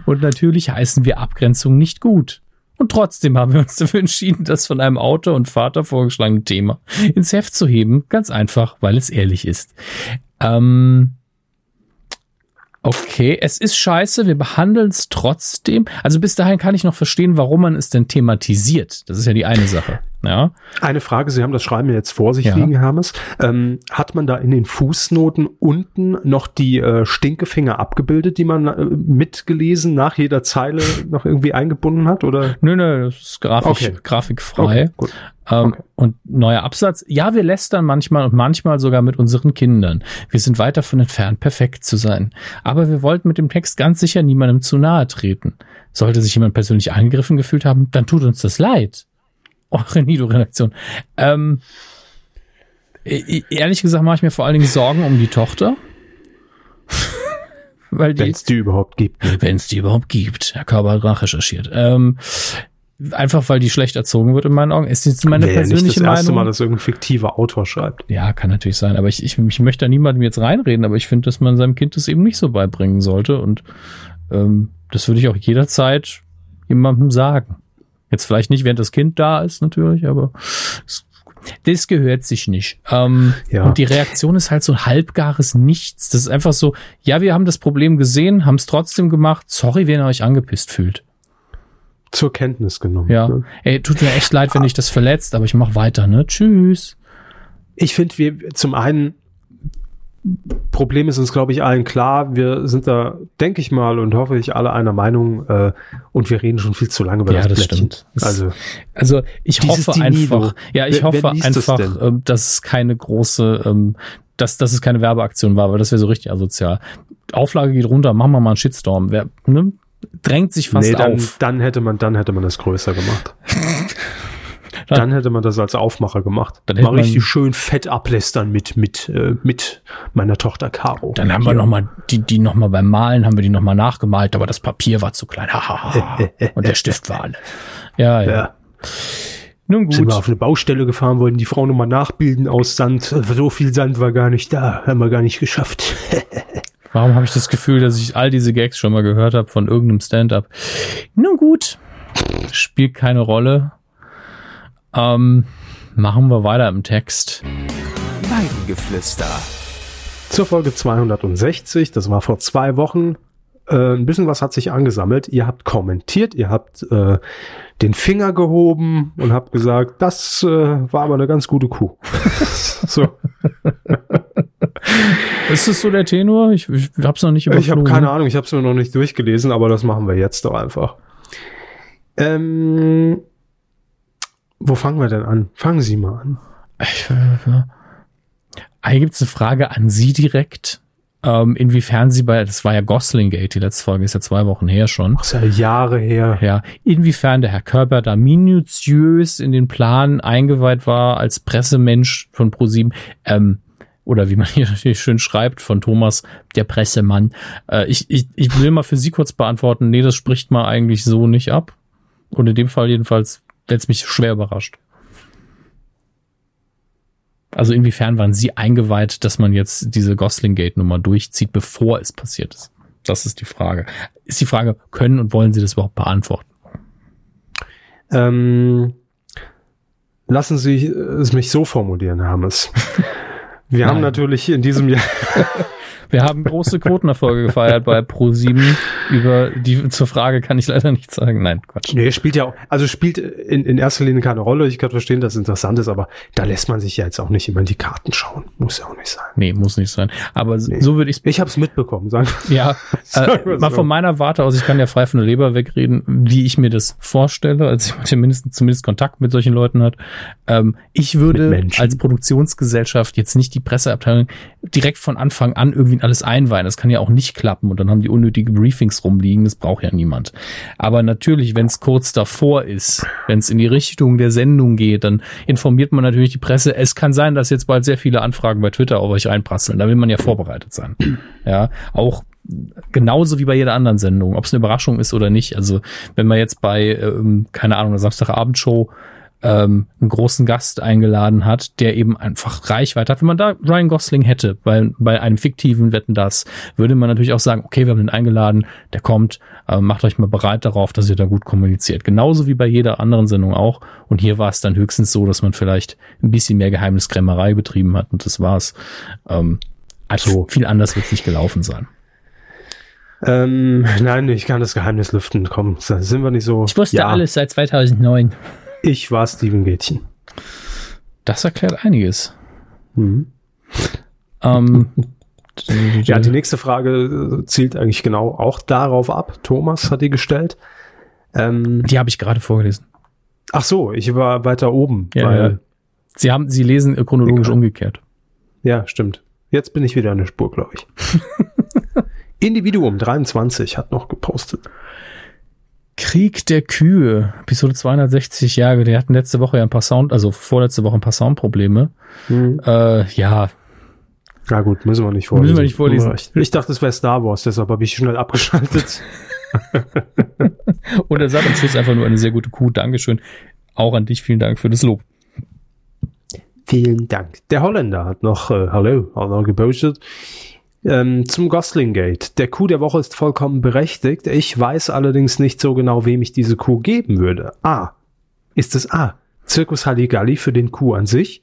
Und natürlich heißen wir Abgrenzung nicht gut. Und trotzdem haben wir uns dafür entschieden, das von einem Autor und Vater vorgeschlagene Thema ins Heft zu heben. Ganz einfach, weil es ehrlich ist. Ähm, Okay, es ist scheiße, wir behandeln es trotzdem. Also bis dahin kann ich noch verstehen, warum man es denn thematisiert. Das ist ja die eine Sache. Ja. Eine Frage, Sie haben das Schreiben jetzt vor sich ja. liegen, Hermes. Ähm, hat man da in den Fußnoten unten noch die äh, Stinkefinger abgebildet, die man äh, mitgelesen nach jeder Zeile noch irgendwie eingebunden hat? Oder? Nö, nö, das ist grafisch, okay. grafikfrei. Okay, ähm, okay. Und neuer Absatz. Ja, wir lästern manchmal und manchmal sogar mit unseren Kindern. Wir sind weit davon entfernt, perfekt zu sein. Aber wir wollten mit dem Text ganz sicher niemandem zu nahe treten. Sollte sich jemand persönlich angegriffen gefühlt haben, dann tut uns das leid eure Nido-Redaktion. Ähm, e-, ehrlich gesagt mache ich mir vor allen Dingen Sorgen um die Tochter. Wenn es die überhaupt gibt. Ne? Wenn es die überhaupt gibt. Herr Körber hat nachrecherchiert. Ähm, einfach weil die schlecht erzogen wird in meinen Augen. Es ist meine Wäre persönliche nicht das erste Meinung. Mal, dass irgendein fiktiver Autor schreibt. Ja, kann natürlich sein. Aber ich, ich, ich möchte da niemandem jetzt reinreden, aber ich finde, dass man seinem Kind das eben nicht so beibringen sollte. Und ähm, das würde ich auch jederzeit jemandem sagen. Jetzt vielleicht nicht, während das Kind da ist, natürlich, aber das gehört sich nicht. Ähm, ja. Und die Reaktion ist halt so ein halbgares Nichts. Das ist einfach so, ja, wir haben das Problem gesehen, haben es trotzdem gemacht. Sorry, wenn ihr euch angepisst fühlt. Zur Kenntnis genommen. Ja. Ne? Ey, tut mir echt leid, wenn dich das verletzt, aber ich mach weiter, ne? Tschüss. Ich finde, wir zum einen Problem ist uns, glaube ich, allen klar. Wir sind da, denke ich mal, und hoffe ich, alle einer Meinung. Äh, und wir reden schon viel zu lange über ja, das, das stimmt. Also, also ich hoffe einfach, ja, ich wer, hoffe wer einfach, das ähm, dass es keine große, ähm, dass, dass es keine Werbeaktion war, weil das wäre so richtig asozial. Auflage geht runter, machen wir mal einen Shitstorm. Wer, ne? Drängt sich fast nee, dann, auf. Dann hätte man, dann hätte man das größer gemacht. Dann hätte man das als Aufmacher gemacht. Dann hätte Mal richtig schön fett ablästern mit, mit, äh, mit meiner Tochter Caro. Dann haben wir nochmal, die, die nochmal beim Malen haben wir die nochmal nachgemalt, aber das Papier war zu klein. Und der Stift war alle. Ja, ja. ja. Nun gut. Sind wir auf eine Baustelle gefahren, wollten die Frau nochmal nachbilden aus Sand. So viel Sand war gar nicht da. Haben wir gar nicht geschafft. Warum habe ich das Gefühl, dass ich all diese Gags schon mal gehört habe von irgendeinem Stand-up? Nun gut. Spielt keine Rolle. Ähm, machen wir weiter im Text. Weidengeflüster. Zur Folge 260, das war vor zwei Wochen. Äh, ein bisschen was hat sich angesammelt. Ihr habt kommentiert, ihr habt äh, den Finger gehoben und habt gesagt, das äh, war aber eine ganz gute Kuh. so. Ist das so der Tenor? Ich, ich hab's noch nicht überflogen. Ich habe keine Ahnung, ich habe es nur noch nicht durchgelesen, aber das machen wir jetzt doch einfach. Ähm, wo fangen wir denn an? Fangen Sie mal an. Eigentlich gibt es eine Frage an Sie direkt. Ähm, inwiefern Sie bei, das war ja Gosling Gate, die letzte Folge ist ja zwei Wochen her schon. Ach, ist ja Jahre her. Ja, inwiefern der Herr Körber da minutiös in den Plan eingeweiht war als Pressemensch von ProSieben. Ähm, oder wie man hier natürlich schön schreibt von Thomas, der Pressemann. Äh, ich, ich, ich will mal für Sie kurz beantworten, nee, das spricht man eigentlich so nicht ab. Und in dem Fall jedenfalls jetzt mich schwer überrascht. Also inwiefern waren Sie eingeweiht, dass man jetzt diese Gosling-Gate-Nummer durchzieht, bevor es passiert ist? Das ist die Frage. Ist die Frage, können und wollen Sie das überhaupt beantworten? Ähm, lassen Sie es mich so formulieren, Hermes. Wir Nein. haben natürlich in diesem Jahr Wir haben große Quotenerfolge gefeiert bei Pro7. Über die zur Frage kann ich leider nicht sagen. Nein, Quatsch. Nee, spielt ja auch, also spielt in, in erster Linie keine Rolle. Ich kann verstehen, dass es interessant ist, aber da lässt man sich ja jetzt auch nicht immer in die Karten schauen. Muss ja auch nicht sein. Nee, muss nicht sein. Aber Nee. so würde ich Ich habe es mitbekommen, sagen wir. Ja, Sagen äh, mal so. von meiner Warte aus, ich kann ja frei von der Leber wegreden, wie ich mir das vorstelle, als jemand, der mindestens zumindest Kontakt mit solchen Leuten hat. Ähm, ich würde als Produktionsgesellschaft jetzt nicht die Presseabteilung direkt von Anfang an irgendwie alles einweihen. Das kann ja auch nicht klappen und dann haben die unnötige Briefings rumliegen. Das braucht ja niemand. Aber natürlich, wenn es kurz davor ist, wenn es in die Richtung der Sendung geht, dann informiert man natürlich die Presse. Es kann sein, dass jetzt bald sehr viele Anfragen bei Twitter auf euch reinprasseln. Da will man ja vorbereitet sein. Ja, auch genauso wie bei jeder anderen Sendung, ob es eine Überraschung ist oder nicht. Also wenn man jetzt bei, ähm, keine Ahnung, einer Samstagabendshow ähm, einen großen Gast eingeladen hat, der eben einfach Reichweite hat. Wenn man da Ryan Gosling hätte, bei, bei einem fiktiven Wetten das, würde man natürlich auch sagen, okay, wir haben den eingeladen, der kommt, äh, macht euch mal bereit darauf, dass ihr da gut kommuniziert. Genauso wie bei jeder anderen Sendung auch. Und hier war es dann höchstens so, dass man vielleicht ein bisschen mehr Geheimniskrämerei betrieben hat und das war's. Ähm, also So. viel anders wird es nicht gelaufen sein. Ähm, nein, ich kann das Geheimnis lüften. Komm, sind wir nicht so. ja, seit 2009. Ich war Steven Gätchen. Das erklärt einiges. Mhm. Ähm, Ja, die nächste Frage äh, zielt eigentlich genau auch darauf ab. Thomas hat die gestellt. Ähm, die habe ich gerade vorgelesen. ach so, ich war weiter oben, Ja, weil ja. Sie haben, Sie lesen chronologisch Egal. umgekehrt. Ja, stimmt. Jetzt bin ich wieder an der Spur, glaube ich. Individuum 23 hat noch gepostet. Krieg der Kühe, Episode 260 Jahre. Die hatten letzte Woche ja ein paar Sound, also vorletzte Woche ein paar Soundprobleme. Hm. Äh, ja, Na gut, müssen wir nicht vorlesen. Müssen wir nicht vorlesen. Recht. Ich dachte, es wäre Star Wars, deshalb habe ich schnell abgeschaltet. und er sagt am Schluss einfach nur eine sehr gute Kuh. Dankeschön. Auch an dich, vielen Dank für das Lob. Vielen Dank. Der Holländer hat noch, äh, hallo, hat noch gepostet. Ähm, zum Gosling Gate. Der Coup der Woche ist vollkommen berechtigt. Ich weiß allerdings nicht so genau, wem ich diese Coup geben würde. A. Ist es A. Zirkus Halligalli für den Coup an sich?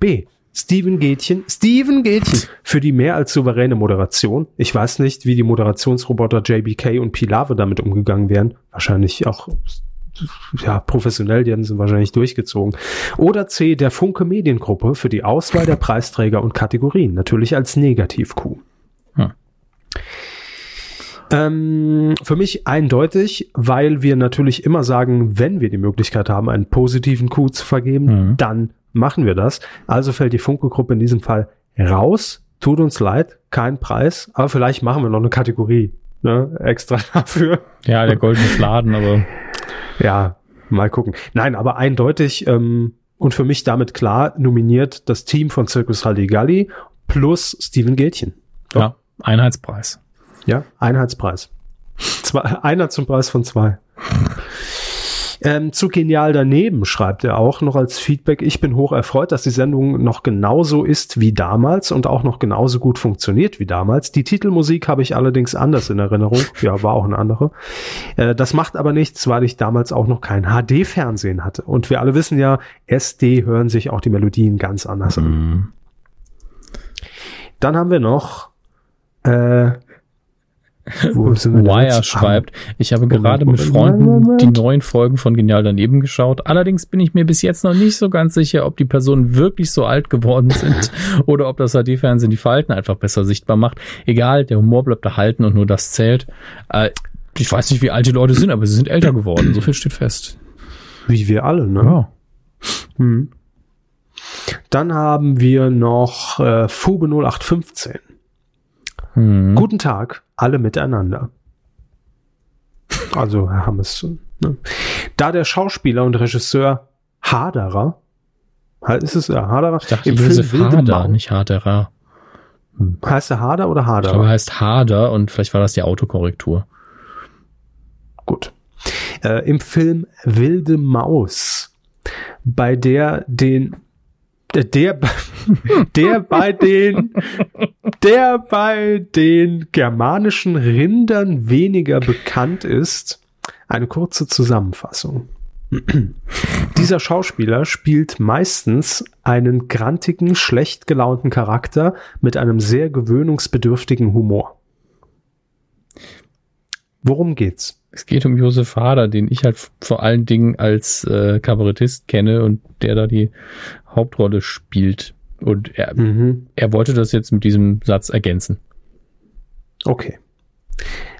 B. Steven Gätchen, Steven Gätchen für die mehr als souveräne Moderation. Ich weiß nicht, wie die Moderationsroboter JBK und Pilave damit umgegangen wären. Wahrscheinlich auch ja, professionell, die haben sie wahrscheinlich durchgezogen. Oder C, der Funke Mediengruppe für die Auswahl der Preisträger und Kategorien, natürlich als Negativ-Q. Hm. Ähm, für mich eindeutig, weil wir natürlich immer sagen, wenn wir die Möglichkeit haben, einen positiven Q zu vergeben, Mhm. dann machen wir das. Also fällt die Funke-Gruppe in diesem Fall raus. Tut uns leid, kein Preis, aber vielleicht machen wir noch eine Kategorie ne, extra dafür. Ja, der goldene Fladen, aber Ja, mal gucken. Nein, aber eindeutig ähm, und für mich damit klar nominiert das Team von Circus Halligalli plus Steven Gätchen. Doch. ja, Einheitspreis. Ja, Einheitspreis. Zwei, einer zum Preis von zwei. Ähm, zu genial daneben schreibt er auch noch als Feedback. Ich bin hoch erfreut, dass die Sendung noch genauso ist wie damals und auch noch genauso gut funktioniert wie damals. Die Titelmusik habe ich allerdings anders in Erinnerung. Ja, war auch eine andere. Äh, das macht aber nichts, weil ich damals auch noch kein HD-Fernsehen hatte. Und wir alle wissen ja, SD hören sich auch die Melodien ganz anders an. Mhm. Dann haben wir noch äh, Wire jetzt? schreibt, ich habe gerade mit Freunden die neuen Folgen von Genial daneben geschaut. Allerdings bin ich mir bis jetzt noch nicht so ganz sicher, ob die Personen wirklich so alt geworden sind oder ob das HD-Fernsehen die Falten einfach besser sichtbar macht. Egal, der Humor bleibt erhalten und nur das zählt. Äh, ich weiß nicht, wie alt die Leute sind, aber sie sind älter geworden. So viel steht fest. Wie wir alle, ne? Ja. Hm. Dann haben wir noch äh, Fube 0815. Hm. Guten Tag, alle miteinander. Also Herr Hammes. Ne? Da der Schauspieler und Regisseur Haderer, ist es ja Haderer, Ich dachte, im Josef Film Wilde Hader, Maus- nicht Haderer. Heißt er Hader oder Ich glaube, er heißt Hader und vielleicht war das die Autokorrektur. Gut. Äh, Im Film Wilde Maus, bei der den der, der bei den, der bei den germanischen Rindern weniger bekannt ist. Eine kurze Zusammenfassung. Dieser Schauspieler spielt meistens einen grantigen, schlecht gelaunten Charakter mit einem sehr gewöhnungsbedürftigen Humor. Worum geht's? Es geht um Josef Hader, den ich halt vor allen Dingen als äh, Kabarettist kenne und der da die Hauptrolle spielt. Und er, Mhm. er wollte das jetzt mit diesem Satz ergänzen. Okay.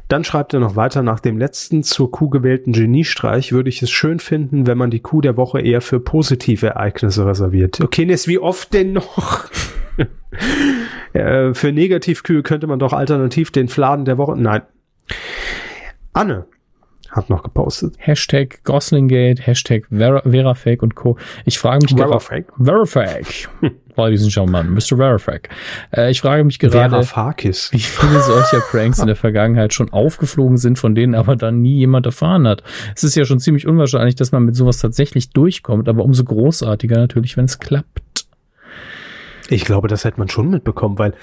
Dann schreibt er noch weiter, nach dem letzten zur Kuh gewählten Geniestreich würde ich es schön finden, wenn man die Kuh der Woche eher für positive Ereignisse reserviert. Okay, Nes, wie oft denn noch? äh, für Negativkühe könnte man doch alternativ den Fladen der Woche. Nein. Anne hat noch gepostet. Hashtag Goslingate, Hashtag Vera, Verafake und Co. Ich frage mich gerade. Verafake? Verafake. Ladies and Gentlemen, Mr. Verafake. Äh, ich frage mich gerade, Verafakis. wie viele solcher Pranks in der Vergangenheit schon aufgeflogen sind, von denen aber dann nie jemand erfahren hat. Es ist ja schon ziemlich unwahrscheinlich, dass man mit sowas tatsächlich durchkommt, aber umso großartiger natürlich, wenn es klappt. Ich glaube, das hätte man schon mitbekommen, weil,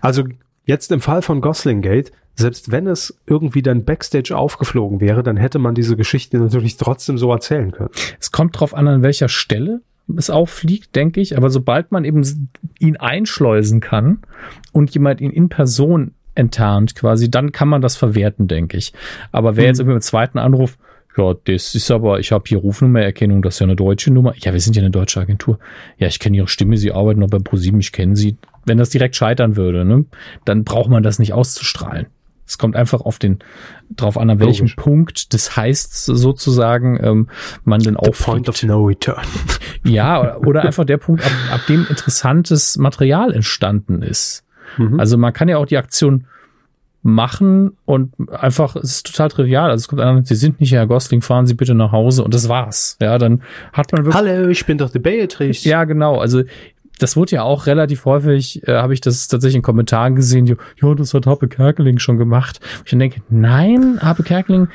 also jetzt im Fall von Goslingate, selbst wenn es irgendwie dann Backstage aufgeflogen wäre, dann hätte man diese Geschichte natürlich trotzdem so erzählen können. Es kommt drauf an, an welcher Stelle es auffliegt, denke ich. Aber sobald man eben ihn einschleusen kann und jemand ihn in Person enttarnt quasi, dann kann man das verwerten, denke ich. Aber wer Mhm. jetzt irgendwie im zweiten Anruf, ja, das ist aber, ich habe hier Rufnummererkennung, das ist ja eine deutsche Nummer. Ja, wir sind ja eine deutsche Agentur. Ja, ich kenne Ihre Stimme, Sie arbeiten noch bei ProSieben, ich kenne Sie. Wenn das direkt scheitern würde, ne, dann braucht man das nicht auszustrahlen. Es kommt einfach auf den drauf an, an welchem Logisch. Punkt des heißt sozusagen ähm, man denn The point of no return. Ja, oder einfach der Punkt, ab, ab dem interessantes Material entstanden ist. Mhm. Also man kann ja auch die Aktion machen und einfach, es ist total trivial. Also es kommt einer, Sie sind nicht Herr Gosling, fahren Sie bitte nach Hause und das war's. Ja, dann hat man wirklich Hallo, ich bin doch die Beatrice. ja, genau. Also das wurde ja auch relativ häufig, äh, habe ich das tatsächlich in Kommentaren gesehen, ja, das hat Happe Kerkeling schon gemacht. Ich dann denke, nein, Happe Kerkeling,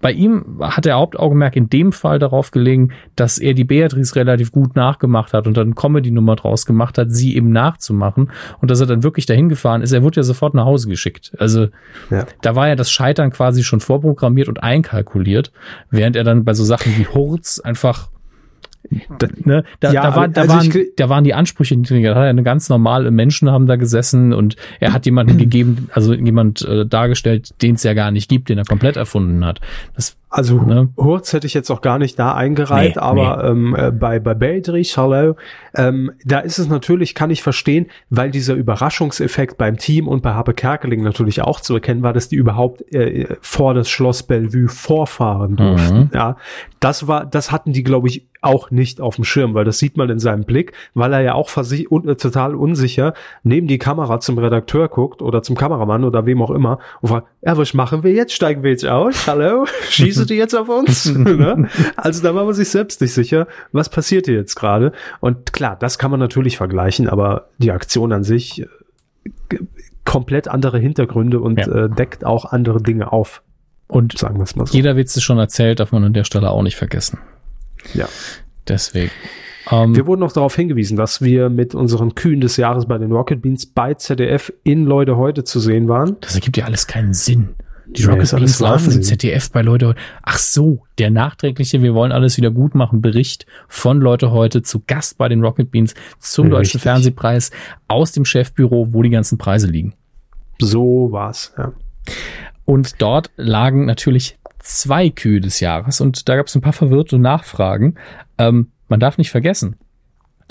bei ihm hat der Hauptaugenmerk in dem Fall darauf gelegen, dass er die Beatrice relativ gut nachgemacht hat und dann Comedy-Nummer draus gemacht hat, sie eben nachzumachen und dass er dann wirklich dahin gefahren ist. Er wurde ja sofort nach Hause geschickt. Also Ja. da war ja das Scheitern quasi schon vorprogrammiert und einkalkuliert, während er dann bei so Sachen wie Hurz einfach Ne, da, Ja, da, war, da, also waren, da waren die Ansprüche niedriger. Da hat er eine ganz normale Menschen haben da gesessen und er hat jemanden gegeben, also jemand äh, dargestellt, den es ja gar nicht gibt, den er komplett erfunden hat. Das, Also Ne? Hurz hätte ich jetzt auch gar nicht da eingereiht, Nee, aber Ähm, äh, bei, bei Beatrice, hallo, ähm, da ist es natürlich, kann ich verstehen, weil dieser Überraschungseffekt beim Team und bei Habe Kerkeling natürlich auch zu erkennen war, dass die überhaupt äh, vor das Schloss Bellevue vorfahren durften. Mhm. Ja, das war, das hatten die, glaube ich, auch nicht auf dem Schirm, weil das sieht man in seinem Blick, weil er ja auch un äh, total unsicher neben die Kamera zum Redakteur guckt oder zum Kameramann oder wem auch immer und fragt, ja, was machen wir jetzt? Steigen wir jetzt aus? Hallo? Schießen die jetzt auf uns? ne? Also da war man sich selbst nicht sicher, was passiert hier jetzt gerade? Und klar, das kann man natürlich vergleichen, aber die Aktion an sich äh, komplett andere Hintergründe und Ja. äh, deckt auch andere Dinge auf, und sagen wir es mal so. jeder Witz ist schon erzählt, darf man an der Stelle auch nicht vergessen. Ja. Deswegen. Ähm, Wir wurden noch darauf hingewiesen, dass wir mit unseren Kühen des Jahres bei den Rocket Beans bei ZDF in Leute heute zu sehen waren. das ergibt ja alles keinen Sinn. Die Nee, Rocket Beans laufen im. ZDF bei Leute. Ach so, der nachträgliche Wir wollen alles wieder gut machen Bericht von Leute heute zu Gast bei den Rocket Beans zum Deutschen Richtig. Fernsehpreis aus dem Chefbüro, wo die ganzen Preise liegen. So war's. Ja. Und dort lagen natürlich zwei Kühe des Jahres und da gab es ein paar verwirrte Nachfragen. Ähm, man darf nicht vergessen,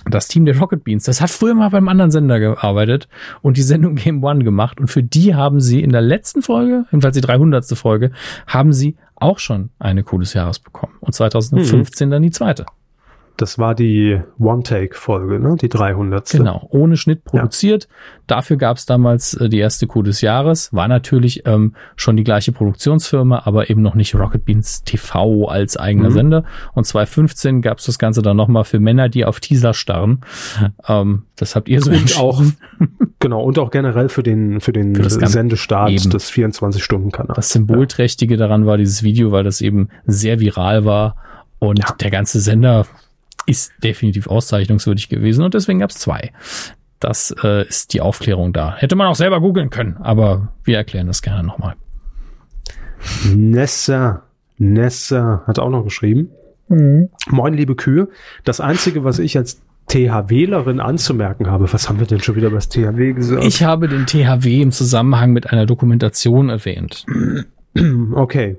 das Team der Rocket Beans, das hat früher mal beim anderen Sender gearbeitet und die Sendung Game One gemacht und für die haben sie in der letzten Folge, jedenfalls die 300. Folge, haben sie auch schon eine des Jahres bekommen und 2015 dann die zweite. Das war die One-Take-Folge, ne? die 300. Genau, ohne Schnitt produziert. Dafür gab es damals äh, die erste Kuh des Jahres. War natürlich ähm, schon die gleiche Produktionsfirma, aber eben noch nicht Rocket Beans TV als eigener Mhm. Sender. Und 2015 gab es das Ganze dann nochmal für Männer, die auf Teaser starren. Ähm, das habt ihr so Und auch, genau, und auch generell für den, für den Für Sendestart eben. des 24-Stunden-Kanals. Das Symbolträchtige daran war dieses Video, weil das eben sehr viral war. Und Ja. der ganze Sender ist definitiv auszeichnungswürdig gewesen und deswegen gab es zwei. Das äh, ist die Aufklärung da. Hätte man auch selber googeln können, aber wir erklären das gerne nochmal. Nessa, Nessa hat auch noch geschrieben. Mhm. Moin, liebe Kühe. Das Einzige, was ich als THWlerin anzumerken habe, was haben wir denn schon wieder über das THW gesagt? Ich habe den THW im Zusammenhang mit einer Dokumentation erwähnt. Okay.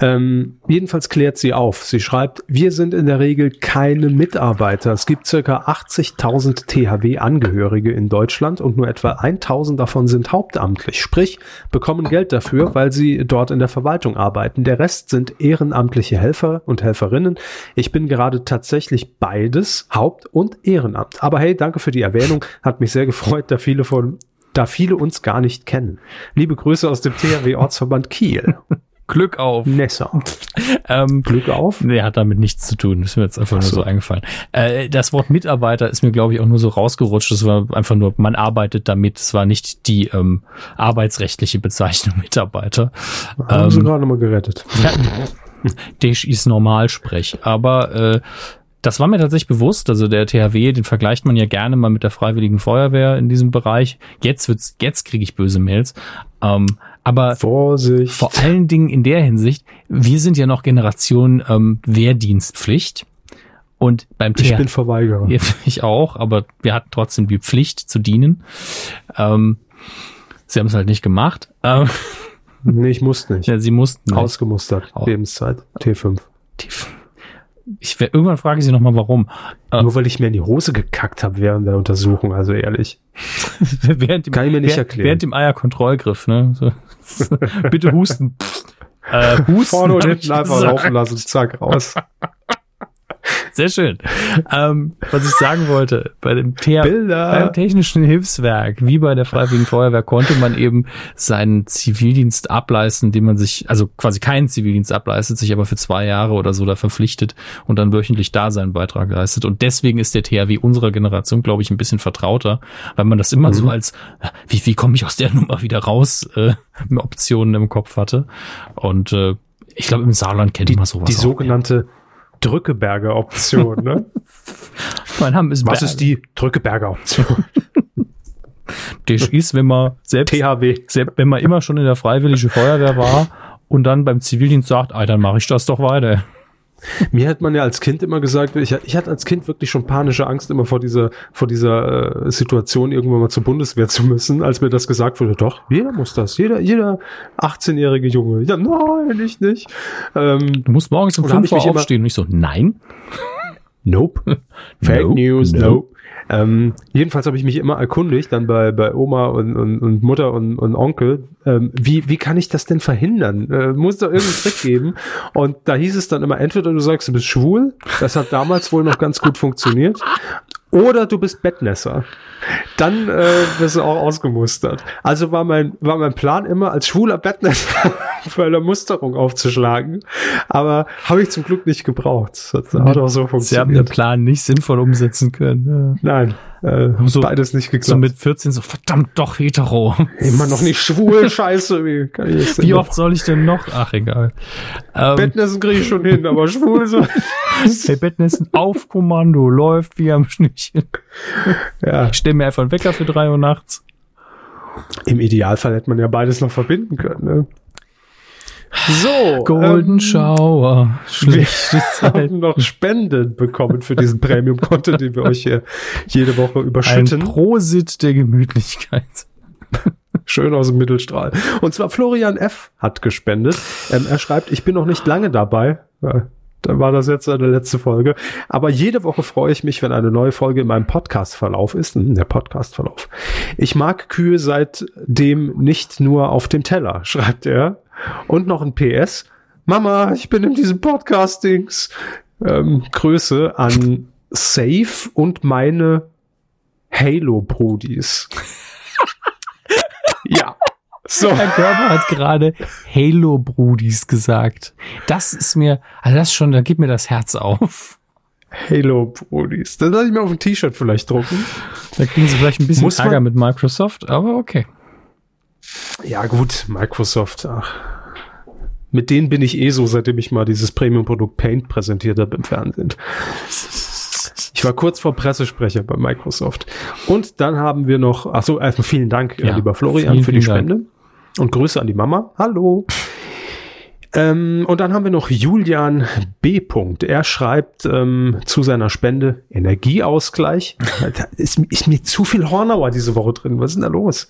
Ähm, jedenfalls klärt sie auf. Sie schreibt, wir sind in der Regel keine Mitarbeiter. Es gibt circa 80.000 THW-Angehörige in Deutschland und nur etwa 1.000 davon sind hauptamtlich, sprich bekommen Geld dafür, weil sie dort in der Verwaltung arbeiten. Der Rest sind ehrenamtliche Helfer und Helferinnen. Ich bin gerade tatsächlich beides, Haupt- und Ehrenamt. Aber hey, danke für die Erwähnung. Hat mich sehr gefreut, da viele von da viele uns gar nicht kennen. Liebe Grüße aus dem THW Ortsverband Kiel. Glück auf. Nessa. Ähm, Glück auf? Nee, hat damit nichts zu tun. Ist mir jetzt einfach Ach nur so. so eingefallen. Äh, das Wort Mitarbeiter ist mir, glaube ich, auch nur so rausgerutscht. Das war einfach nur, man arbeitet damit. Es war nicht die ähm, arbeitsrechtliche Bezeichnung Mitarbeiter. Haben sie Ähm, gerade mal gerettet. ja, Desch ist Normalsprech. Aber äh, das war mir tatsächlich bewusst. Also der THW, den vergleicht man ja gerne mal mit der Freiwilligen Feuerwehr in diesem Bereich. Jetzt wird's, jetzt kriege ich böse Mails. Ähm, aber Vorsicht. vor allen Dingen in der Hinsicht, wir sind ja noch Generation ähm, Wehrdienstpflicht. Und beim ich THW, bin Verweigerer. ich auch, aber wir hatten trotzdem die Pflicht zu dienen. Ähm, sie haben es halt nicht gemacht. Ähm, Nee, ich muss nicht. ja, sie mussten. nicht. Ausgemustert. Au. Lebenszeit. T5. Die- Ich, wer- irgendwann frage ich sie nochmal, warum. Äh, Nur weil ich mir in die Hose gekackt habe während der Untersuchung, also ehrlich. während dem, Kann ich mir nicht während, erklären. Während dem Eierkontrollgriff, ne? So, bitte husten. äh, husten. Vorne und hinten einfach laufen lassen, zack, raus. Sehr schön. Ähm, was ich sagen wollte, bei dem TH Bilder. beim Technischen Hilfswerk, wie bei der Freiwilligen Feuerwehr, konnte man eben seinen Zivildienst ableisten, den man sich, also quasi keinen Zivildienst ableistet, sich aber für zwei Jahre oder so da verpflichtet und dann wöchentlich da seinen Beitrag leistet. Und deswegen ist der THW unserer Generation, glaube ich, ein bisschen vertrauter, weil man das immer Mhm. so als, wie, wie komme ich aus der Nummer wieder raus, äh, Optionen im Kopf hatte. Und äh, ich glaube, im Saarland kennt Die, man sowas. die auch. sogenannte Drückeberger Option, ne? Mein Name ist Was Berg. ist die Drückeberger Option? Das ist, wenn man selbst, THW. selbst wenn man immer schon in der Freiwilligen Feuerwehr war und dann beim Zivildienst sagt, ah, dann mache ich das doch weiter. Mir hat man ja als Kind immer gesagt, ich, ich hatte als Kind wirklich schon panische Angst immer vor dieser, vor dieser äh, Situation, irgendwann mal zur Bundeswehr zu müssen, als mir das gesagt wurde, doch, jeder muss das, jeder, jeder 18-jährige Junge. Ja, nein, ich nicht. Ähm, Du musst morgens um Und hab 5 ich Uhr aufstehen und ich so, nein. Nope. Fake Nope. News, Nope. nope. Ähm, jedenfalls habe ich mich immer erkundigt, dann bei, bei Oma und, und, und Mutter und, und Onkel, ähm, wie, wie kann ich das denn verhindern? Äh, muss da irgendeinen Trick geben? Und da hieß es dann immer, entweder du sagst, du bist schwul, das hat damals wohl noch ganz gut funktioniert, oder du bist Bettnässer. Dann äh, wirst du auch ausgemustert. Also war mein, war mein Plan immer, als schwuler Bettnässer für eine Musterung aufzuschlagen. Aber habe ich zum Glück nicht gebraucht. Das hat auch so Sie haben den funktioniert. Plan nicht sinnvoll umsetzen können. Nein, äh, So- beides nicht geklappt. So mit 14 so, verdammt doch hetero. Immer noch nicht schwul, scheiße. Wie, kann ich das Wie noch? oft soll ich denn noch? Ach, egal. Ähm, Bettnässen kriege ich schon hin, aber schwul so. hey, Bettnässen auf Kommando, läuft wie am Schnürchen. ja, Ich stell mir einfach einen Wecker für drei Uhr nachts. im Idealfall hätte man ja beides noch verbinden können. Ne? So, Golden ähm, Shower. Schlechte Wir Zeit. haben noch Spenden bekommen für diesen Premium-Content, den wir euch hier jede Woche Ein überschütten. Prosit der Gemütlichkeit. Schön aus dem Mittelstrahl. Und zwar Florian F. hat gespendet. Ähm, er schreibt, ich bin noch nicht lange dabei. Ja, dann war das jetzt seine letzte Folge. Aber jede Woche freue ich mich, wenn eine neue Folge in meinem Podcast-Verlauf ist. Hm, der Podcast-Verlauf. Ich mag Kühe seitdem nicht nur auf dem Teller, schreibt er. Und noch ein PS. Mama, ich bin in diesem Podcast-Dings. Ähm, Grüße an Safe und meine Halo-Brudis. ja. So. Herr Körper hat gerade Halo Brudis gesagt. Das ist mir, also das schon, da gibt mir das Herz auf. Halo Brudis. Das lasse ich mir auf ein T-Shirt vielleicht drucken. Da kriegen sie vielleicht ein bisschen Muss Ärger mit Microsoft, aber okay. Ja, gut, Microsoft. Ach. Mit denen bin ich eh so, seitdem ich mal dieses Premium-Produkt Paint präsentiert habe im Fernsehen. Ich war kurz vor Pressesprecher bei Microsoft. Und dann haben wir noch, ach so, erstmal vielen Dank, äh, Ja, lieber Florian, vielen, für die Spende. Und Grüße an die Mama. Hallo. Ähm, und dann haben wir noch Julian B. Er schreibt ähm, zu seiner Spende Energieausgleich. da ist, ist mir zu viel Hornauer diese Woche drin. Was ist denn da los?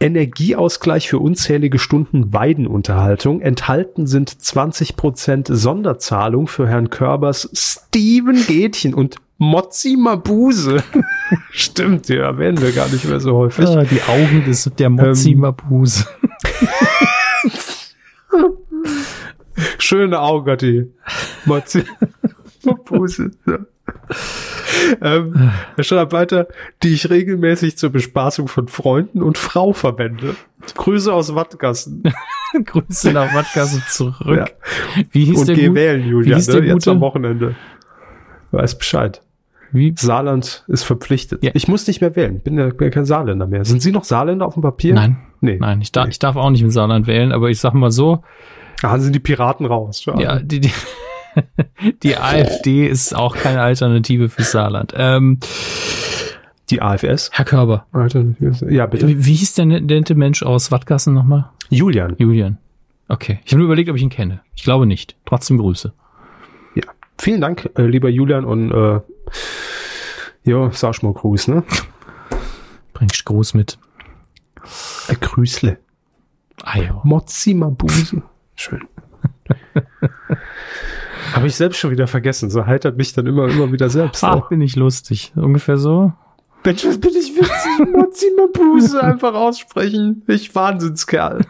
Energieausgleich für unzählige Stunden Weidenunterhaltung. Enthalten sind 20% Sonderzahlung für Herrn Körbers Steven Gätchen und Mozzi Mabuse. Stimmt, ja, erwähnen wir gar nicht mehr so häufig. Ah, die Augen des, der Mozzi Ähm. Mabuse. Schöne Augen hat die Mozzi Mabuse. Ja. Ähm, er schreibt weiter, die ich regelmäßig zur Bespaßung von Freunden und Frau verwende. Grüße aus Wattgassen. Grüße nach Wattgasse zurück. Ja. Wie hieß Und der geh wählen, der ne? jetzt am Wochenende. Weiß Bescheid. Wie? Saarland ist verpflichtet. Ja. Ich muss nicht mehr wählen. Bin ja bin ja kein Saarländer mehr. Sind Sie noch Saarländer auf dem Papier? Nein, Nee. nein, ich, darf Nee. ich darf auch nicht im Saarland wählen, aber ich sag mal so, Da sind die Piraten raus. Schade. ja, die, die, die AfD ist auch keine Alternative für Saarland. Ähm, Die AFS. Herr Körber, Alternative- Ja, bitte. wie, wie hieß der ne- nette Mensch aus Wattgassen nochmal? Julian. Julian. Okay, ich habe nur überlegt, ob ich ihn kenne. Ich glaube nicht. Trotzdem Grüße. Ja. Vielen Dank, äh, lieber Julian und äh, jo, sag mal Gruß, ne? Bringst Gruß mit. Äh, Grüßle. Ah ja. Mozzi Mabuse. Schön. Habe ich selbst schon wieder vergessen. So heitert mich dann immer, immer wieder selbst. Ach, auch. bin ich lustig. Ungefähr so. Mensch, was bin ich witzig? Mozzi Mabuse einfach aussprechen. Ich Wahnsinnskerl.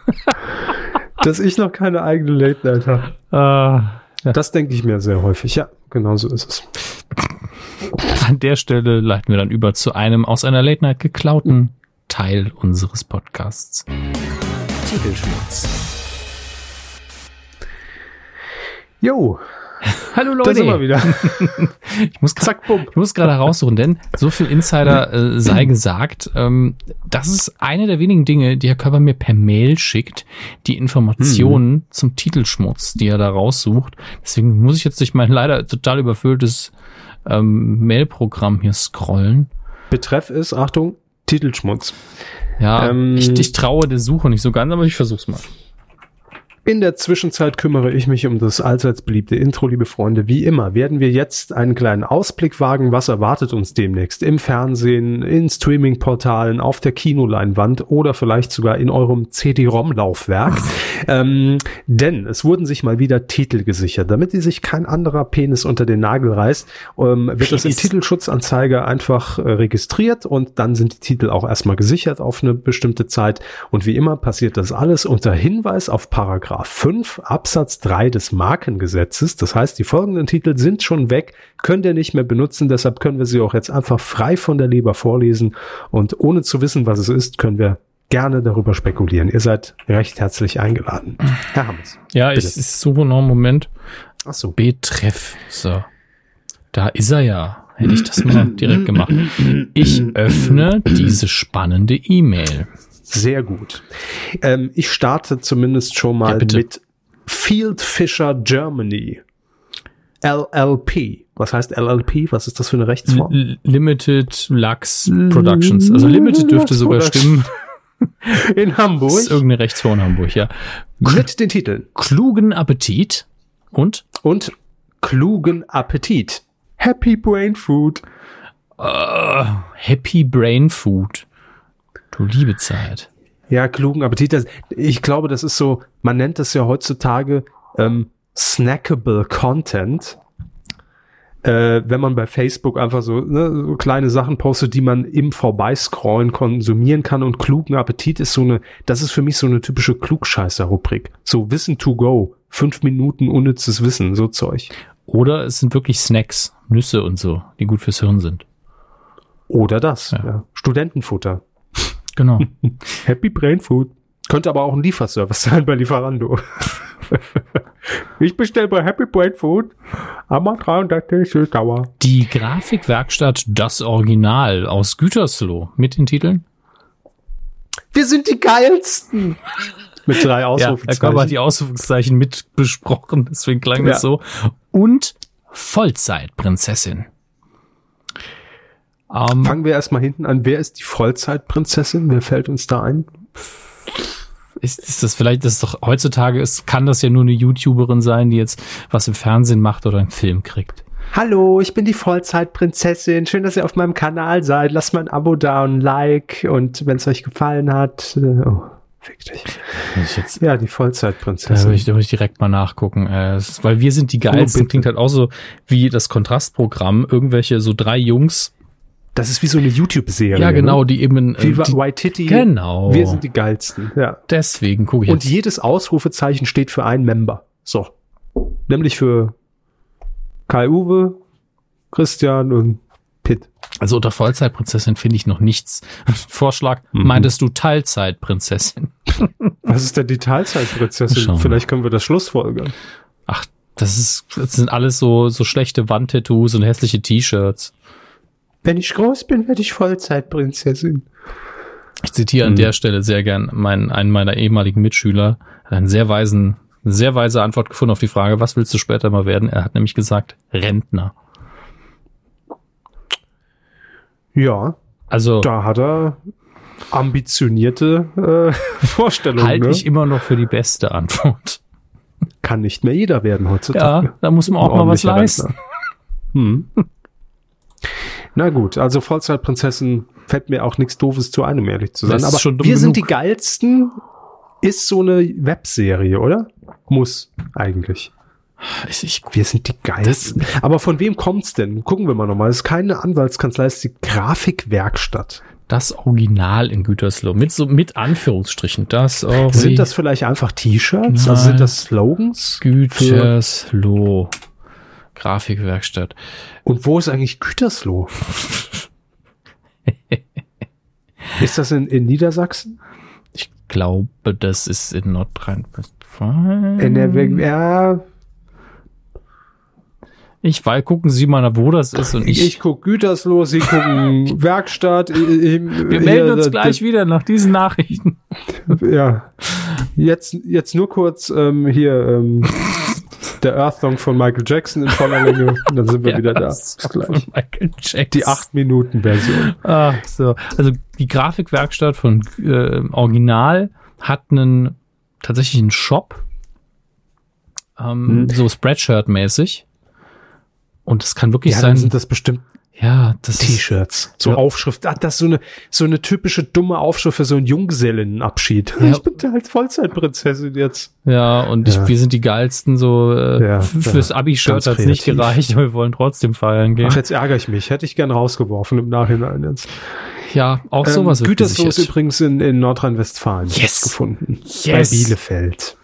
Dass ich noch keine eigene Late Night habe. Äh, Das denke ich mir sehr häufig. Ja, genau so ist es. an der Stelle leiten wir dann über zu einem aus einer Late Night geklauten Teil unseres Podcasts. Titelschmutz. Jo, Hallo da sind wir wieder. Ich muss grad- Zack, bumm. Ich muss gerade heraussuchen, denn so viel Insider äh, sei gesagt. Ähm, das ist eine der wenigen Dinge, die Herr Körper mir per Mail schickt, die Informationen zum Titelschmutz, die er da raussucht. Deswegen muss ich jetzt durch mein leider total überfülltes ähm, Mailprogramm hier scrollen. Betreff ist, Achtung, Titelschmutz. Ja, Ähm, ich, ich traue der Suche nicht so ganz, aber ich versuch's mal. In der Zwischenzeit kümmere ich mich um das allseits beliebte Intro, liebe Freunde. Wie immer werden wir jetzt einen kleinen Ausblick wagen, was erwartet uns demnächst im Fernsehen, in Streaming-Portalen, auf der Kinoleinwand oder vielleicht sogar in eurem CD-ROM-Laufwerk. ähm, denn es wurden sich mal wieder Titel gesichert. Damit die sich kein anderer Penis unter den Nagel reißt, ähm, wird das im Penis. Titelschutzanzeiger einfach äh, registriert und dann sind die Titel auch erstmal gesichert auf eine bestimmte Zeit. Und wie immer passiert das alles unter Hinweis auf Paragraph 5 Absatz 3 des Markengesetzes. Das heißt, die folgenden Titel sind schon weg, könnt ihr nicht mehr benutzen. Deshalb können wir sie auch jetzt einfach frei von der Leber vorlesen. Und ohne zu wissen, was es ist, können wir gerne darüber spekulieren. Ihr seid recht herzlich eingeladen. Herr Hammes. Ja, ich, Bitte. ich suche noch einen Moment. Ach so. Betreff. So. Da ist er ja. Hätte ich das mal direkt gemacht. Ich öffne diese spannende E-Mail. Sehr gut. Ähm, ich starte zumindest schon mal Ja, mit Field Fisher Germany. LLP. Was heißt LLP? Was ist das für eine Rechtsform? L Limited Lux Productions. Also Limited dürfte Lux sogar stimmen. In Hamburg. Das ist irgendeine Rechtsform in Hamburg, ja. Mit den Titeln. Klugen Appetit und Und klugen Appetit. Happy Brain Food. äh, Happy Brain Food. Du liebe Zeit. Ja, klugen Appetit. Das, ich glaube, das ist so, man nennt das ja heutzutage ähm, snackable Content. Äh, wenn man bei Facebook einfach so, ne, so kleine Sachen postet, die man im Vorbeiscrollen konsumieren kann und klugen Appetit ist so eine, das ist für mich so eine typische Klugscheißer-Rubrik. So Wissen to go. Fünf Minuten unnützes Wissen, so Zeug. Oder es sind wirklich Snacks, Nüsse und so, die gut fürs Hirn sind. Oder das. Ja. Ja. Studentenfutter. Genau. Happy Brain Food. Könnte aber auch ein Lieferservice sein bei Lieferando. ich bestelle bei Happy Brain Food einmal 360 Süßdauer. Die Grafikwerkstatt Das Original aus Gütersloh mit den Titeln. Wir sind die geilsten. Mit drei Ja, Herr Körber hat Ausrufezeichen. die Ausrufungszeichen mit besprochen, deswegen klang das Ja. so. Und Vollzeitprinzessin. Ähm, Fangen wir erstmal hinten an. Wer ist die Vollzeitprinzessin? Wer fällt uns da ein? ist, ist das vielleicht, das ist doch heutzutage ist, kann das ja nur eine YouTuberin sein, die jetzt was im Fernsehen macht oder einen Film kriegt. Hallo, ich bin die Vollzeitprinzessin. Schön, dass ihr auf meinem Kanal seid. Lasst mal ein Abo da und ein Like. Und wenn es euch gefallen hat, äh, oh, fick dich. Jetzt, Ja, die da Vollzeitprinzessin. will ich, da will ich direkt mal nachgucken. Äh, weil wir sind die geilsten, bitte. klingt halt auch so wie das Kontrastprogramm. Irgendwelche so drei Jungs. Das ist wie so eine YouTube-Serie. Ja, genau, Ne? die eben, äh, White Titty. genau. Wir sind die geilsten. Ja. deswegen gucke ich Und jetzt. jedes Ausrufezeichen steht für einen Member. So. Nämlich für Kai Uwe, Christian und Pitt. Also unter Vollzeitprinzessin finde ich noch nichts. Vorschlag, Mhm. meintest du Teilzeitprinzessin? Was ist denn die Teilzeitprinzessin? Vielleicht können wir das schlussfolgern. Ach, das ist, das sind alles so, so schlechte Wandtattoos und hässliche T-Shirts. Wenn ich groß bin, werde ich Vollzeitprinzessin. Ich zitiere an Mhm. der Stelle sehr gern meinen, einen meiner ehemaligen Mitschüler, hat einen sehr weisen, eine sehr weise Antwort gefunden auf die Frage, was willst du später mal werden? Er hat nämlich gesagt, Rentner. Ja, Also da hat er ambitionierte äh, Vorstellungen. halte ne? ich immer noch für die beste Antwort. Kann nicht mehr jeder werden heutzutage. Ja, da muss man auch mal was leisten. Hm. Na gut, also Vollzeitprinzessin fällt mir auch nichts Doofes zu einem, ehrlich zu sein. Aber wir sind die genug. geilsten, ist so eine Webserie, oder? Muss eigentlich. Ich, ich, Wir sind die geilsten. Aber von wem kommt's denn? Gucken wir mal nochmal. Es ist keine Anwaltskanzlei, es ist die Grafikwerkstatt. das Original in Gütersloh mit so mit Anführungsstrichen. Das Ori Sind das vielleicht einfach T-Shirts? Also sind das Slogans? Gütersloh Grafikwerkstatt? Und wo ist eigentlich Gütersloh? ist das in, in Niedersachsen? Ich glaube, das ist in Nordrhein-Westfalen. NRW, ja, Ich weiß, gucken Sie mal, wo das ist und ich, ich. ich guck Gütersloh, Sie gucken Werkstatt. Ich, ich, wir melden uns gleich wieder nach diesen Nachrichten. Ja. Jetzt, jetzt nur kurz ähm, hier ähm, der Earth Song von Michael Jackson in voller Länge. Und dann sind wir wieder da. gleich. Michael Jackson. Die 8-Minuten-Version. Ah, so. Also die Grafikwerkstatt von äh, Original hat einen tatsächlich einen Shop, ähm, Hm. so Spreadshirt-mäßig. Und es kann wirklich Ja, dann sein. sind das bestimmt ja, das T-Shirts. So Ja. Aufschrift. Ah, das ist so eine, so eine typische dumme Aufschrift für so einen Junggesellenabschied. Ja. Ich bin halt Vollzeitprinzessin jetzt. ja, und Ja. Ich, wir sind die geilsten, so äh, fürs Abi-Shirt Ganz hat's nicht gereicht, aber wir wollen trotzdem feiern gehen. Ach, jetzt ärgere ich mich. Hätte ich gern rausgeworfen im Nachhinein jetzt. ja, auch sowas ähm, wird Gütersloh ist übrigens in, in Nordrhein-Westfalen Yes. gefunden. Yes. Bei Bielefeld.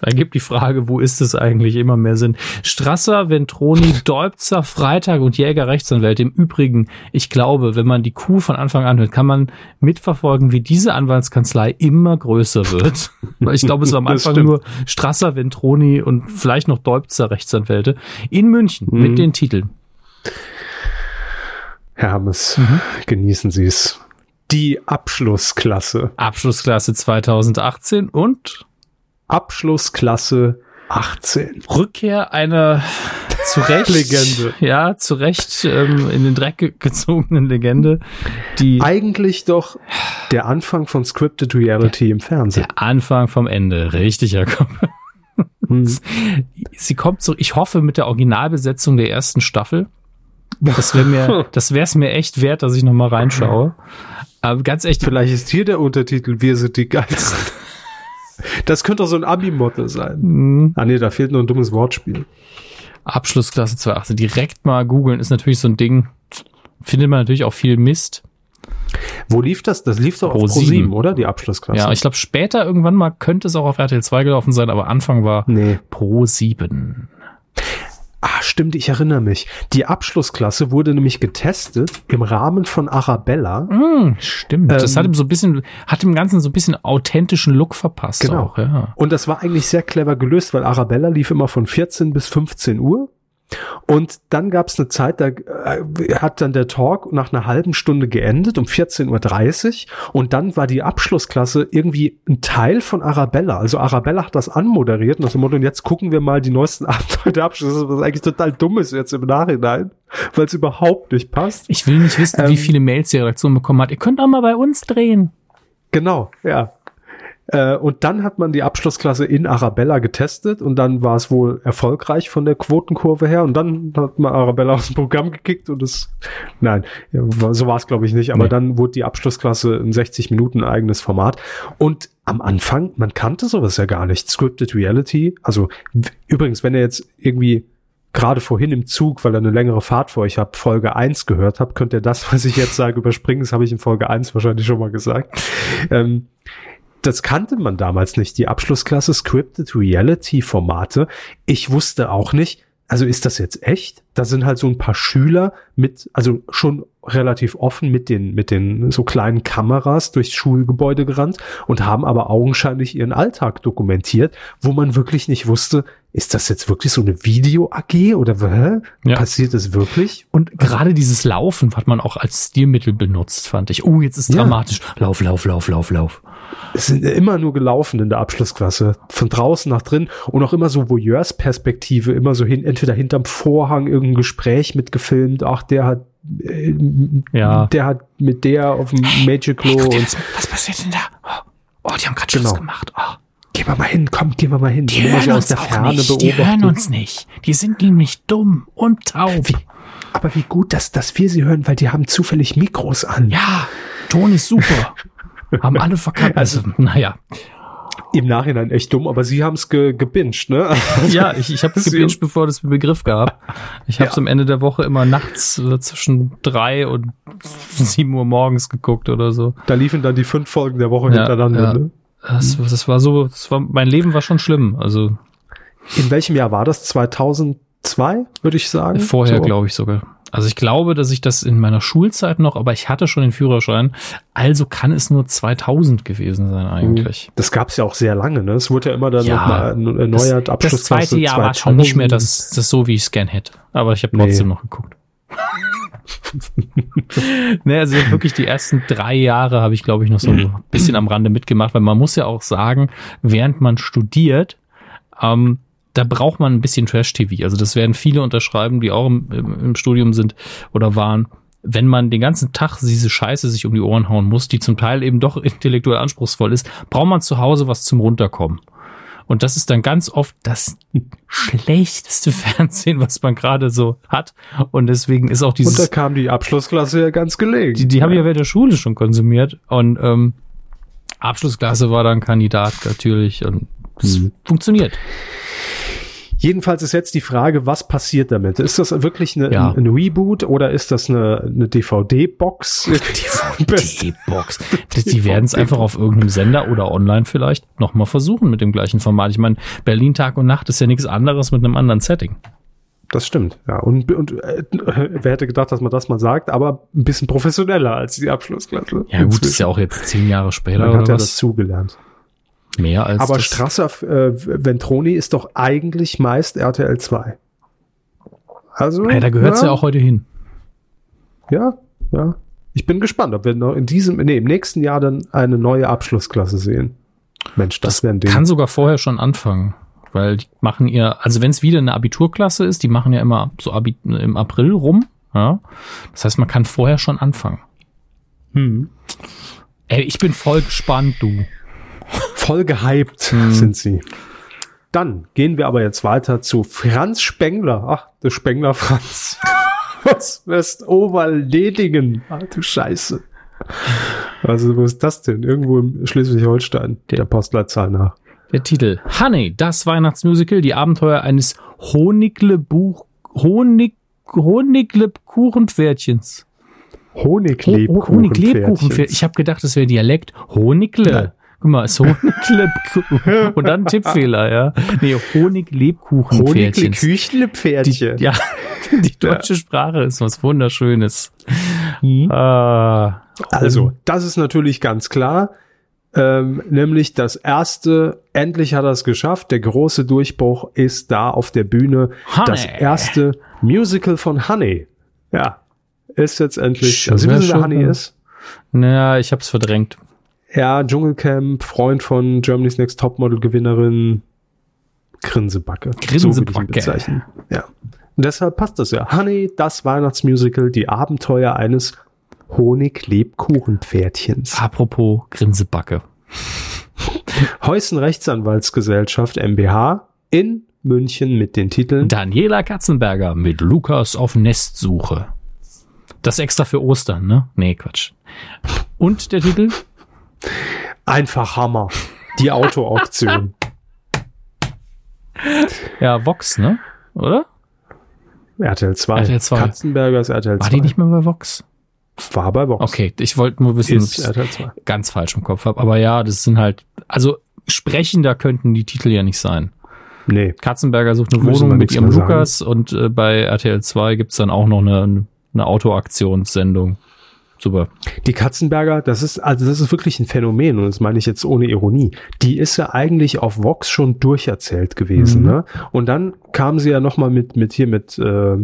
Das ergibt die Frage, wo ist es eigentlich immer mehr Sinn? Strasser, Ventroni, Deubzer, Freitag und Jäger Rechtsanwälte. Im Übrigen, ich glaube, wenn man die Kuh von Anfang an hört, kann man mitverfolgen, wie diese Anwaltskanzlei immer größer wird. Ich glaube, es war am Anfang nur Strasser, Ventroni und vielleicht noch Deubzer Rechtsanwälte in München Mhm. mit den Titeln. Herr Hammes, Mhm. genießen Sie es. Die Abschlussklasse. Abschlussklasse 2018 und Abschlussklasse 18. Rückkehr einer zu Recht, Legende. ja, zu Recht ähm, in den Dreck ge- gezogenen Legende, die Eigentlich doch der Anfang von Scripted Reality im Fernsehen. der Anfang vom Ende, richtig, Jakob. Hm. Sie kommt so, ich hoffe, mit der Originalbesetzung der ersten Staffel. Das wäre mir, das wäre es mir echt wert, dass ich noch mal reinschaue. Aber ganz echt, Vielleicht ist hier der Untertitel Wir sind die Geilsten. Das könnte doch so ein Abi-Motto sein. mh, Ah nee, da fehlt nur ein dummes Wortspiel. Abschlussklasse 2018, direkt mal googeln ist natürlich so ein Ding. Findet man natürlich auch viel Mist. Wo lief das? Das lief doch Pro auf Pro sieben. 7, oder? Die Abschlussklasse. Ja, ich glaube, später irgendwann mal könnte es auch auf RTL 2 gelaufen sein, aber Anfang war Nee. Pro 7. Ah, stimmt, ich erinnere mich. Die Abschlussklasse wurde nämlich getestet im Rahmen von Arabella. Hm, stimmt. das Ähm, hat ihm so ein bisschen, hat dem Ganzen so ein bisschen authentischen Look verpasst. Genau. Auch, ja. Und das war eigentlich sehr clever gelöst, weil Arabella lief immer von 14 bis 15 Uhr. Und dann gab es eine Zeit, da äh, hat dann der Talk nach einer halben Stunde geendet, um 14.30 Uhr. Und dann war die Abschlussklasse irgendwie ein Teil von Arabella. Also Arabella hat das anmoderiert und das Motto, und jetzt gucken wir mal die neuesten Abenteuer der Abschluss, was eigentlich total dumm ist jetzt im Nachhinein, weil es überhaupt nicht passt. Ich will nicht wissen, wie Ähm, viele Mails die Redaktion bekommen hat. Ihr könnt auch mal bei uns drehen. Genau, ja. Äh, und dann hat man die Abschlussklasse in Arabella getestet und dann war es wohl erfolgreich von der Quotenkurve her und dann hat man Arabella aus dem Programm gekickt und es, nein, so war es glaube ich nicht, aber Nee. dann wurde die Abschlussklasse in 60 Minuten eigenes Format und am Anfang, man kannte sowas ja gar nicht, Scripted Reality, also übrigens, wenn ihr jetzt irgendwie gerade vorhin im Zug, weil ihr eine längere Fahrt vor euch habt, Folge 1 gehört habt, könnt ihr das, was ich jetzt sage, überspringen. Das habe ich in Folge 1 wahrscheinlich schon mal gesagt. Ähm, das kannte man damals nicht, die Abschlussklasse Scripted Reality Formate. Ich wusste auch nicht, also ist das jetzt echt? Da sind halt so ein paar Schüler mit, also schon relativ offen mit den, mit den so kleinen Kameras durchs Schulgebäude gerannt und haben aber augenscheinlich ihren Alltag dokumentiert, wo man wirklich nicht wusste, ist das jetzt wirklich so eine Video-AG oder hä? Ja. passiert das wirklich? Und gerade dieses Laufen hat man auch als Stilmittel benutzt, fand ich. Oh, jetzt ist Ja. dramatisch. Lauf, lauf, lauf, lauf, lauf. Es sind immer nur gelaufen in der Abschlussklasse. Von draußen nach drin und auch immer so Voyeurs-Perspektive, immer so hin, entweder hinterm Vorhang irgendein Gespräch mitgefilmt. Ach, der hat, äh, Ja. der hat mit der auf dem Magic-Klo Guck dir und das- was passiert denn da? Oh, die haben gerade Genau. Schluss gemacht. Oh. geh mal mal hin, komm, geh mal mal hin. Die hören so aus uns der auch Ferne nicht. Die hören beobachten. uns nicht. Die sind nämlich dumm und taub. Wie, aber wie gut, dass, dass wir sie hören, weil die haben zufällig Mikros an. Ja, Ton ist super. haben alle verkackt. Also, naja. Im Nachhinein echt dumm, aber sie haben es ge, gebinged, ne? Ja, ich, ich habe Sie- gebinged, bevor es einen Begriff gab. Ich habe es Ja. am Ende der Woche immer nachts äh, zwischen drei und sieben Uhr morgens geguckt oder so. Da liefen dann die fünf Folgen der Woche Ja, hintereinander. ja. Ne? Das, das war so, das war, mein Leben war schon schlimm. Also In welchem Jahr war das? 2002, würde ich sagen. vorher, So. glaube ich sogar. Also ich glaube, dass ich das in meiner Schulzeit noch, aber ich hatte schon den Führerschein. Also kann es nur 2000 gewesen sein eigentlich. Das gab's ja auch sehr lange, ne? Es wurde ja immer dann Ja, nochmal erneuert, Das, das. Abschlussklasse zweite Jahr war schon nicht mehr 2000. das, das so, wie ich es gern hätte. Aber ich habe Nee. trotzdem noch geguckt. ne, also wirklich die ersten drei Jahre habe ich, glaube ich, noch so ein bisschen am Rande mitgemacht, weil man muss ja auch sagen, während man studiert, ähm, da braucht man ein bisschen Trash-TV. Also das werden viele unterschreiben, die auch im, im, Studium sind oder waren. Wenn man den ganzen Tag diese Scheiße sich um die Ohren hauen muss, die zum Teil eben doch intellektuell anspruchsvoll ist, braucht man zu Hause was zum Runterkommen. Und das ist dann ganz oft das schlechteste Fernsehen, was man gerade so hat. Und deswegen ist auch Und da dieses, kam die Abschlussklasse ja ganz gelegen. die, die habe ich ja während der Schule schon konsumiert. Und ähm, Abschlussklasse war dann Kandidat natürlich und es Mhm. funktioniert. Jedenfalls ist jetzt die Frage, was passiert damit? Ist das wirklich eine, Ja. ein, ein Reboot oder ist das eine, eine DVD-Box? Die Box. Die, werden es einfach auf irgendeinem Sender oder online vielleicht nochmal versuchen mit dem gleichen Format. Ich meine, Berlin Tag und Nacht ist ja nichts anderes mit einem anderen Setting. Das stimmt, ja. Und, und äh, wer hätte gedacht, dass man das mal sagt, aber ein bisschen professioneller als die Abschlussklasse. Ja gut, ist ja auch jetzt zehn Jahre später Man hat ja was. dazugelernt. Mehr als Aber. Strasser äh, Ventroni ist doch eigentlich meist RTL 2. Also. Ja, da gehört's ja. auch heute hin. Ja, ja. Ich bin gespannt, ob wir noch in diesem, nee, im nächsten Jahr dann eine neue Abschlussklasse sehen. Mensch, das, Das wäre ein Ding. kann sogar vorher schon anfangen. Weil die machen ihr, also wenn es wieder eine Abiturklasse ist, die machen ja immer so Abi, im April rum. Ja? Das heißt, man kann vorher schon anfangen. Hm. Ey, ich bin voll gespannt, du. Voll gehypt Hm. sind sie. Dann gehen wir aber jetzt weiter zu Franz Spengler. Ach, der Spengler Franz. Was Westoberledingen. Ach du Scheiße. Also, wo ist das denn? Irgendwo im Schleswig-Holstein, der Postleitzahl nach. Der Titel. Honey, das Weihnachtsmusical, die Abenteuer eines Honiglebuch, Honig, Honiglebkuchenpferdchens. Honiglebkuchen. Honiglebkuchenpferd. Ich habe gedacht, das wäre Dialekt. Honigle. Guck mal, ist Honiglebkuchen. Und dann Tippfehler, ja. Nee, Honiglebkuchenpferdchens. Die, Honigle-Küchle-Pferdchen. ja, die deutsche Sprache ist was Wunderschönes. Hm. Ah, Also, das ist natürlich ganz klar. Ähm, nämlich das erste, endlich hat er es geschafft. Der große Durchbruch ist da auf der Bühne. Honey. Das erste Musical von Honey. Ja, ist jetzt endlich. Schon Also, Sie wissen, wer Honey ja. ist? naja, ich hab's verdrängt. Ja, Dschungelcamp, Freund von Germany's Next Topmodel-Gewinnerin. Grinsebacke. So Grinsebacke. würde ich ihn bezeichnen. Ja. Und deshalb passt das ja. Honey, das Weihnachtsmusical, die Abenteuer eines Honig-Lebkuchenpferdchens. Apropos Grinsebacke. Heusen Rechtsanwaltsgesellschaft MBH in München mit den Titeln Daniela Katzenberger mit Lukas auf Nestsuche. Das extra für Ostern, ne? Nee, Quatsch. Und der Titel? Einfach Hammer. Die Autoauktion. Ja, Vox, ne? Oder? RTL 2. RTL 2. Katzenberger ist RTL 2. War die nicht mehr bei Vox? War bei Vox. Okay, ich wollte nur wissen, ob Ist ich RTL 2. ganz falsch im Kopf habe. Aber ja, das sind halt, also sprechender könnten die Titel ja nicht sein. Nee. Katzenberger sucht eine Müssen Wohnung mit ihrem mehr sagen. Lukas und äh, bei RTL 2 gibt's dann auch noch eine, eine Autoaktionssendung. Super. Die Katzenberger, das ist, also das ist wirklich ein Phänomen und das meine ich jetzt ohne Ironie. Die ist ja eigentlich auf Vox schon durcherzählt gewesen, Mhm. ne? Und dann kam sie ja nochmal mit, mit hier mit äh,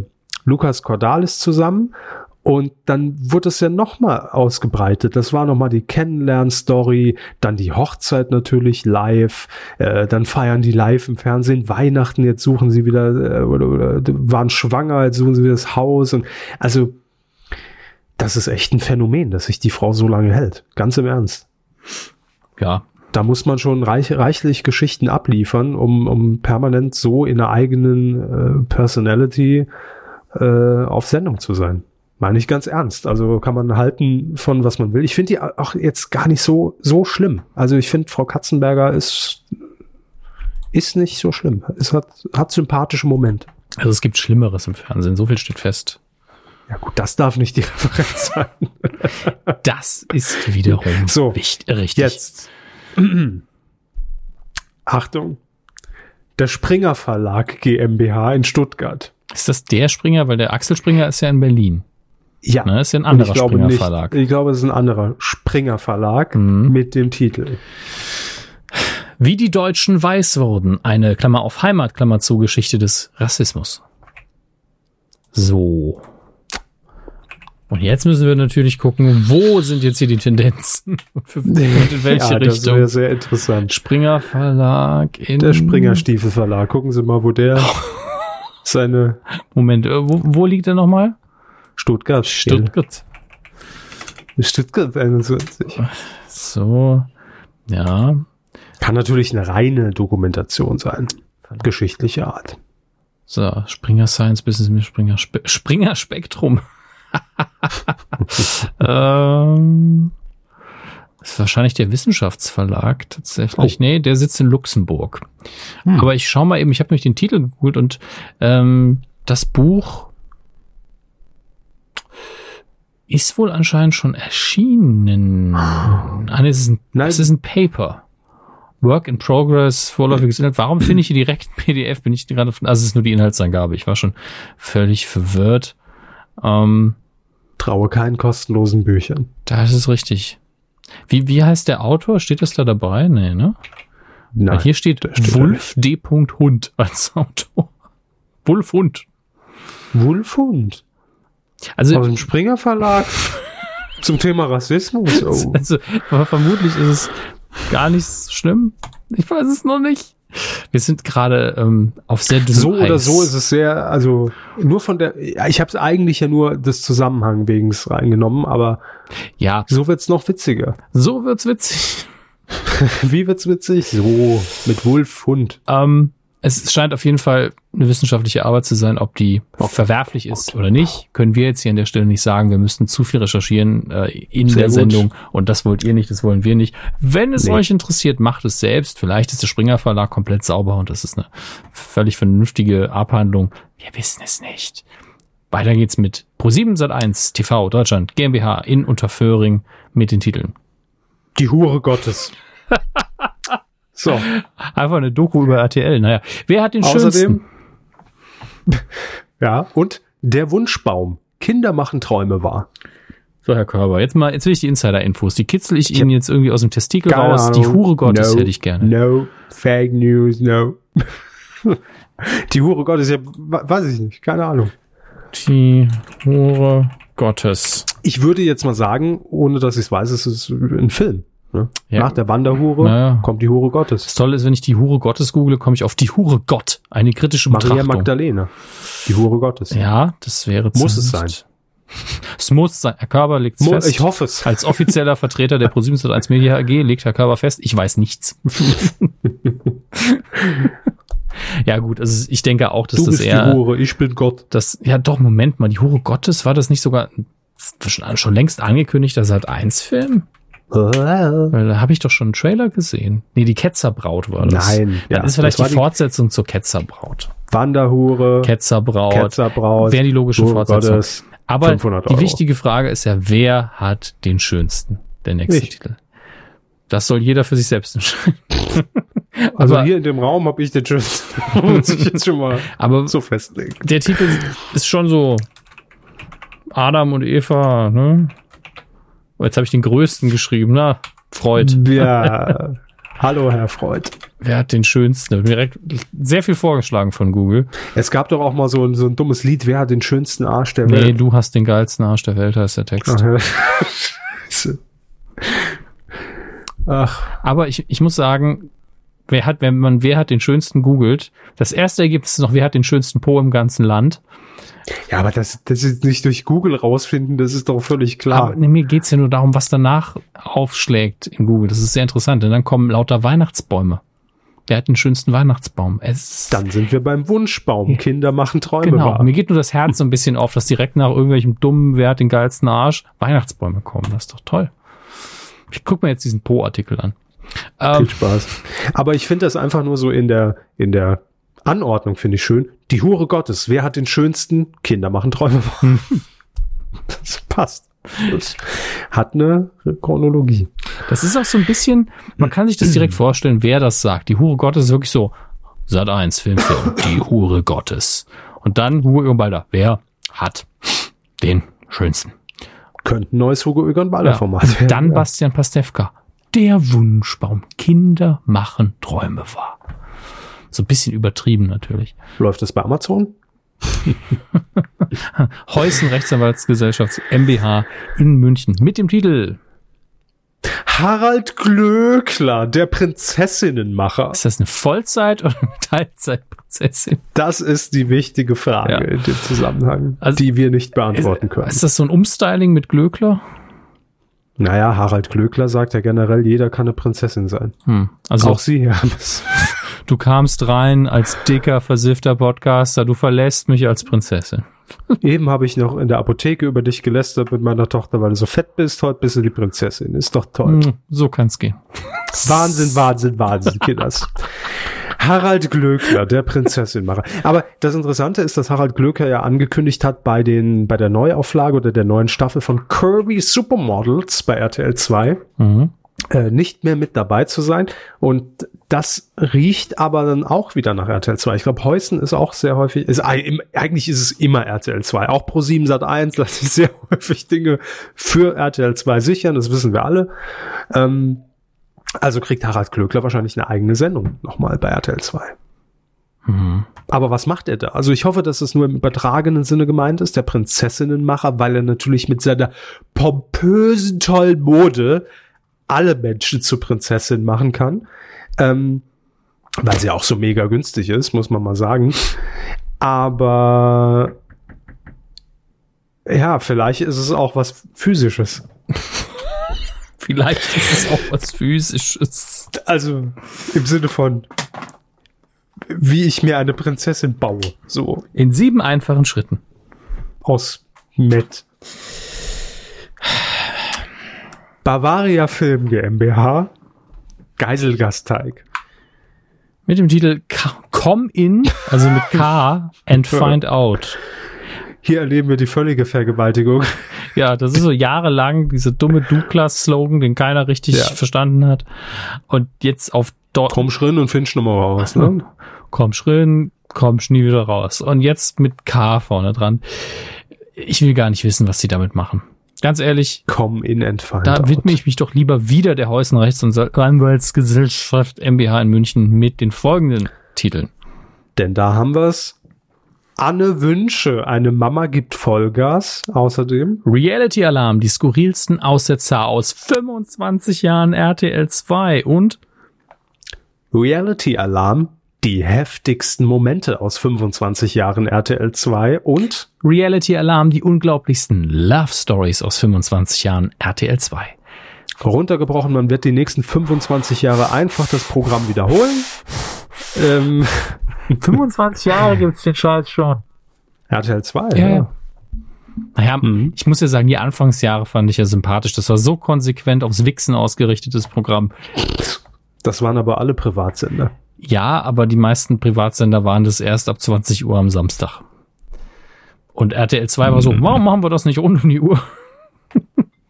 Lukas Cordalis zusammen und dann wurde es ja nochmal ausgebreitet. Das war nochmal die Kennenlern-Story, dann die Hochzeit natürlich live, äh, dann feiern die live im Fernsehen, Weihnachten, jetzt suchen sie wieder, äh, oder, oder waren schwanger, jetzt suchen sie wieder das Haus und also das ist echt ein Phänomen, dass sich die Frau so lange hält. Ganz im Ernst. Ja, Da muss man schon reich, reichlich Geschichten abliefern, um, um permanent so in der eigenen äh, Personality äh, auf Sendung zu sein. Meine ich ganz ernst. Also kann man halten von was man will. Ich finde die auch jetzt gar nicht so, so schlimm. Also ich finde, Frau Katzenberger ist, ist nicht so schlimm. Es hat, hat sympathische Momente. also es gibt Schlimmeres im Fernsehen. So viel steht fest. Ja gut, das darf nicht die Referenz sein. Das ist wiederum So, wichtig, richtig. Jetzt. Achtung. Der Springer Verlag GmbH in Stuttgart. Ist das der Springer? Weil der Axel Springer ist ja in Berlin. Ja. Ne? Ist ja ein anderer ich Springer nicht, Verlag. Ich glaube, es ist ein anderer Springer Verlag Mhm. mit dem Titel. Wie die Deutschen weiß wurden. Eine Klammer auf Heimat, Klammer zu Geschichte des Rassismus. So. Und jetzt müssen wir natürlich gucken, wo sind jetzt hier die Tendenzen? Und in welche ja, das wäre Richtung? sehr interessant. Springer Verlag in. Der Springer Stiefel Verlag. Gucken Sie mal, wo der seine Moment, äh, wo, wo liegt er nochmal? Stuttgart. Stuttgart. Stuttgart 21. So. Ja. Kann natürlich eine reine Dokumentation sein. Geschichtliche Art. So, Springer Science Business mit Springer, Spe Springer Spektrum. ähm, das ist wahrscheinlich der Wissenschaftsverlag tatsächlich. Oh. Nee, der sitzt in Luxemburg. Hm. Aber ich schau mal eben, ich habe nämlich den Titel gegoogelt und ähm, das Buch ist wohl anscheinend schon erschienen. Ah, nee, es ist ein, Nein. es ist ein Paper. Work in Progress, vorläufiges Inhalt. Warum finde ich hier direkt ein PDF? Bin ich gerade, von- also es ist nur die Inhaltsangabe. Ich war schon völlig verwirrt. Ähm, Traue keinen kostenlosen Büchern. da ist richtig. Wie, wie heißt der Autor? Steht das da dabei? Nee, ne? Nein. Weil hier steht steht Wulf D. Hund als Autor. Wulf Hund. Wulfhund. Also, Aus dem Springer Verlag zum Thema Rassismus. Oh. also vermutlich ist es gar nicht schlimm. Ich weiß es noch nicht. Wir sind gerade ähm, auf sehr dünnem So oder Eis. so ist es sehr, also nur von der, ich habe es eigentlich ja nur des Zusammenhang wegen reingenommen, aber Ja, so wird's noch witziger. so wird's witzig. Wie wird's witzig? So, mit Wulfhund. Ähm, es scheint auf jeden Fall eine wissenschaftliche Arbeit zu sein, ob die verwerflich ist oder nicht, können wir jetzt hier an der Stelle nicht sagen. Wir müssten zu viel recherchieren äh, in Sehr der gut. Sendung und das wollt ihr nicht, das wollen wir nicht. Wenn es Nee. euch interessiert, macht es selbst. Vielleicht ist der Springer Verlag komplett sauber und das ist eine völlig vernünftige Abhandlung. Wir wissen es nicht. Weiter geht's mit Pro7 Sat1 TV Deutschland GmbH in Unterföhring mit den Titeln. Die Hure Gottes. so, Einfach eine Doku über RTL. Naja, wer hat den schönsten? außerdem, ja, und der Wunschbaum. Kinder machen Träume wahr. So, Herr Körber, jetzt mal, jetzt will ich die Insider-Infos. Die kitzel ich Ihnen jetzt irgendwie aus dem Testikel raus. Die Ahnung. Hure Gottes No, hätte ich gerne. No, Fake News, no. Die Hure Gottes, ja, weiß ich nicht, keine Ahnung. Die Hure Gottes. Ich würde jetzt mal sagen, ohne dass ich es weiß, es ist ein Film. Ne? Ja. Nach der Wanderhure Naja. kommt die Hure Gottes. Das Tolle ist, wenn ich die Hure Gottes google, komme ich auf die Hure Gott. Eine kritische Maria Betrachtung. Magdalena. Die Hure Gottes. Ja, das wäre Muss es zumindest- Es muss sein. Herr Körber legt Mo- fest. Ich hoffe es. Als offizieller Vertreter der Pro701 Media AG legt Herr Körber fest, ich weiß nichts. ja gut, also ich denke auch, dass Du das bist die eher Hure, ich bin Gott. das, ja doch, Moment mal, die Hure Gottes, war das nicht sogar schon, schon längst angekündigt, das hat eins Film? Weil da habe ich doch schon einen Trailer gesehen. Nee, die Ketzerbraut war das. Nein, Dann ja, ist vielleicht das die Fortsetzung zur Ketzerbraut. Wanderhure, Ketzerbraut. Ketzerbraut, Wäre die logische Hure Fortsetzung. Gottes. Aber 500 die wichtige Frage ist ja, wer hat den schönsten? Der nächste Ich. Titel. Das soll jeder für sich selbst entscheiden. Also hier in dem Raum habe ich den schönsten. Muss ich jetzt schon mal aber so festlegen. der Titel ist schon so Adam und Eva, ne? Oh, Jetzt habe ich den größten geschrieben, na, Freud. Ja. Hallo, Herr Freud. Wer hat den schönsten? Direkt sehr viel vorgeschlagen von Google. Es gab doch auch mal so ein, so ein dummes Lied, wer hat den schönsten Arsch der Nee, Welt? du hast den geilsten Arsch der Welt, heißt der Text. Ach, Aber ich, ich muss sagen, wer hat, wenn man wer hat den schönsten googelt, das erste Ergebnis ist noch, wer hat den schönsten Po im ganzen Land. Ja, aber das, das ist nicht durch Google rausfinden, das ist doch völlig klar. Aber nee, mir geht's ja nur darum, was danach aufschlägt in Google. Das ist sehr interessant. Und dann kommen lauter Weihnachtsbäume. Wer hat den schönsten Weihnachtsbaum? Es Dann sind wir beim Wunschbaum. Kinder machen Träume genau. wahr. Mir geht nur das Herz so ein bisschen auf, dass direkt nach irgendwelchem dummen, wer hat den geilsten Arsch, Weihnachtsbäume kommen. Das ist doch toll. Ich guck mir jetzt diesen Po-Artikel an. Ähm, Viel Spaß. Aber ich finde das einfach nur so in der, in der Anordnung, finde ich schön. Die Hure Gottes. Wer hat den schönsten? Kinder machen Träume wahr. Das passt. Das hat eine Chronologie. Das ist auch so ein bisschen, man kann sich das direkt vorstellen, wer das sagt. Die Hure Gottes ist wirklich so, Sat 1 Filmfilm, die Hure Gottes. Und dann Hugo Egon Balder. Wer hat den schönsten? Könnte ein neues Hugo Egon Balder Ja. Format werden. Dann ja. Bastian Pastewka. Der Wunschbaum. Kinder machen Träume wahr. So ein bisschen übertrieben natürlich. Läuft das bei Amazon? Heusen Rechtsanwaltsgesellschaft MBH in München mit dem Titel. Harald Glöckler, der Prinzessinnenmacher. Ist das eine Vollzeit- oder eine Teilzeitprinzessin? Das ist die wichtige Frage Ja. in dem Zusammenhang, Also- die wir nicht beantworten können. Ist das so ein Umstyling mit Glöckler? Naja, Harald Glöckler sagt ja generell, jeder kann eine Prinzessin sein. Hm. Also Auch sie, Hermes. Du kamst rein als dicker, versiffter Podcaster, du verlässt mich als Prinzessin. Eben habe ich noch in der Apotheke über dich gelästert mit meiner Tochter, weil du so fett bist. Heute bist du die Prinzessin. Ist doch toll. Hm, so kann's gehen. Wahnsinn, Wahnsinn, Wahnsinn, Kinders. Harald Glöckler, der Prinzessinmacher. Aber das Interessante ist, dass Harald Glöckler ja angekündigt hat, bei den, bei der Neuauflage oder der neuen Staffel von Kirby Supermodels bei RTL 2 Mhm. Äh, nicht mehr mit dabei zu sein. Und das riecht aber dann auch wieder nach RTL 2. Ich glaube, Heusen ist auch sehr häufig, ist, eigentlich ist es immer RTL 2. Auch Pro 7 Sat 1 lassen sich sehr häufig Dinge für RTL 2 sichern, das wissen wir alle. Ähm, also kriegt Harald Klöckler wahrscheinlich eine eigene Sendung nochmal bei RTL 2. Mhm. Aber was macht er da? Also ich hoffe, dass es nur im übertragenen Sinne gemeint ist, der Prinzessinnenmacher, weil er natürlich mit seiner pompösen, tollen Mode alle Menschen zu Prinzessin machen kann. Ähm, weil sie auch so mega günstig ist, muss man mal sagen. Aber ja, vielleicht ist es auch was Physisches. Vielleicht ist es auch was Physisches. Also im Sinne von, wie ich mir eine Prinzessin baue. So In sieben einfachen Schritten. aus Met. Bavaria Film GmbH. Geiselgasteig. Mit dem Titel Come In, also mit K, and Find Out. Hier erleben wir die völlige Vergewaltigung. Ja, das ist so jahrelang dieser dumme Douglas-Slogan, den keiner richtig Ja. verstanden hat. Und jetzt auf dort Komm schrin und findest nochmal raus. Ne? komm schrin, komm nie wieder raus. Und jetzt mit K vorne dran. Ich will gar nicht wissen, was sie damit machen. Ganz ehrlich, Komm in Entfeind. da widme ich mich doch lieber wieder der Heusen Rechts- und Anwaltsgesellschaft MBH in München mit den folgenden Titeln. Denn da haben wir's. Anne Wünsche, eine Mama gibt Vollgas. Außerdem Reality Alarm, die skurrilsten Aussetzer aus 25 Jahren RTL 2 und Reality Alarm, die heftigsten Momente aus 25 Jahren RTL 2 und Reality Alarm, die unglaublichsten Love Stories aus 25 Jahren RTL 2. runtergebrochen, man wird die nächsten 25 Jahre einfach das Programm wiederholen. Ähm, 25 Jahre gibt's den Scheiß schon. RTL 2, Ja, ja. ja. Naja, Mhm. ich muss ja sagen, die Anfangsjahre fand ich ja sympathisch. Das war so konsequent aufs Wichsen ausgerichtetes Programm. Das waren aber alle Privatsender. Ja, aber die meisten Privatsender waren das erst ab 20 Uhr am Samstag. Und RTL 2 war so, Mhm. warum machen wir das nicht rund um die Uhr?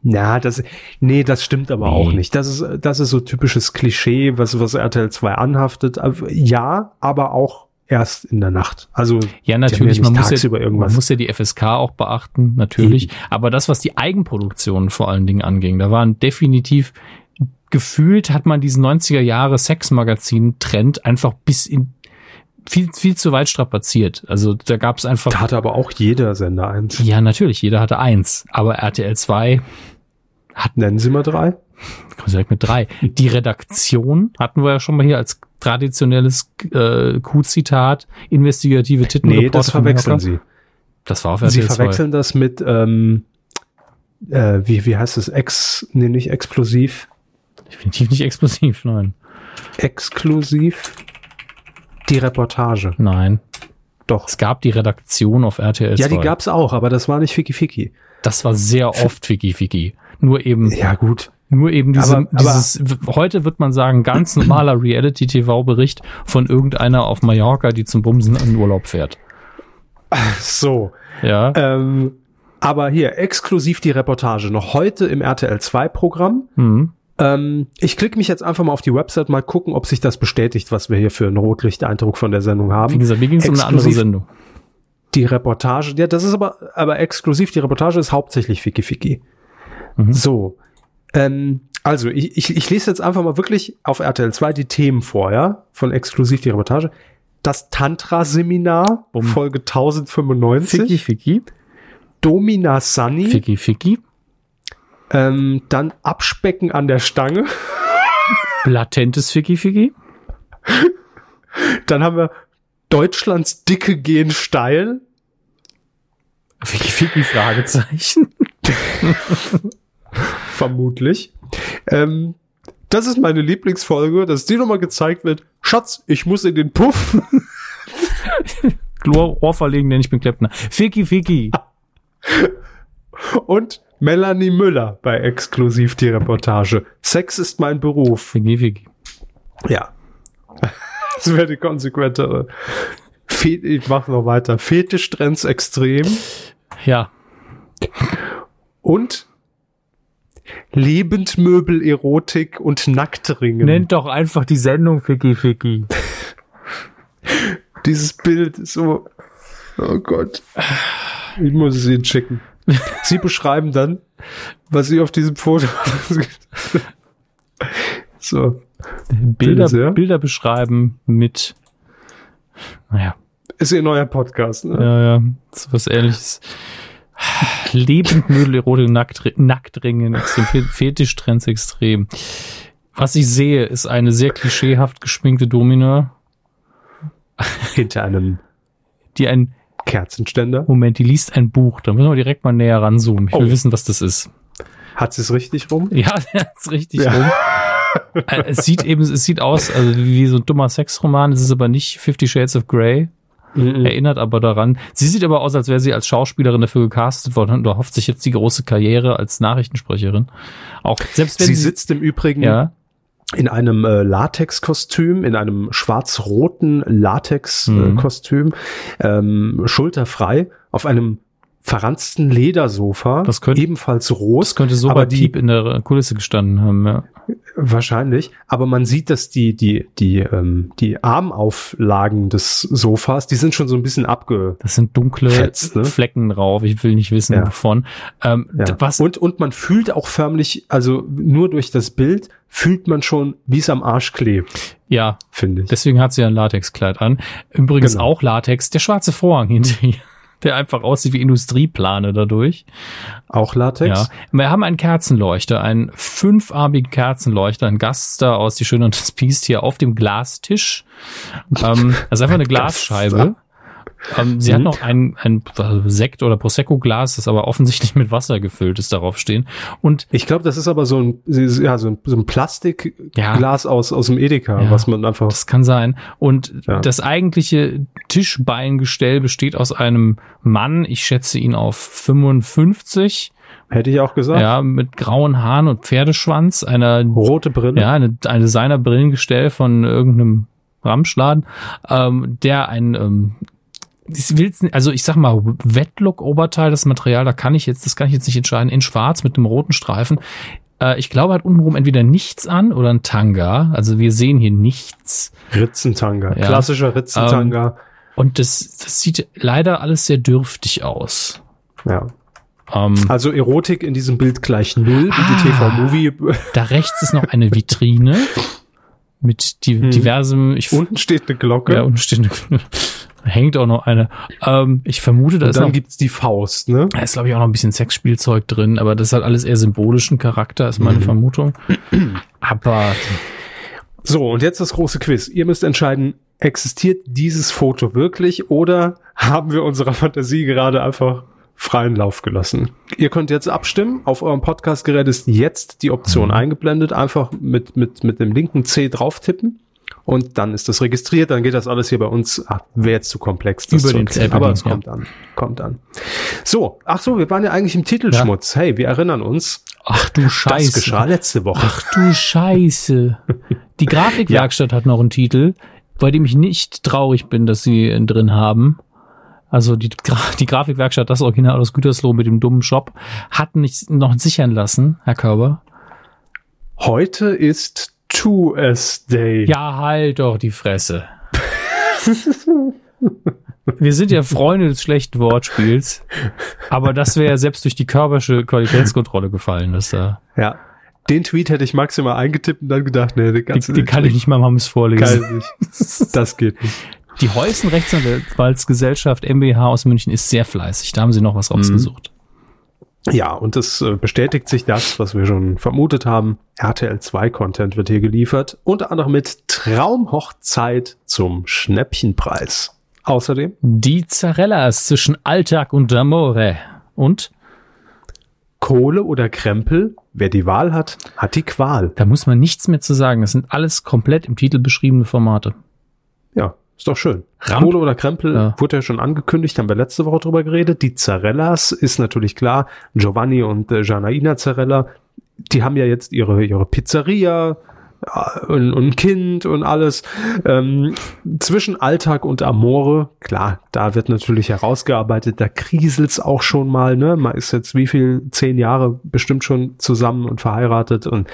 Ja, das, nee, das stimmt aber Nee. auch nicht. Das ist, das ist so typisches Klischee, was, was RTL 2 anhaftet. Aber Ja, aber auch erst in der Nacht. Also, Ja, natürlich, ja man muss ja, man muss ja die FSK auch beachten, natürlich. Aber das, was die Eigenproduktionen vor allen Dingen anging, da waren definitiv gefühlt hat man diesen 90er Jahre Sexmagazin-Trend einfach bis in viel, viel zu weit strapaziert. Also da gab es einfach da hatte aber auch jeder Sender eins. Ja, natürlich, jeder hatte eins. Aber RTL 2 Nennen Sie mal drei. kommen Sie direkt mit drei. Die Redaktion hatten wir ja schon mal hier als traditionelles äh, Q-Zitat, investigative Titten. Nee, das verwechseln Sie. Das war auf RTL Sie 2. verwechseln das mit, ähm, äh, wie, wie heißt es? Ex, nee, nicht explosiv. Definitiv nicht explosiv, nein. Exklusiv. Die Reportage. Nein. Doch. Es gab die Redaktion auf RTL 2. Ja, die gab's auch, aber das war nicht Ficky Ficky. Das war sehr oft Ficky Ficky. Nur eben, Ja, gut. nur eben diese, Aber- aber- dieses, heute wird man sagen, ganz normaler Reality-TV-Bericht von irgendeiner auf Mallorca, die zum Bumsen in Urlaub fährt. So. Ja. Ähm, aber hier, exklusiv die Reportage. Noch heute im RTL 2 Programm. Mhm. Ähm, ich klicke mich jetzt einfach mal auf die Website, mal gucken, ob sich das bestätigt, was wir hier für einen Rotlichteindruck von der Sendung Wie haben. gesagt, mir ging es um eine andere Sendung. Die Reportage, ja, das ist aber, aber exklusiv, die Reportage ist hauptsächlich Ficky Ficky. Mhm. So. Ähm, also, ich, ich, ich lese jetzt einfach mal wirklich auf RTL 2 die Themen vor, ja, von exklusiv die Reportage. Das Tantra-Seminar. Folge 1095. Ficky Ficky. Domina Sunny. Ficky Ficky. Ähm, dann Abspecken an der Stange. Latentes Ficky. Dann haben wir Deutschlands Dicke gehen steil. Ficky Fragezeichen. Vermutlich. Ähm, das ist meine Lieblingsfolge, dass die nochmal gezeigt wird. Schatz, ich muss in den Puff. Rohr, verlegen, denn ich bin Kleppner. Ficky Ficky. Und Melanie Müller bei Exklusiv die Reportage. Sex ist mein Beruf. Ficky Ficky. Ja. Das wäre die konsequentere. Ich mach noch weiter. Fetischtrends extrem. Ja. Und Lebendmöbel, Erotik und Nacktringen. Nennt doch einfach die Sendung Ficky Ficky. Dieses Bild ist so. Oh Gott. Ich muss es Ihnen schicken. Sie beschreiben dann, was Sie auf diesem Foto. so. Bilder, sehr. Bilder beschreiben mit, naja, Ist Ihr neuer Podcast, ne? ja, ja, so was ähnliches. Lebendmüll, Erotik, Nackt, Nacktringen, extrem, Fe- Fetischtrends extrem. Was ich sehe, ist eine sehr klischeehaft geschminkte Domina, Hinter einem die ein, Kerzenständer. Moment, die liest ein Buch. Da müssen wir direkt mal näher ranzoomen. Ich will Oh. wissen, was das ist. Hat sie es richtig rum? Ja, der ist richtig Ja. rum. Äh, es sieht eben, es sieht aus, also wie so ein dummer Sexroman. Es ist aber nicht Fifty Shades of Grey. Mhm. Erinnert aber daran. Sie sieht aber aus, als wäre sie als Schauspielerin dafür gecastet worden und hofft sich jetzt die große Karriere als Nachrichtensprecherin. Auch selbst wenn Sie sie, sitzt im Übrigen ja, in einem äh, Latexkostüm, in einem schwarz-roten Latex-Kostüm, ähm, schulterfrei, auf einem verranzten Ledersofa, Das könnte- ebenfalls rot. das könnte so aber bei Piep in der Kulisse gestanden haben. Ja. Wahrscheinlich. Aber man sieht, dass die, die, die, ähm, die Armauflagen des Sofas, die sind schon so ein bisschen abge. Das sind dunkle Fetzt, ne? Flecken drauf. Ich will nicht wissen, Ja. wovon. Ähm, Ja. Was Und, und man fühlt auch förmlich, also nur durch das Bild fühlt man schon, wie es am Arsch klebt, ja, finde ich. deswegen hat sie ja ein Latexkleid an. Übrigens Genau. auch Latex, der schwarze Vorhang hinter ihr. Der einfach aussieht wie Industrieplane dadurch. Auch Latex? Ja. Wir haben einen Kerzenleuchter, einen fünfarbigen Kerzenleuchter, ein Gaster aus Die Schöne und das Biest hier auf dem Glastisch. Ähm, das ist einfach eine Glasscheibe. Ähm, sie Mhm. hat noch ein, ein Sekt- oder Prosecco-Glas, das aber offensichtlich mit Wasser gefüllt ist, darauf stehen. Und Ich glaube, das ist aber so ein, ja, so ein, so ein Plastikglas aus, aus dem Edeka, Ja. was man einfach. das kann sein. Und Ja. das eigentliche Tischbeingestell besteht aus einem Mann, ich schätze ihn auf 55, Hätte ich auch gesagt. ja, mit grauen Haaren und Pferdeschwanz, einer Rote Brille. Ja, eine, eine Designer-Brillengestell von irgendeinem Ramschladen, ähm, der ein, ähm, ich will's also ich sag mal, Wetlook-Oberteil, das Material, da kann ich jetzt, das kann ich jetzt nicht entscheiden, in schwarz mit einem roten Streifen. Äh, ich glaube, er hat untenrum entweder nichts an oder ein Tanga. Also wir sehen hier nichts. Ritzentanga. Ja. Klassischer Ritzentanga. Und das, das sieht leider alles sehr dürftig aus. ja. Ähm, Also Erotik in diesem Bild gleich null, wie Ah. die TV-Movie. da rechts ist noch eine Vitrine mit di Hm. diversem, ich Unten steht eine Glocke. Ja, unten steht eine, hängt auch noch eine. Ähm, ich vermute, da und ist, dann noch, gibt's die Faust, ne? da ist glaube ich auch noch ein bisschen Sexspielzeug drin, aber das hat alles eher symbolischen Charakter, ist meine Mhm. Vermutung. Aber So, und jetzt das große Quiz. Ihr müsst entscheiden, existiert dieses Foto wirklich oder haben wir unserer Fantasie gerade einfach freien Lauf gelassen? Ihr könnt jetzt abstimmen. Auf eurem Podcastgerät ist jetzt die Option Mhm. eingeblendet. Einfach mit, mit, mit dem linken C drauf tippen. Und dann ist das registriert, dann geht das alles hier bei uns, ah, wäre jetzt zu komplex. das Über zu den erklären, Aber es ja. kommt an, kommt an. So, ach so, wir waren ja eigentlich im Titelschmutz. Hey, wir erinnern uns, ach du das Scheiße. geschah letzte Woche. Ach du Scheiße. Die Grafikwerkstatt hat noch einen Titel, bei dem ich nicht traurig bin, dass sie ihn drin haben. Also die, Gra die Grafikwerkstatt, das Original aus Gütersloh mit dem dummen Shop, hat nicht noch sichern lassen, Herr Körber. Heute ist 2S Day. Ja, halt doch die Fresse. Wir sind ja Freunde des schlechten Wortspiels, aber das wäre ja selbst durch die körpersche Qualitätskontrolle gefallen, dass da. Ja. Den Tweet hätte ich maximal eingetippt und dann gedacht, nee, den Die, ganzen die kann ich nicht mal mal vorlesen. Kann ich nicht. Das geht nicht. Die Heusen Rechtsanwaltsgesellschaft MBH aus München ist sehr fleißig. Da haben sie noch was rausgesucht. Ja, und es äh, bestätigt sich das, was wir schon vermutet haben. RTL 2 Content wird hier geliefert. Unter anderem mit Traumhochzeit zum Schnäppchenpreis. Außerdem Die Zarellas zwischen Alltag und Amore. Und Kohle oder Krempel. Wer die Wahl hat, hat die Qual. da muss man nichts mehr zu sagen. Das sind alles komplett im Titel beschriebene Formate. Ja, ist doch schön. Ramp- Kohle oder Krempel Ja. wurde ja schon angekündigt, haben wir letzte Woche drüber geredet. Die Zarellas ist natürlich klar. Giovanni und äh, Janaina Zarella, die haben ja jetzt ihre, ihre Pizzeria ja, und, und ein Kind und alles. Ähm, zwischen Alltag und Amore, klar, da wird natürlich herausgearbeitet, da kriselt's auch schon mal, ne? Man ist jetzt wie viel, zehn Jahre bestimmt schon zusammen und verheiratet und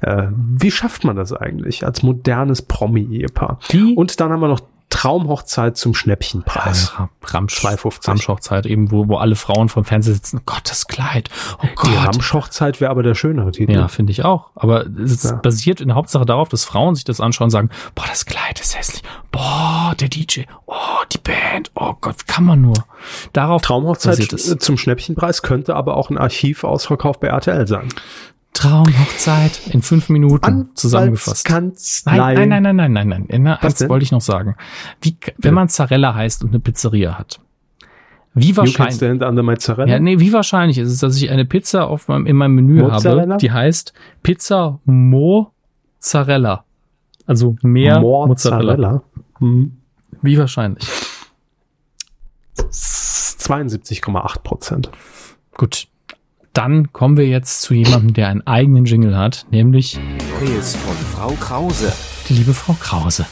äh, wie schafft man das eigentlich als modernes Promi-Ehepaar? Und dann haben wir noch Traumhochzeit zum Schnäppchenpreis. Ja, Ramsch, 2,50. Ramschhochzeit eben, wo, wo alle Frauen vom Fernseher sitzen. Oh Gott, das Kleid. Oh Die Gott. Ramschhochzeit wäre aber der schönere Titel. Ja, finde ich auch. Aber es Ja. basiert in der Hauptsache darauf, dass Frauen sich das anschauen und sagen, boah, das Kleid ist hässlich. Boah, der DJ. Oh, die Band. Oh Gott, kann man nur. Darauf Traumhochzeit äh, zum Schnäppchenpreis könnte aber auch ein Archivausverkauf bei RTL sein. Traumhochzeit in fünf Minuten zusammengefasst. Kanzlei. Nein, nein, nein, nein, nein, nein, nein. Was eins denn? wollte ich noch sagen. Wie, wenn man Zarella heißt und eine Pizzeria hat, wie wahrscheinlich, ja, nee, wie wahrscheinlich ist es, dass ich eine Pizza auf meinem, in meinem Menü Mozzarella? habe, die heißt Pizza Mozzarella. Also mehr Mozzarella. Mozzarella. Hm. Wie wahrscheinlich. 72,8 Prozent. Gut. Dann kommen wir jetzt zu jemandem, der einen eigenen Jingle hat, nämlich Neues von Frau Krause. die liebe Frau Krause.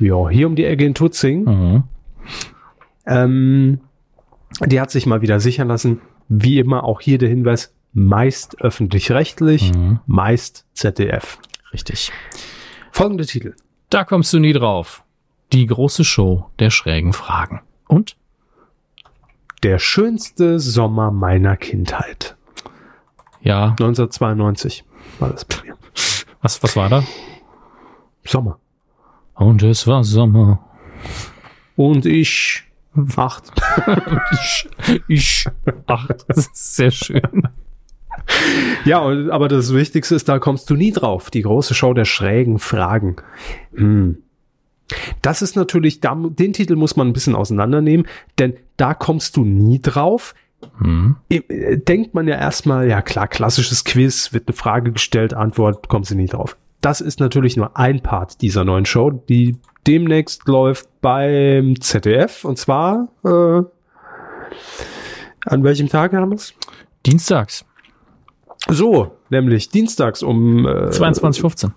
Ja, hier um die Ecke in Tutzing. Mhm. Ähm, die hat sich mal wieder sichern lassen. Wie immer auch hier der Hinweis, meist öffentlich-rechtlich, Mhm. meist ZDF. Richtig. Folgende Titel. Da kommst du nie drauf. Die große Show der schrägen Fragen. Und? Der schönste Sommer meiner Kindheit. Ja, 1992 war das bei mir. was, was war da? Sommer. Und es war Sommer. Und ich Acht. ich, ich, ach, das ist sehr schön. Ja, und, aber das Wichtigste ist, da kommst du nie drauf. Die große Show der schrägen Fragen. Hm. Das ist natürlich, den Titel muss man ein bisschen auseinandernehmen, denn da kommst du nie drauf. Hm. Äh, Denkt man ja erstmal, ja klar, klassisches Quiz, wird eine Frage gestellt, Antwort, kommst du nie drauf. Das ist natürlich nur ein Part dieser neuen Show, die demnächst läuft beim ZDF und zwar äh, an welchem Tag haben wir es? Dienstags, So, nämlich dienstags um äh, 22.15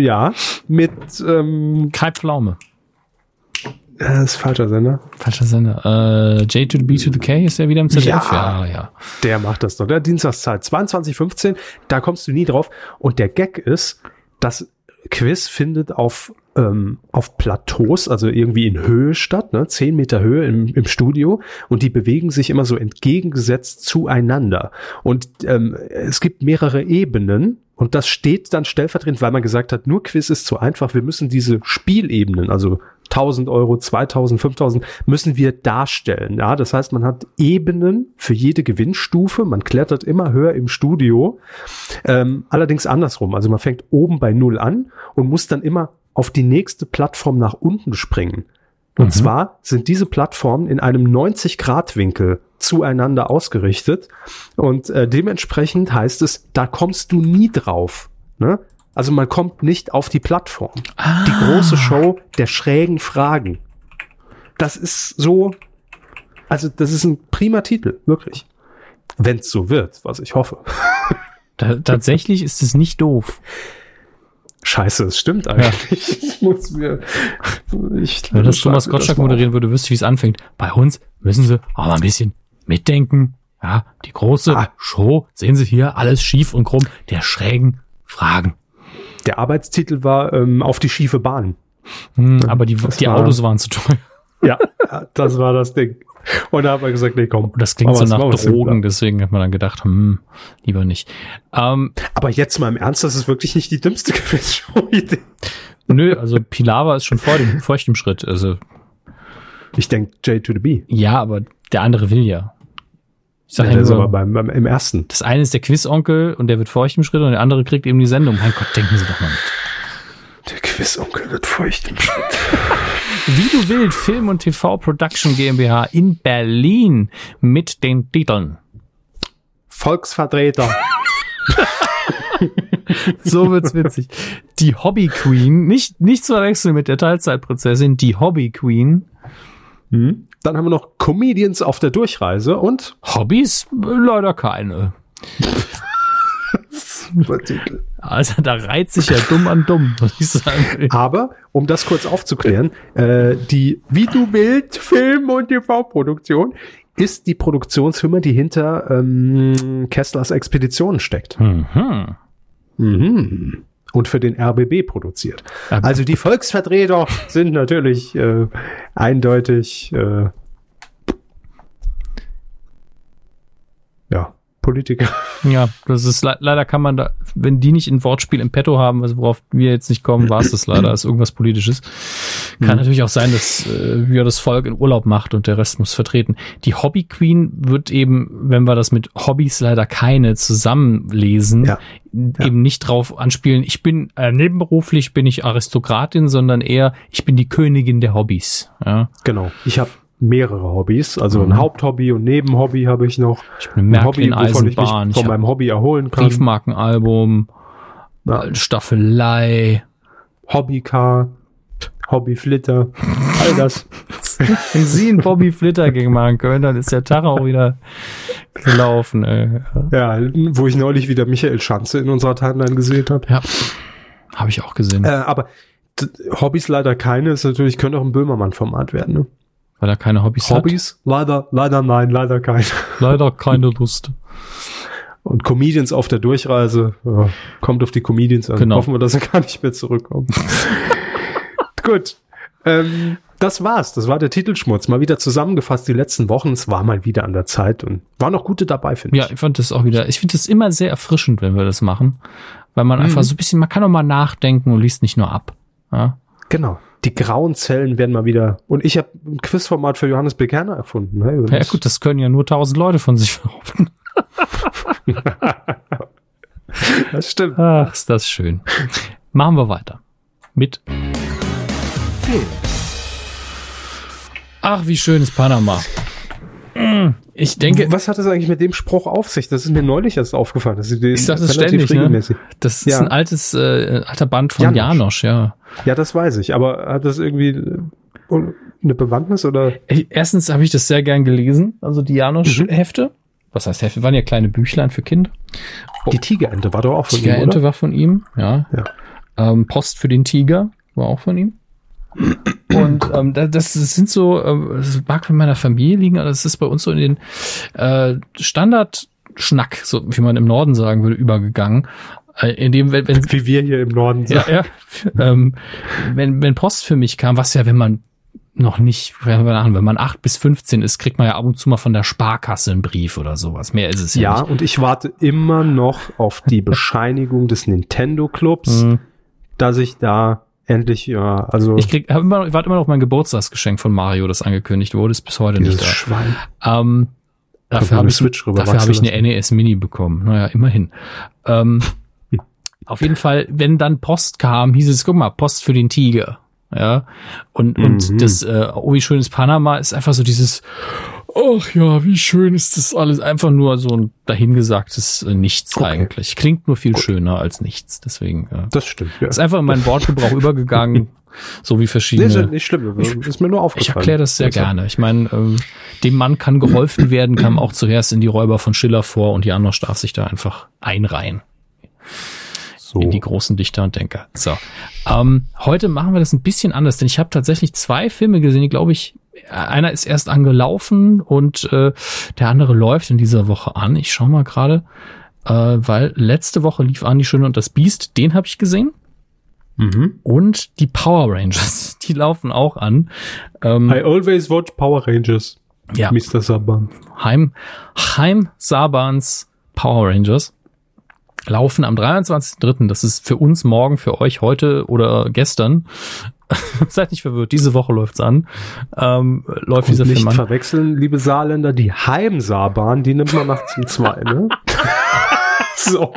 Ja, mit ähm, Kai Pflaume. Äh, ist falscher Sender. Falscher Sender. Äh, J to the B to the K ist ja wieder im ZDF. Ja. ja. ja. Der macht das doch. Der Dienstagszeit 22.15, da kommst du nie drauf. Und der Gag ist, das Quiz findet auf, ähm, auf Plateaus, also irgendwie in Höhe statt, ne? 10 Meter Höhe im, im Studio. Und die bewegen sich immer so entgegengesetzt zueinander. Und ähm, es gibt mehrere Ebenen. Und das steht dann stellvertretend, weil man gesagt hat, nur Quiz ist zu einfach. Wir müssen diese Spielebenen, also 1000 Euro, 2000, 5000, müssen wir darstellen. Ja, das heißt, man hat Ebenen für jede Gewinnstufe. Man klettert immer höher im Studio. Ähm, allerdings andersrum. Also man fängt oben bei Null an und muss dann immer auf die nächste Plattform nach unten springen. Und Mhm. zwar sind diese Plattformen in einem 90-Grad-Winkel zueinander ausgerichtet. Und äh, dementsprechend heißt es, da kommst du nie drauf. Ne? Also man kommt nicht auf die Plattform. Die große Show der schrägen Fragen. Das ist so, also das ist ein prima Titel, wirklich. Wenn es so wird, was ich hoffe. Ta tatsächlich ist es nicht doof. Scheiße, es stimmt eigentlich. Ich muss mir. Ich, Wenn das Thomas Gottschalk auf. moderieren würde, wüsste, wie es anfängt. Bei uns müssen Sie aber ein bisschen mitdenken. Ja, die große Ah. Show, sehen Sie hier, alles schief und krumm, der schrägen Fragen. Der Arbeitstitel war ähm, auf die schiefe Bahn. Hm, aber die, Das die war- Autos waren zu teuer. Ja, das war das Ding. Und da haben wir gesagt, nee, komm. Und das klingt so nach Drogen, deswegen hat man dann gedacht, hm, lieber nicht. Ähm, Aber jetzt mal im Ernst, das ist wirklich nicht die dümmste Quizshow-Idee. nö, also Pilawa ist schon vor dem, vor dem Schritt. Also, Ich denke J to the B. ja, aber der andere will ja. Ich sag Ja, ist nur, aber beim, beim, im ersten. das eine ist der Quizonkel und der wird feucht im Schritt und der andere kriegt eben die Sendung. Mein Gott, denken Sie doch mal mit. Der Quizonkel wird feucht im Schritt. Wie du willst, Film und TV Production GmbH in Berlin mit den Titeln. Volksvertreter. So wird's witzig. Die Hobby Queen, nicht, nicht zu verwechseln mit der Teilzeitprozessin, die Hobby Queen. Hm. Dann haben wir noch Comedians auf der Durchreise und Hobbys? Leider keine. Also da reiht sich ja dumm an dumm, muss ich sagen. Aber, um das kurz aufzuklären, äh, die Wie du willst Film- und TV-Produktion ist die Produktionsfirma, die hinter ähm, Kesslers Expeditionen steckt. Mhm. Mhm. Und für den RBB produziert. Also die Volksvertreter sind natürlich äh, eindeutig äh, ja, Politiker. Ja, das ist le leider kann man da, wenn die nicht ein Wortspiel im Petto haben, also worauf wir jetzt nicht kommen, war es das leider, ist irgendwas Politisches. Kann natürlich auch sein, dass äh, ja das Volk in Urlaub macht und der Rest muss vertreten. Die Hobby Queen wird eben, wenn wir das mit Hobbys leider keine zusammenlesen, Ja. eben nicht drauf anspielen. Ich bin äh, nebenberuflich bin ich Aristokratin, sondern eher ich bin die Königin der Hobbys. Ja, Genau. Ich habe mehrere Hobbys, also Mhm. ein Haupthobby und Nebenhobby habe ich noch. ich bin Ein Hobby, wovon ich mich von ich meinem Hobby erholen kann. Briefmarkenalbum, Ja. äh, Staffelei. Hobbycar, Hobbyflitter, all das. Wenn Sie einen Bobby Flitter gegen machen können, dann ist der Tag auch wieder gelaufen. Ey. Ja, wo ich neulich wieder Michael Schanze in unserer Timeline gesehen habe. Ja, habe ich auch gesehen, Äh, aber Hobbys leider keine, ist natürlich, könnte auch ein Böhmermann-Format werden. Ne? Weil er keine Hobbys, Hobbys? Leider, leider nein, leider keine. hat. Leider keine Lust. Und Comedians auf der Durchreise, ja, kommt auf die Comedians an. Genau. Hoffen wir, dass sie gar nicht mehr zurückkommen. Gut. Ähm, das war's. Das war der Titelschmutz. Mal wieder zusammengefasst die letzten Wochen. Es war mal wieder an der Zeit und waren noch gute dabei, finde Ja, ich. ich fand das auch wieder, ich finde das immer sehr erfrischend, wenn wir das machen, weil man Mhm. einfach so ein bisschen, man kann auch mal nachdenken und liest nicht nur ab. Ja, Genau. Die grauen Zellen werden mal wieder. Und ich habe ein Quizformat für Johannes Bekerner erfunden. Ne? Ja gut, das können ja nur tausend Leute von sich behaupten. das stimmt. Ach, ist das schön. Machen wir weiter. Mit. Ach, wie schön ist Panama. Ich denke, Was hat das eigentlich mit dem Spruch auf sich? Das ist mir neulich erst aufgefallen. Das ist ich sag das ständig, ne? regelmäßig. Das ist Ja. ein altes, äh, alter Band von Janosch. Janosch, ja. Ja, das weiß ich. Aber hat das irgendwie eine Bewandtnis oder? Erstens habe ich das sehr gern gelesen, also die Janosch-Hefte. Was heißt Hefte? Waren ja kleine Büchlein für Kinder. Die Tigerente war doch auch von ihm, Tigerente war von ihm, ja. Ja. Ähm, Post für den Tiger war auch von ihm. Und ähm, da- das sind so, ähm, das mag von meiner Familie liegen, aber das ist bei uns so in den äh, Standard-Schnack, so wie man im Norden sagen würde, übergegangen. Äh, in dem, wenn, wenn Wie wir hier im Norden ja, sagen. ja, ähm, wenn, wenn Post für mich kam, was ja, wenn man noch nicht, wenn man 8 bis 15 ist, kriegt man ja ab und zu mal von der Sparkasse einen Brief oder sowas. Mehr ist es ja, Ja, nicht. und ich warte immer noch auf die Bescheinigung des Nintendo Clubs, Mhm. dass ich da endlich, ja, also Ich krieg, hab immer, ich warte immer noch auf mein Geburtstagsgeschenk von Mario, das angekündigt wurde, ist bis heute nicht da. Schwein. Ähm, dafür habe ich, Switch rüber, dafür hab ich eine NES Mini bekommen. Naja, immerhin. Ähm, auf jeden Fall, wenn dann Post kam, hieß es, guck mal, Post für den Tiger. Ja. Und, Mhm. und das, äh, oh, wie schön ist Panama, ist einfach so dieses, ach ja, wie schön ist das alles. Einfach nur so ein dahingesagtes äh, Nichts Okay. eigentlich. Klingt nur viel schöner als nichts. Deswegen, äh, Das stimmt, ja. ist einfach in meinen Wortgebrauch übergegangen, so wie Nee, verschiedene. ist ja nicht schlimm, ist mir nur aufgefallen. Ich erkläre das sehr Also, gerne. Ich meine, ähm, dem Mann kann geholfen werden, kam auch zuerst in die Räuber von Schiller vor und Janosch darf sich da einfach einreihen So. in die großen Dichter und Denker. So, ähm, heute machen wir das ein bisschen anders, denn ich habe tatsächlich zwei Filme gesehen, die glaube ich, einer ist erst angelaufen und äh, der andere läuft in dieser Woche an. Ich schau mal gerade, äh, weil letzte Woche lief an die Schöne und das Biest, den habe ich gesehen. Mhm. Und die Power Rangers, die laufen auch an. Ähm, I always watch Power Rangers. ja. Mr. Saban. Heim, Heim Sabans Power Rangers laufen am 23.03. Das ist für uns morgen, für euch heute oder gestern. Seid nicht verwirrt, diese Woche läuft's an. Ähm, läuft dieser nicht Film an. verwechseln, liebe Saarländer, die Heimsaarbahn, die nimmt man nachts um zwei, ne? so.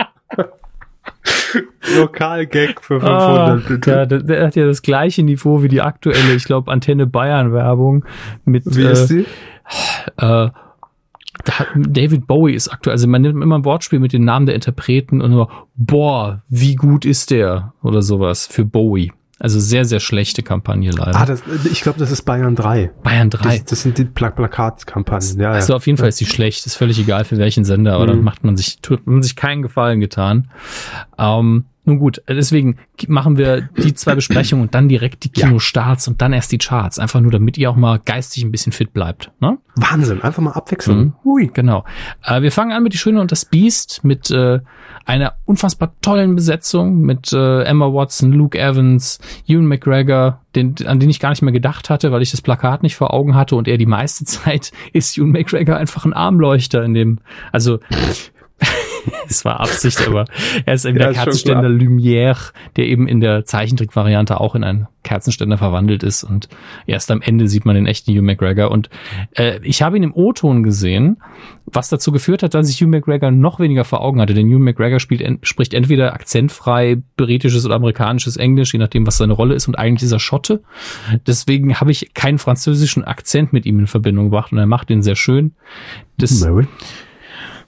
Lokalgag für 500, Ah, bitte. ja, der, der hat ja das gleiche Niveau wie die aktuelle, ich glaube, Antenne Bayern Werbung mit Wie äh, ist die? äh, David Bowie ist aktuell, also man nimmt immer ein Wortspiel mit den Namen der Interpreten und nur, boah, wie gut ist der oder sowas für Bowie. Also sehr, sehr schlechte Kampagne leider. Ah, das, ich glaube, das ist Bayern 3. Bayern 3. Das, das sind die Pla Plakatkampagnen. Ja, also ja. auf jeden Fall ist die schlecht, ist völlig egal für welchen Sender, aber Mhm. dann macht man sich, tut man sich keinen Gefallen getan. Ähm, nun gut, deswegen machen wir die zwei Besprechungen und dann direkt die Ja. Kinostarts und dann erst die Charts. Einfach nur, damit ihr auch mal geistig ein bisschen fit bleibt. Ne? Wahnsinn, einfach mal abwechseln. Mhm. Hui. Genau. Äh, wir fangen an mit Die Schöne und das Biest mit äh, einer unfassbar tollen Besetzung mit äh, Emma Watson, Luke Evans, Ewan McGregor, den, an den ich gar nicht mehr gedacht hatte, weil ich das Plakat nicht vor Augen hatte und er die meiste Zeit ist Ewan McGregor einfach ein Armleuchter in dem, also es war Absicht, aber er ist eben Ja, der ist Kerzenständer Lumière, der eben in der Zeichentrickvariante auch in einen Kerzenständer verwandelt ist und erst am Ende sieht man den echten Hugh McGregor und äh, ich habe ihn im O-Ton gesehen, was dazu geführt hat, dass ich Hugh McGregor noch weniger vor Augen hatte, denn Hugh McGregor spielt, en spricht entweder akzentfrei britisches oder amerikanisches Englisch, je nachdem, was seine Rolle ist und eigentlich ist er Schotte. Deswegen habe ich keinen französischen Akzent mit ihm in Verbindung gebracht und er macht den sehr schön. Das, Mary.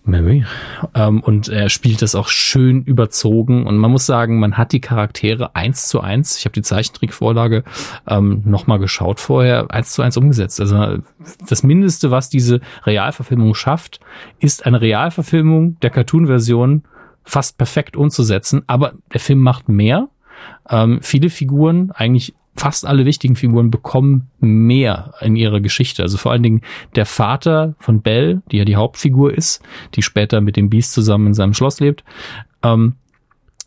Mary. Ähm, und er spielt das auch schön überzogen. Und man muss sagen, man hat die Charaktere eins zu eins. Ich habe die Zeichentrickvorlage ähm, nochmal geschaut vorher, eins zu eins umgesetzt. Also das Mindeste, was diese Realverfilmung schafft, ist eine Realverfilmung der Cartoon-Version fast perfekt umzusetzen. Aber der Film macht mehr. Ähm, viele Figuren, eigentlich fast alle wichtigen Figuren bekommen mehr in ihrer Geschichte. Also vor allen Dingen der Vater von Belle, die ja die Hauptfigur ist, die später mit dem Beast zusammen in seinem Schloss lebt. Ähm,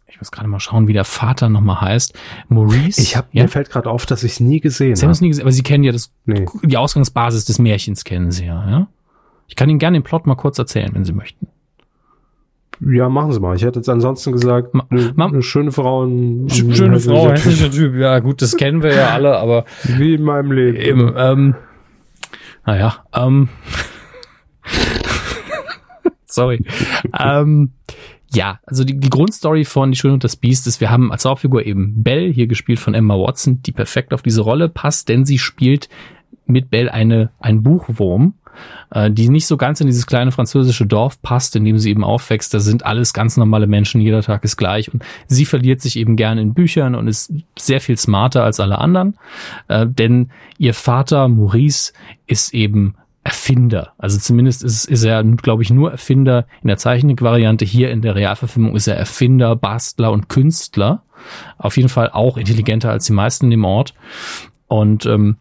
ich muss gerade mal schauen, wie der Vater nochmal heißt. Maurice. Ich hab, ja? mir fällt gerade auf, dass ich es nie gesehen Sie haben es habe. nie gesehen, aber Sie kennen ja das, Nee. die Ausgangsbasis des Märchens kennen Sie ja, ja? Ich kann Ihnen gerne den Plot mal kurz erzählen, wenn Sie möchten. Ja, machen Sie mal. Ich hätte jetzt ansonsten gesagt, Ma- eine, ma- eine schöne Frau. Ein, Schöne Frau, hässlicher Typ. Ja, gut, das kennen wir ja alle, aber. Wie in meinem Leben. eben, ähm, naja, ähm, sorry. ähm, ja, also die, die Grundstory von Die Schöne und das Biest ist, wir haben als Hauptfigur eben Belle, hier gespielt von Emma Watson, die perfekt auf diese Rolle passt, denn sie spielt mit Belle eine, ein Buchwurm, äh, die nicht so ganz in dieses kleine französische Dorf passt, in dem sie eben aufwächst. Da sind alles ganz normale Menschen, jeder Tag ist gleich. Und sie verliert sich eben gerne in Büchern und ist sehr viel smarter als alle anderen. Äh, denn ihr Vater Maurice ist eben Erfinder. Also zumindest ist, ist er, glaube ich, nur Erfinder in der Zeichentrickvariante. Hier in der Realverfilmung ist er Erfinder, Bastler und Künstler. Auf jeden Fall auch intelligenter als die meisten in dem Ort. Und ähm,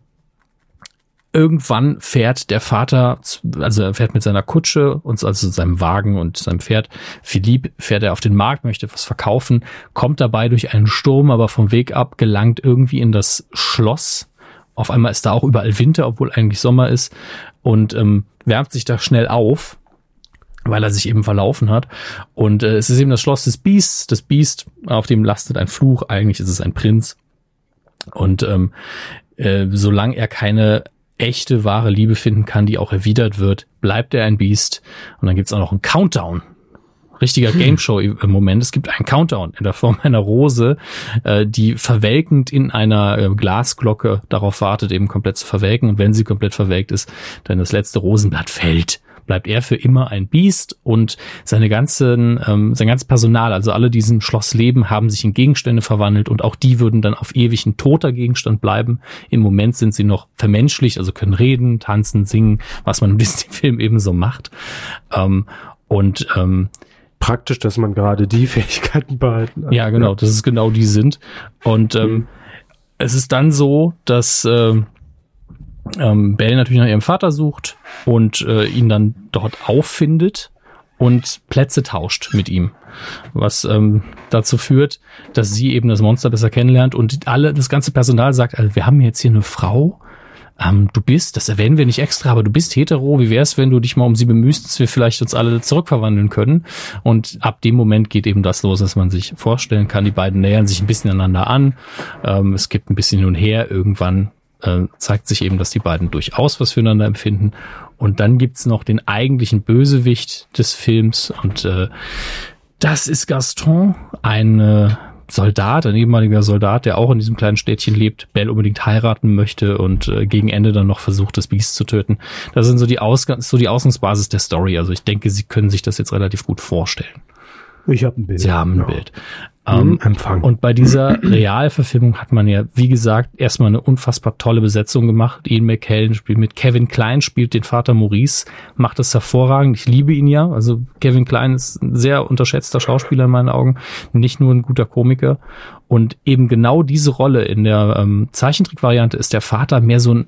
irgendwann fährt der Vater, also er fährt mit seiner Kutsche und also seinem Wagen und seinem Pferd, Philipp fährt er auf den Markt, möchte was verkaufen, kommt dabei durch einen Sturm, aber vom Weg ab, gelangt irgendwie in das Schloss. Auf einmal ist da auch überall Winter, obwohl eigentlich Sommer ist und ähm, wärmt sich da schnell auf, weil er sich eben verlaufen hat. Und äh, es ist eben das Schloss des Biests. Das Biest, auf dem lastet ein Fluch. Eigentlich ist es ein Prinz. Und ähm, äh, solange er keine echte, wahre Liebe finden kann, die auch erwidert wird, bleibt er ein Biest. Und dann gibt's auch noch einen Countdown. Richtiger Gameshow im Moment. Es gibt einen Countdown in der Form einer Rose, äh, die verwelkend in einer äh, Glasglocke darauf wartet, eben komplett zu verwelken. Und wenn sie komplett verwelkt ist, dann das letzte Rosenblatt fällt bleibt er für immer ein Biest und seine ganzen, ähm, sein ganzes Personal, also alle, die in Schloss leben, haben sich in Gegenstände verwandelt und auch die würden dann auf ewig ein toter Gegenstand bleiben. Im Moment sind sie noch vermenschlicht, also können reden, tanzen, singen, was man in diesem Film eben so macht. Ähm, und ähm, Praktisch, dass man gerade die Fähigkeiten behalten hat. ja, genau, das ist genau die sind. Und ähm, Mhm. es ist dann so, dass ähm, ähm, Belle natürlich nach ihrem Vater sucht und äh, ihn dann dort auffindet und Plätze tauscht mit ihm. Was ähm, dazu führt, dass sie eben das Monster besser kennenlernt und alle, das ganze Personal sagt, also wir haben jetzt hier eine Frau, ähm, du bist, das erwähnen wir nicht extra, aber du bist hetero, wie wär's, wenn du dich mal um sie bemühst, dass wir vielleicht uns alle zurückverwandeln können? Und ab dem Moment geht eben das los, dass man sich vorstellen kann, die beiden nähern sich ein bisschen aneinander an, ähm, es gibt ein bisschen hin und her, irgendwann äh, zeigt sich eben, dass die beiden durchaus was füreinander empfinden. Und dann gibt's noch den eigentlichen Bösewicht des Films und äh, das ist Gaston, ein äh, Soldat, ein ehemaliger Soldat, der auch in diesem kleinen Städtchen lebt, Belle unbedingt heiraten möchte und äh, gegen Ende dann noch versucht, das Biest zu töten. Das sind so die, Ausgang so die Ausgangsbasis der Story. Also ich denke, Sie können sich das jetzt relativ gut vorstellen. Ich habe ein Bild. Sie haben ein Ja. Bild. Ähm, Ähm, Empfang. und bei dieser Realverfilmung hat man ja, wie gesagt, erstmal eine unfassbar tolle Besetzung gemacht. Ian McKellen spielt mit, Kevin Klein spielt den Vater Maurice, macht das hervorragend. Ich liebe ihn ja. Also Kevin Klein ist ein sehr unterschätzter Schauspieler in meinen Augen, nicht nur ein guter Komiker. Und eben genau diese Rolle in der ähm, Zeichentrickvariante ist der Vater mehr so ein,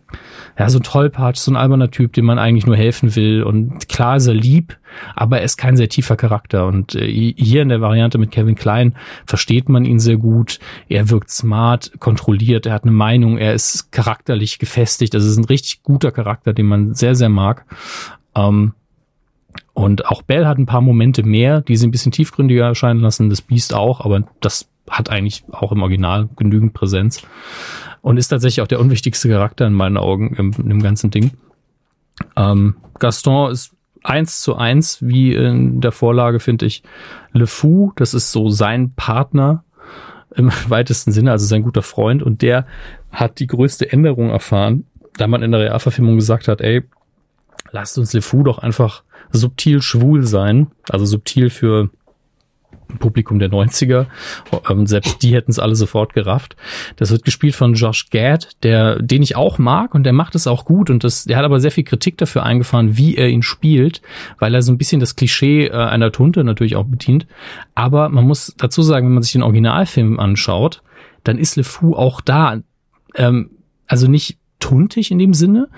ja, so ein Tollpatsch, so ein alberner Typ, dem man eigentlich nur helfen will. Und klar ist er lieb, aber er ist kein sehr tiefer Charakter. Und äh, hier in der Variante mit Kevin Klein versteht man ihn sehr gut. Er wirkt smart, kontrolliert, er hat eine Meinung, er ist charakterlich gefestigt. Also es ist ein richtig guter Charakter, den man sehr, sehr mag. Ähm, und auch Bell hat ein paar Momente mehr, die sie ein bisschen tiefgründiger erscheinen lassen. Das Beast auch, aber das hat eigentlich auch im Original genügend Präsenz. Und ist tatsächlich auch der unwichtigste Charakter in meinen Augen im, dem ganzen Ding. Ähm, Gaston ist eins zu eins, wie in der Vorlage, finde ich. Le Fou, das ist so sein Partner im weitesten Sinne, also sein guter Freund. Und der hat die größte Änderung erfahren, da man in der Realverfilmung gesagt hat, ey, lasst uns Le Fou doch einfach subtil schwul sein. Also subtil für Publikum der 90er. Ähm, selbst die hätten es alle sofort gerafft. Das wird gespielt von Josh Gad, der, den ich auch mag und der macht es auch gut und das, der hat aber sehr viel Kritik dafür eingefahren, wie er ihn spielt, weil er so ein bisschen das Klischee äh, einer Tunte natürlich auch bedient. Aber man muss dazu sagen, wenn man sich den Originalfilm anschaut, dann ist Le Fou auch da, ähm, also nicht tuntig in dem Sinne,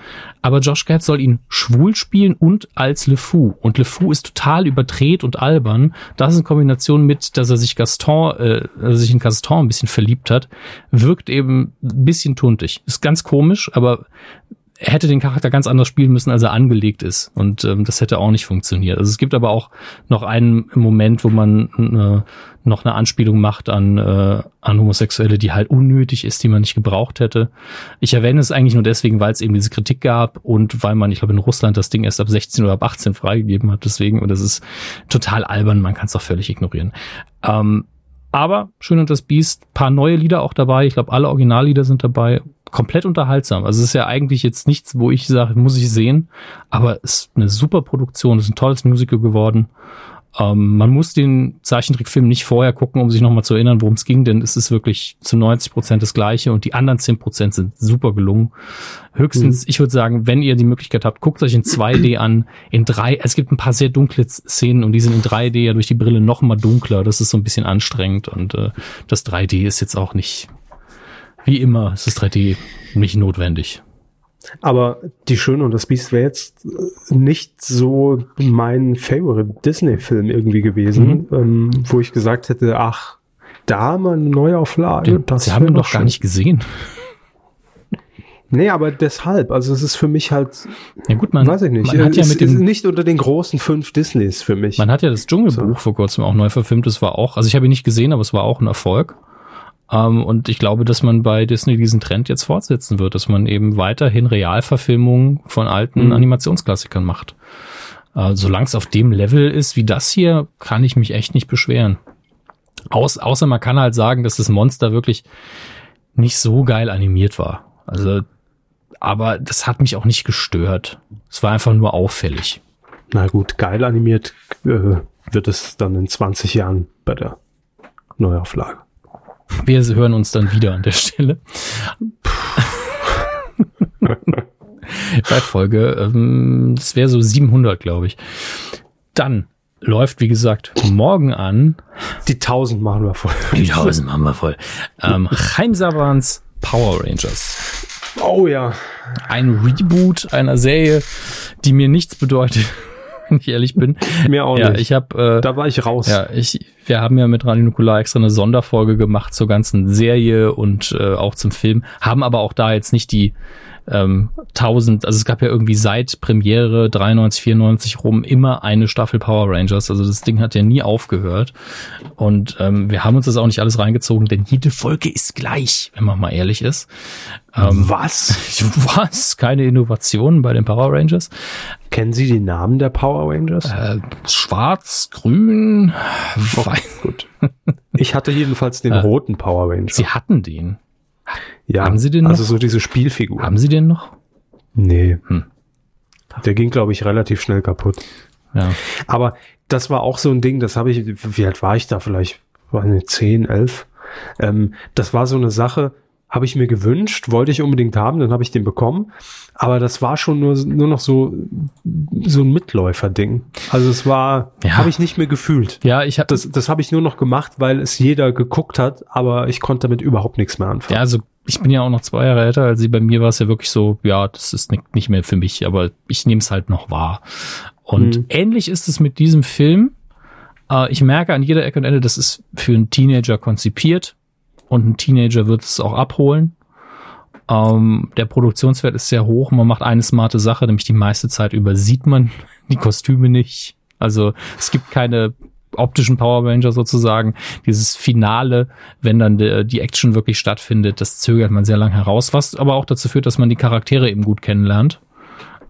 aber Josh Gad soll ihn schwul spielen und als Le Fou. Und Le Fou ist total überdreht und albern. Das in Kombination mit, dass er sich Gaston, äh, er sich in Gaston ein bisschen verliebt hat, wirkt eben ein bisschen tuntig. Ist ganz komisch, aber er hätte den Charakter ganz anders spielen müssen, als er angelegt ist. Und ähm, das hätte auch nicht funktioniert. Also es gibt aber auch noch einen Moment, wo man äh, noch eine Anspielung macht an, äh, an Homosexuelle, die halt unnötig ist, die man nicht gebraucht hätte. Ich erwähne es eigentlich nur deswegen, weil es eben diese Kritik gab und weil man, ich glaube, in Russland das Ding erst ab 16 oder ab 18 freigegeben hat. Deswegen, und das ist total albern, man kann es auch völlig ignorieren. Ähm, aber Schön und das Biest, paar neue Lieder auch dabei. Ich glaube, alle Originallieder sind dabei. Komplett unterhaltsam. Also es ist ja eigentlich jetzt nichts, wo ich sage, muss ich sehen. Aber es ist eine super Produktion. Es ist ein tolles Musical geworden. Ähm, man muss den Zeichentrickfilm nicht vorher gucken, um sich nochmal zu erinnern, worum es ging, denn es ist wirklich zu 90 Prozent das gleiche und die anderen 10 Prozent sind super gelungen. Höchstens, mhm. ich würde sagen, wenn ihr die Möglichkeit habt, guckt euch in 2D an, in 3, es gibt ein paar sehr dunkle Szenen und die sind in 3D ja durch die Brille noch mal dunkler. Das ist so ein bisschen anstrengend und äh, das 3D ist jetzt auch nicht, wie immer, es ist 3D nicht notwendig. Aber Die Schöne und das Biest wäre jetzt nicht so mein Favorite Disney-Film irgendwie gewesen, mhm. ähm, wo ich gesagt hätte, ach, da mal eine Neuauflage. Den, das Sie haben ihn doch gar nicht gesehen. Nee, aber deshalb, also es ist für mich halt, ja gut, man, weiß ich nicht, man hat ja mit dem, nicht unter den großen fünf Disneys für mich. Man hat ja das Dschungelbuch so. vor kurzem auch neu verfilmt, das war auch, also ich habe ihn nicht gesehen, aber es war auch ein Erfolg. Ähm, und ich glaube, dass man bei Disney diesen Trend jetzt fortsetzen wird, dass man eben weiterhin Realverfilmungen von alten mhm. Animationsklassikern macht. Äh, Solange es auf dem Level ist wie das hier, kann ich mich echt nicht beschweren. Aus, außer man kann halt sagen, dass das Monster wirklich nicht so geil animiert war. Also, aber das hat mich auch nicht gestört. Es war einfach nur auffällig. Na gut, geil animiert äh, wird es dann in 20 Jahren bei der Neuauflage. Wir hören uns dann wieder an der Stelle. Bei Folge, ähm, das wäre so 700, glaube ich. Dann läuft, wie gesagt, morgen an. Die 1000 machen wir voll. Die 1000 machen wir voll. Ähm, Chaim Power Rangers. Oh ja. Ein Reboot einer Serie, die mir nichts bedeutet wenn ich ehrlich bin. Mir auch ja, nicht. Ich hab, äh, da war ich raus. Ja, ich, wir haben ja mit Radio Nukular extra eine Sonderfolge gemacht zur ganzen Serie und äh, auch zum Film, haben aber auch da jetzt nicht die ähm, 1000, also es gab ja irgendwie seit Premiere 93, 94 rum immer eine Staffel Power Rangers. Also das Ding hat ja nie aufgehört. Und ähm, wir haben uns das auch nicht alles reingezogen, denn jede Folge ist gleich, wenn man mal ehrlich ist. Ähm, was? Was? Keine Innovationen bei den Power Rangers? Kennen Sie die Namen der Power Rangers? Äh, schwarz, grün, weiß. Gut. Ich hatte jedenfalls den äh, roten Power Ranger. Sie hatten den. Ja, haben Sie den noch? Also so diese Spielfigur. Haben Sie den noch? Nee. Hm. Der ging, glaube ich, relativ schnell kaputt. Ja. Aber das war auch so ein Ding, das habe ich, wie alt war ich da vielleicht? War eine 10, 11? Ähm, das war so eine Sache, habe ich mir gewünscht, wollte ich unbedingt haben, dann habe ich den bekommen. Aber das war schon nur, nur noch so, so ein Mitläufer-Ding. Also es war, ja. habe ich nicht mehr gefühlt. Ja, ich habe das, das habe ich nur noch gemacht, weil es jeder geguckt hat, aber ich konnte damit überhaupt nichts mehr anfangen. Ja, also ich bin ja auch noch zwei Jahre älter als sie. Bei mir war es ja wirklich so, ja, das ist nicht, nicht mehr für mich, aber ich nehme es halt noch wahr. Und mhm. ähnlich ist es mit diesem Film. Äh, ich merke an jeder Ecke und Ende, das ist für einen Teenager konzipiert und ein Teenager wird es auch abholen. Ähm, der Produktionswert ist sehr hoch. Man macht eine smarte Sache, nämlich die meiste Zeit übersieht man die Kostüme nicht. Also es gibt keine optischen Power Ranger sozusagen. Dieses Finale, wenn dann de, die Action wirklich stattfindet, das zögert man sehr lang heraus, was aber auch dazu führt, dass man die Charaktere eben gut kennenlernt.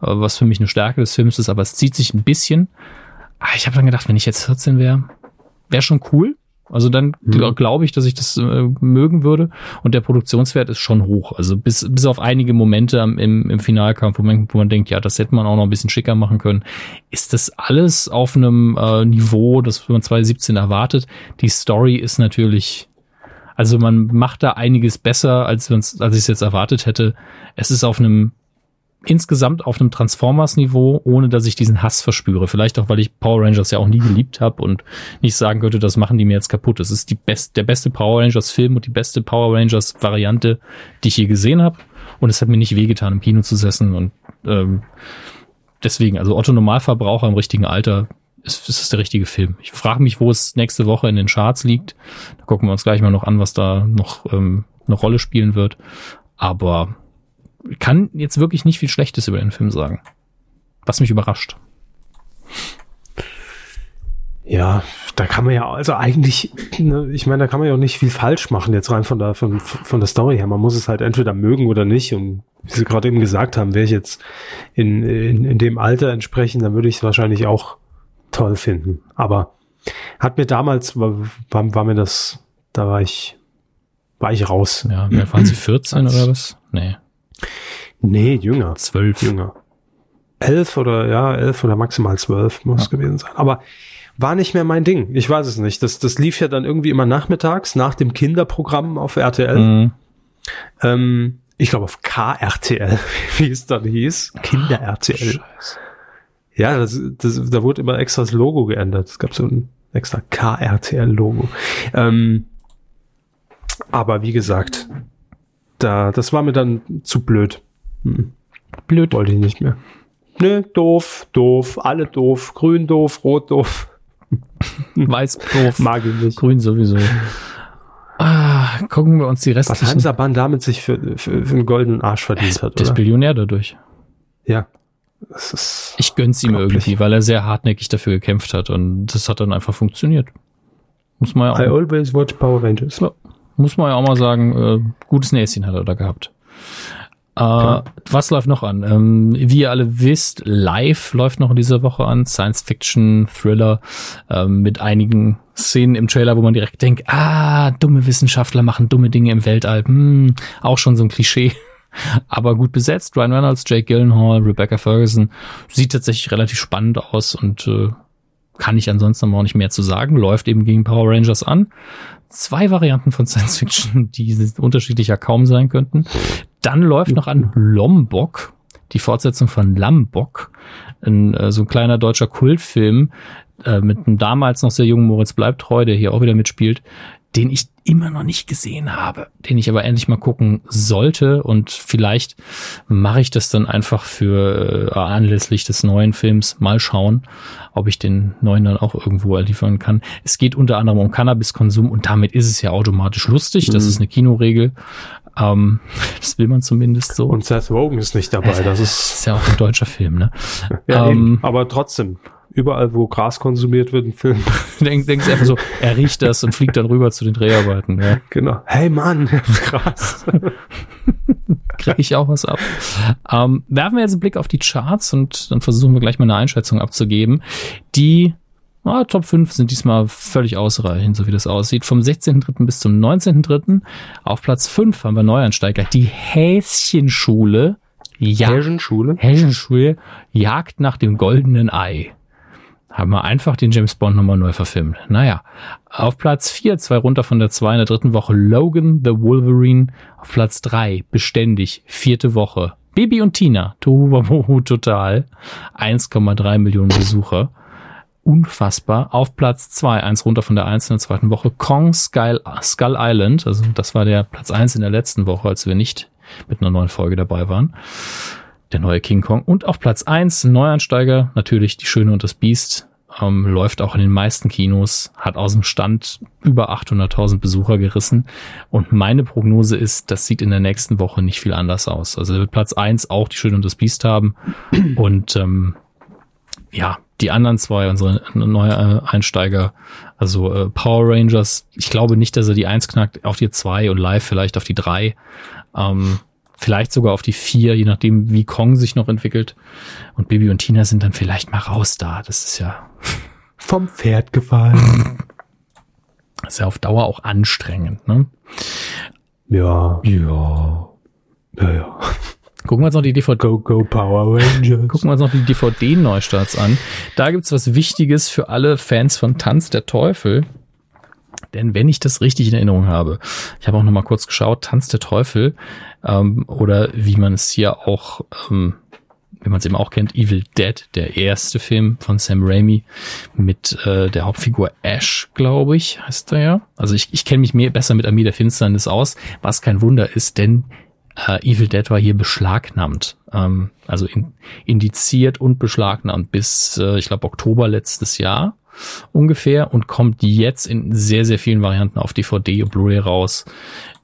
Äh, was für mich eine Stärke des Films ist, aber es zieht sich ein bisschen. Ah, ich habe dann gedacht, wenn ich jetzt 14 wäre, wäre schon cool. Also dann mhm. glaube ich, dass ich das äh, mögen würde. Und der Produktionswert ist schon hoch. Also bis, bis auf einige Momente im, im Finalkampf, wo man, wo man denkt, ja, das hätte man auch noch ein bisschen schicker machen können, ist das alles auf einem äh, Niveau, das man 2017 erwartet. Die Story ist natürlich, also man macht da einiges besser, als, als ich es jetzt erwartet hätte. Es ist auf einem insgesamt auf einem Transformers-Niveau, ohne dass ich diesen Hass verspüre. Vielleicht auch, weil ich Power Rangers ja auch nie geliebt habe und nicht sagen könnte, das machen die mir jetzt kaputt. Es ist die best, der beste Power Rangers-Film und die beste Power Rangers-Variante, die ich je gesehen habe. Und es hat mir nicht wehgetan, im Kino zu setzen. Und ähm, deswegen, also Otto Normalverbraucher im richtigen Alter ist, ist das der richtige Film. Ich frage mich, wo es nächste Woche in den Charts liegt. Da gucken wir uns gleich mal noch an, was da noch ähm, eine Rolle spielen wird. Aber kann jetzt wirklich nicht viel Schlechtes über den Film sagen. Was mich überrascht. Ja, da kann man ja, also eigentlich, ne, ich meine, da kann man ja auch nicht viel falsch machen, jetzt rein von der, von, von der Story her. Man muss es halt entweder mögen oder nicht. Und wie Sie gerade eben gesagt haben, wäre ich jetzt in, in, in dem Alter entsprechend, dann würde ich es wahrscheinlich auch toll finden. Aber hat mir damals, war, war, war mir das, da war ich, war ich raus. Ja, waren Sie 14 oder was? Nee. Nee, jünger. Zwölf. Jünger. Elf oder, ja, elf oder maximal zwölf muss Ja. es gewesen sein. Aber war nicht mehr mein Ding. Ich weiß es nicht. Das, das lief ja dann irgendwie immer nachmittags nach dem Kinderprogramm auf RTL. Mhm. Ähm, ich glaube auf KRTL, wie es dann hieß. Kinder-RTL. Scheiße. Ja, das, das, da wurde immer extra das Logo geändert. Es gab so ein extra KRTL-Logo. Ähm, aber wie gesagt, da, das war mir dann zu blöd. Hm, Blöd. wollte ich nicht mehr. Nö, doof, doof, alle doof, grün doof, rot doof, Weiß doof. mag ich nicht. Grün sowieso. Ah, gucken wir uns die Was restlichen. Hansa Bahn damit sich für, für, für einen goldenen Arsch verdient hat, Der ist? Billionär dadurch. Ja. Das ist, Ich gönn's ihm irgendwie, weil er sehr hartnäckig dafür gekämpft hat und das hat dann einfach funktioniert. Muss man I ja auch, always watch Power Rangers. Muss man ja auch mal sagen, äh, gutes Näschen hat er da gehabt. Äh, Was läuft noch an? Ähm, wie ihr alle wisst, Live läuft noch in dieser Woche an, Science-Fiction-Thriller ähm, mit einigen Szenen im Trailer, wo man direkt denkt, ah, dumme Wissenschaftler machen dumme Dinge im Weltall. Hm, auch schon so ein Klischee. Aber gut besetzt. Ryan Reynolds, Jake Gyllenhaal, Rebecca Ferguson. Sieht tatsächlich relativ spannend aus und äh, kann ich ansonsten aber auch nicht mehr zu sagen. Läuft eben gegen Power Rangers an. Zwei Varianten von Science Fiction, die unterschiedlicher kaum sein könnten. Dann läuft noch an Lombok, die Fortsetzung von Lambok, ein, äh, so ein kleiner deutscher Kultfilm äh, mit einem damals noch sehr jungen Moritz Bleibtreu, der hier auch wieder mitspielt, den ich immer noch nicht gesehen habe, den ich aber endlich mal gucken sollte und vielleicht mache ich das dann einfach für äh, anlässlich des neuen Films mal schauen, ob ich den neuen dann auch irgendwo liefern kann. Es geht unter anderem um Cannabiskonsum und damit ist es ja automatisch lustig. Das Mhm. ist eine Kinoregel. Ähm, das will man zumindest so. Und Seth Rogen ist nicht dabei. Das das ist, ist ja auch ein deutscher Film, ne? ja, ähm, eben. aber trotzdem. Überall, wo Gras konsumiert wird im Film. Denk, denkst einfach so, er riecht das und fliegt dann rüber zu den Dreharbeiten. Ja. genau. Hey Mann, Gras. kriege ich auch was ab. Ähm, werfen wir jetzt einen Blick auf die Charts und dann versuchen wir gleich mal eine Einschätzung abzugeben. Die ah, Top 5 sind diesmal völlig ausreichend, so wie das aussieht. Vom 16.3. bis zum 19.3. Auf Platz 5 haben wir Neuansteiger. Die Häschenschule. Ja, Herrenschule. Häschenschule jagt nach dem goldenen Ei. Haben wir einfach den James Bond nochmal neu verfilmt. Naja, auf Platz 4, zwei runter von der 2 in der dritten Woche, Logan the Wolverine. Auf Platz 3, beständig, vierte Woche. Bibi und Tina, Tohuwabohu total. 1,3 Millionen Besucher. Unfassbar. Auf Platz 2, eins runter von der 1 in der zweiten Woche, Kong Skull, Skull Island. Also das war der Platz 1 in der letzten Woche, als wir nicht mit einer neuen Folge dabei waren der neue King Kong. Und auf Platz 1, ein Neuansteiger, natürlich Die Schöne und das Biest. Ähm, läuft auch in den meisten Kinos, hat aus dem Stand über 800.000 Besucher gerissen. Und meine Prognose ist, das sieht in der nächsten Woche nicht viel anders aus. Also wird Platz 1 auch Die Schöne und das Biest haben. Und ähm, ja, die anderen zwei, unsere neue äh, Einsteiger, also äh, Power Rangers, ich glaube nicht, dass er die 1 knackt, auf die 2 und live vielleicht auf die 3. Ähm, vielleicht sogar auf die vier, je nachdem, wie Kong sich noch entwickelt. Und Bibi und Tina sind dann vielleicht mal raus da. Das ist ja, Vom Pferd gefallen. das ist ja auf Dauer auch anstrengend. Ne? ja. Ja. Ja, ja. Gucken wir uns noch die DVD, Go, go, Power Rangers. gucken wir uns noch die DVD-Neustarts an. Da gibt's was Wichtiges für alle Fans von Tanz der Teufel. Denn wenn ich das richtig in Erinnerung habe, ich habe auch noch mal kurz geschaut, Tanz der Teufel ähm, oder wie man es hier auch, ähm, wie man es eben auch kennt, Evil Dead, der erste Film von Sam Raimi mit äh, der Hauptfigur Ash, glaube ich, heißt er ja. Also ich, ich kenne mich mehr besser mit Armee der Finsternis aus, was kein Wunder ist, denn äh, Evil Dead war hier beschlagnahmt, ähm, also in, indiziert und beschlagnahmt bis, äh, ich glaube, Oktober letztes Jahr ungefähr und kommt jetzt in sehr, sehr vielen Varianten auf DVD und Blu-ray raus.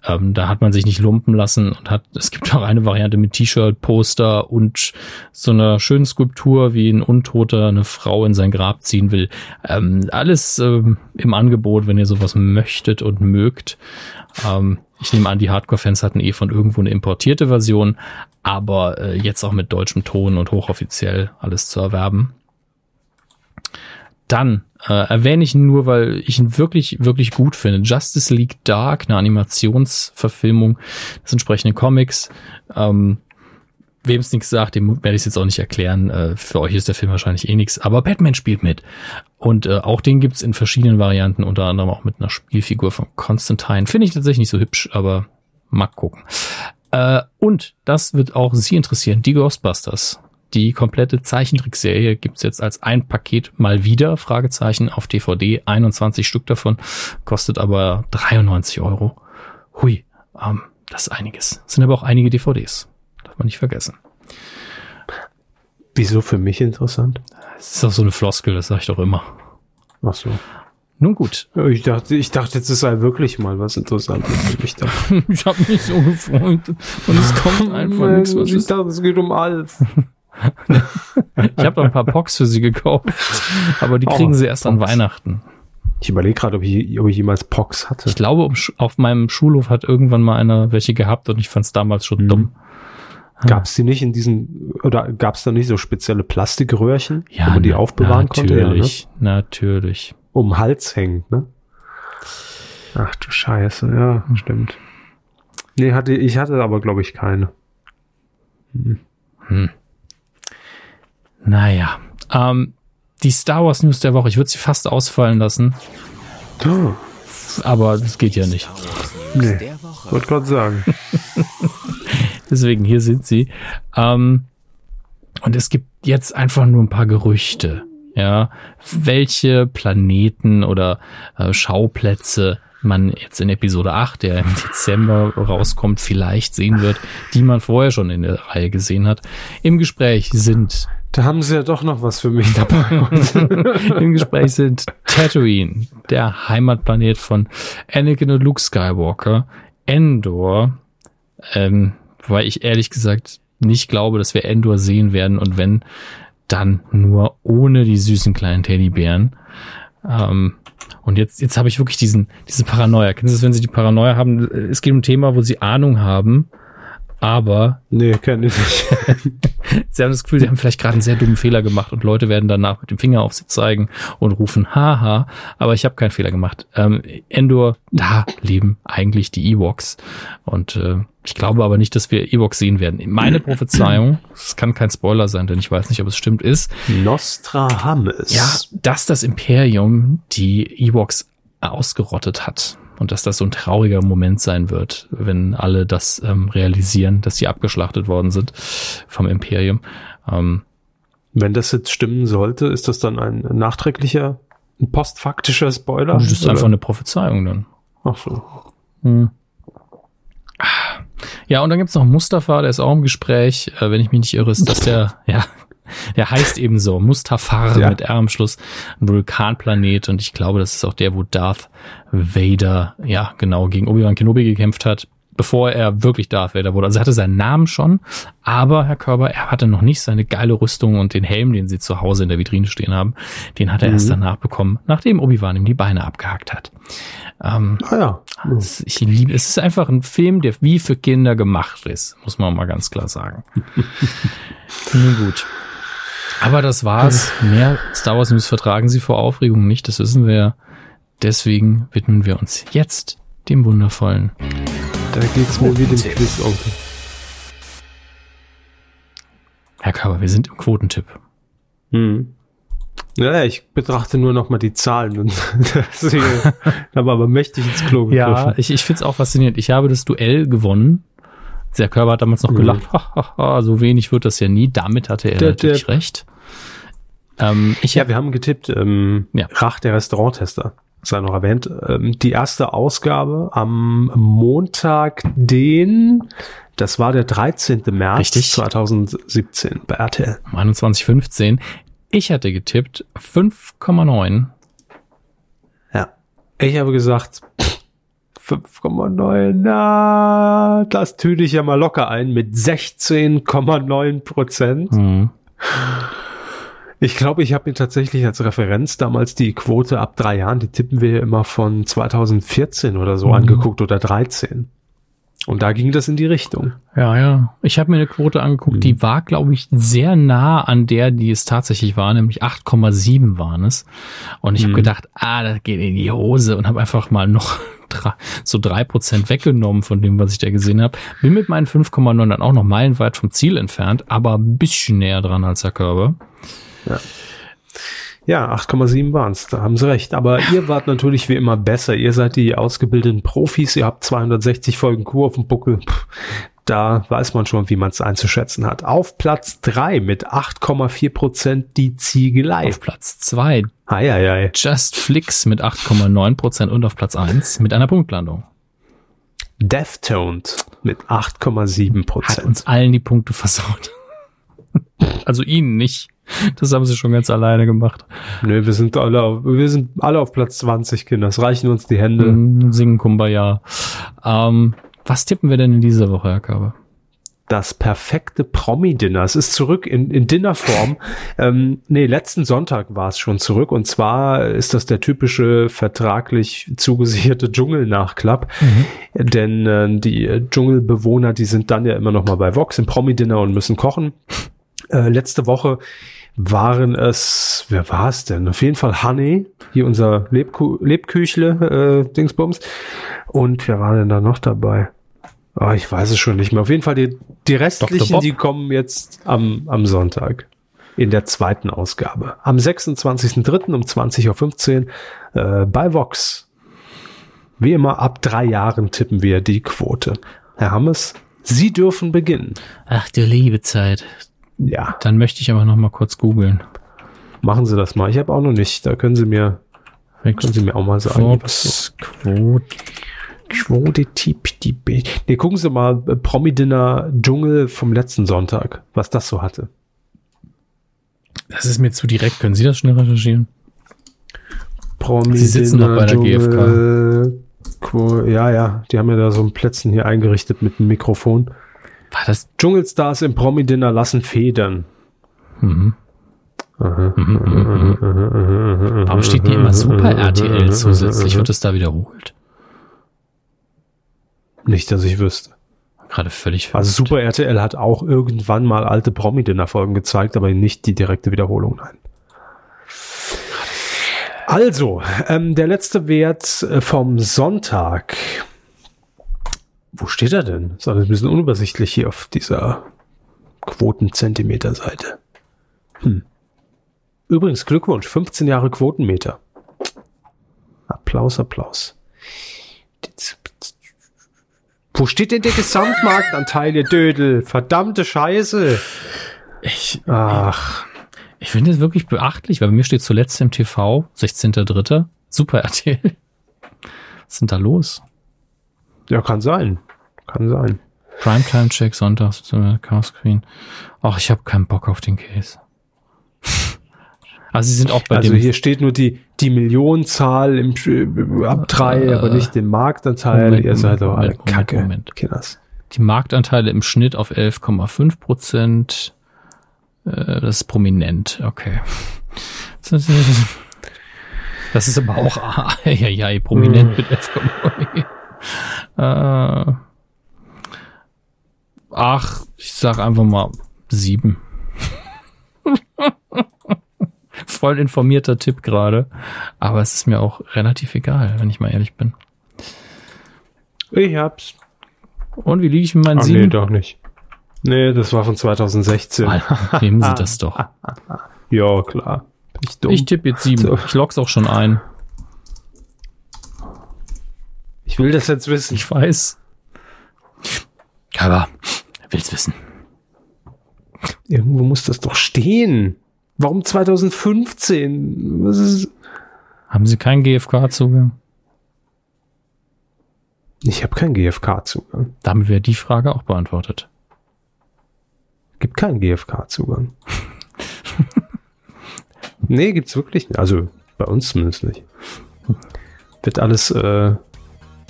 Ähm, da hat man sich nicht lumpen lassen und hat, es gibt auch eine Variante mit T-Shirt, Poster und so einer schönen Skulptur, wie ein Untoter eine Frau in sein Grab ziehen will. Ähm, alles ähm, im Angebot, wenn ihr sowas möchtet und mögt. Ähm, ich nehme an, die Hardcore-Fans hatten eh von irgendwo eine importierte Version, aber äh, jetzt auch mit deutschem Ton und hochoffiziell alles zu erwerben. Dann äh, erwähne ich ihn nur, weil ich ihn wirklich, wirklich gut finde. Justice League Dark, eine Animationsverfilmung des entsprechenden Comics. Ähm, Wem es nichts sagt, dem werde ich es jetzt auch nicht erklären. Äh, für euch ist der Film wahrscheinlich eh nichts. Aber Batman spielt mit. Und äh, auch den gibt's in verschiedenen Varianten, unter anderem auch mit einer Spielfigur von Constantine. Finde ich tatsächlich nicht so hübsch, aber mag gucken. Äh, und das wird auch Sie interessieren, die Ghostbusters. Die komplette Zeichentrickserie gibt's jetzt als ein Paket mal wieder, Fragezeichen, auf DVD. 21 Stück davon, kostet aber 93 Euro. Hui, ähm, das ist einiges. Sind aber auch einige DVDs. Darf man nicht vergessen. Wieso für mich interessant? Das ist auch so eine Floskel, das sage ich doch immer. Ach so. Nun gut. Ich dachte, ich dachte, jetzt ist sei wirklich mal was Interessantes für mich da. ich habe mich so gefreut und es kommt einfach nichts. Was ich dachte, es geht um Alf. Ich habe ein paar Box für sie gekauft, aber die Oh, kriegen sie erst an Pox. Weihnachten. Ich überlege gerade, ob ich, ob ich jemals Pox hatte. Ich glaube, auf meinem Schulhof hat irgendwann mal einer welche gehabt und ich fand es damals schon Mhm. dumm. Gab es die nicht in diesen, oder gab es da nicht so spezielle Plastikröhrchen, wo Ja, man die aufbewahren konnte? Ja, ne? natürlich, natürlich. Um den Hals hängt, ne? Ach du Scheiße, ja, stimmt. Nee, hatte, ich hatte aber, glaube ich, keine. Naja, ähm, die Star Wars News der Woche, ich würde sie fast ausfallen lassen, Oh, aber das geht ja nicht. nee, wollte gerade sagen. Deswegen, hier sind sie. Ähm, und es gibt jetzt einfach nur ein paar Gerüchte. Ja, welche Planeten oder äh, Schauplätze man jetzt in Episode 8, der im Dezember rauskommt, vielleicht sehen wird, die man vorher schon in der Reihe gesehen hat. Im Gespräch sind Da haben sie ja doch noch was für mich dabei. Im Gespräch sind Tatooine, der Heimatplanet von Anakin und Luke Skywalker, Endor, ähm, weil ich ehrlich gesagt nicht glaube, dass wir Endor sehen werden und wenn, dann nur ohne die süßen kleinen Teddybären. Ähm, und jetzt, jetzt habe ich wirklich diesen, diese Paranoia. Kennen Sie das, wenn Sie die Paranoia haben? Es geht um ein Thema, wo Sie Ahnung haben, aber nee, kenne ich nicht. Sie haben das Gefühl, Sie haben vielleicht gerade einen sehr dummen Fehler gemacht und Leute werden danach mit dem Finger auf Sie zeigen und rufen, haha, aber ich habe keinen Fehler gemacht. Ähm, Endor, da leben eigentlich die Ewoks. Und äh, ich glaube aber nicht, dass wir Ewoks sehen werden. Meine Prophezeiung, es kann kein Spoiler sein, denn ich weiß nicht, ob es stimmt, ist, Nostradamus. ja, dass das Imperium die Ewoks ausgerottet hat. Und dass das so ein trauriger Moment sein wird, wenn alle das ähm, realisieren, dass sie abgeschlachtet worden sind vom Imperium. Ähm, Wenn das jetzt stimmen sollte, ist das dann ein nachträglicher, ein postfaktischer Spoiler? das ist Oder? einfach eine Prophezeiung dann. Ach so. Hm. Ja, und dann gibt's noch Mustafa, der ist auch im Gespräch, äh, wenn ich mich nicht irre, ist das der, ja, der heißt eben so, Mustafar Ja. mit R am Schluss, ein Vulkanplanet und ich glaube, das ist auch der, wo Darth Vader, ja, genau, gegen Obi-Wan Kenobi gekämpft hat, bevor er wirklich Darth Vader wurde. Also er hatte seinen Namen schon, aber Herr Körber, er hatte noch nicht seine geile Rüstung und den Helm, den sie zu Hause in der Vitrine stehen haben, den hat er Mhm. erst danach bekommen, nachdem Obi-Wan ihm die Beine abgehackt hat. Ähm, Ah ja. es- Ich liebe, es ist einfach ein Film, der wie für Kinder gemacht ist, muss man mal ganz klar sagen. Nun gut. Aber das war's. Mehr Star Wars News vertragen Sie vor Aufregung nicht, das wissen wir. ja. Deswegen widmen wir uns jetzt dem wundervollen. Da geht's mir wie dem Quotentipp. Quiz-Onkel. Herr Körber, wir sind im Quotentipp. Hm. Ja, ich betrachte nur noch mal die Zahlen und deswegen habe aber mächtig ins Klo gegriffen. Ja, ich, ich finde es auch faszinierend. Ich habe das Duell gewonnen. Der Körper hat damals noch Mhm. gelacht, ha, so wenig wird das ja nie. Damit hatte er Der- natürlich der- recht. Ähm, ich Ja, wir haben getippt, ähm, Ja. Rach der Restauranttester, sei noch erwähnt. Ähm, die erste Ausgabe am Montag, den, das war der 13. März Richtig. 2017 bei RTL. 21,15. Ich hatte getippt 5,9. Ja. Ich habe gesagt 5,9. Na, das tüte ich ja mal locker ein mit 16,9 Prozent. Mhm. Ich glaube, ich habe mir tatsächlich als Referenz damals die Quote ab drei Jahren, die tippen wir immer von 2014 oder so Mhm. angeguckt oder 13. Und da ging das in die Richtung. Ja, ja. Ich habe mir eine Quote angeguckt, Mhm. die war, glaube ich, sehr nah an der, die es tatsächlich war, nämlich 8,7 waren es. Und ich habe Mhm. gedacht, ah, das geht in die Hose und habe einfach mal noch so drei Prozent weggenommen von dem, was ich da gesehen habe. Bin mit meinen 5,9 dann auch noch meilenweit vom Ziel entfernt, aber ein bisschen näher dran als der Körper. Ja, 8,7 waren's. da haben sie recht. Aber ihr wart natürlich wie immer besser. Ihr seid die ausgebildeten Profis, ihr habt 260 Folgen Kur auf dem Buckel. Puh, da weiß man schon, wie man es einzuschätzen hat. Auf Platz drei mit 8,4 Prozent die Ziegelei. Auf Platz zwei Eieiei. Just Flix mit 8,9 Prozent und auf Platz eins mit einer Punktlandung. Deftoned mit 8,7 Hat Prozent. uns allen die Punkte versaut. also ihnen nicht. Das haben sie schon ganz alleine gemacht. Nö, wir sind alle, auf, wir sind alle auf Platz 20, Kinder. Es reichen uns die Hände. Mhm, Singen Kumbaya. Ähm, was tippen wir denn in dieser Woche, Herr Körber? das perfekte Promi-Dinner. Es ist zurück in, in Dinnerform. ähm, nee, letzten Sonntag war es schon zurück. Und zwar ist das der typische vertraglich zugesicherte Dschungel-Nachklapp. Denn äh, die Dschungelbewohner, die sind dann ja immer noch mal bei Vox im Promi-Dinner und müssen kochen. Äh, letzte Woche waren es, wer war es denn? Auf jeden Fall Honey, hier unser Lebku Lebküchle, äh, Dingsbums. Und wer war denn da noch dabei? Ah, ich weiß es schon nicht mehr. Auf jeden Fall die, die restlichen, die kommen jetzt am, am Sonntag in der zweiten Ausgabe. Am 26.03. um 20.15 Uhr äh, bei Vox. Wie immer, ab drei Jahren tippen wir die Quote. Herr Hammes, Sie dürfen beginnen. Ach, du liebe Zeit. Ja, Dann möchte ich aber noch mal kurz googeln. machen Sie das mal. Ich habe auch noch nicht. Da können Sie mir, können Sie mir auch mal sagen. Forbes Quote. Quote Tipp, die B. Nee, gucken Sie mal äh, Promi-Dinner Dschungel vom letzten Sonntag, was das so hatte. Das ist mir zu direkt. Können Sie das schnell recherchieren? Promi Sie sitzen noch bei der Dschungel, Quo- Ja, ja, die haben ja da so ein Plätzchen hier eingerichtet mit einem Mikrofon. War das? Dschungelstars im Promi-Dinner lassen Federn. Mhm. Aha. Warum steht hier immer Super RTL zusätzlich? Wird es da wiederholt? Nicht, dass ich wüsste. Gerade völlig Also verrückt. Super RTL hat auch irgendwann mal alte Promi-Dinner-Folgen gezeigt, aber nicht die direkte Wiederholung, nein. Also, ähm, der letzte Wert äh, vom Sonntag. Wo steht er denn? Ist alles ein bisschen unübersichtlich hier auf dieser Quotenzentimeter-Seite. Hm. Übrigens, Glückwunsch, 15 Jahre Quotenmeter. Applaus, Applaus. Wo steht denn der Gesamtmarktanteil, ihr Dödel? Verdammte Scheiße. Ich, Ach, ich finde es wirklich beachtlich, weil bei mir steht zuletzt im TV, 16.3. Super RTL. Was ist denn da los? Ja, kann sein. Kann sein. Primetime-Check, Sonntags, Chaos Queen. Ach, ich habe keinen Bock auf den Case. Also sie sind auch bei also hier steht nur die, die Millionenzahl im, äh, ab drei, Äh, aber nicht den Marktanteil. Moment, Ihr seid doch alle Moment, Kacke. Moment. Kinders. die Marktanteile im Schnitt auf 11,5 Prozent. Äh, das ist prominent, okay. Das ist aber auch, ja, ja, prominent mit 11,9. Äh, ach, ich sag einfach mal sieben. Voll informierter Tipp gerade. Aber es ist mir auch relativ egal, wenn ich mal ehrlich bin. Ich hab's. Und wie liege ich mit meinen Ach nee, sieben? doch nicht. Nee, das war von 2016. Mal, nehmen Sie das doch. ja, klar. Ich. Ich tippe jetzt sieben. So. Ich log's auch schon ein. Ich will das jetzt wissen. Ich weiß. Aber will's wissen. Irgendwo muss das doch stehen. Warum 2015? Was ist? Haben Sie keinen GFK-Zugang? Ich habe keinen GFK-Zugang. Damit wäre die Frage auch beantwortet. Gibt keinen GFK-Zugang. nee, gibt's wirklich nicht. Also bei uns zumindest nicht. Wird alles äh,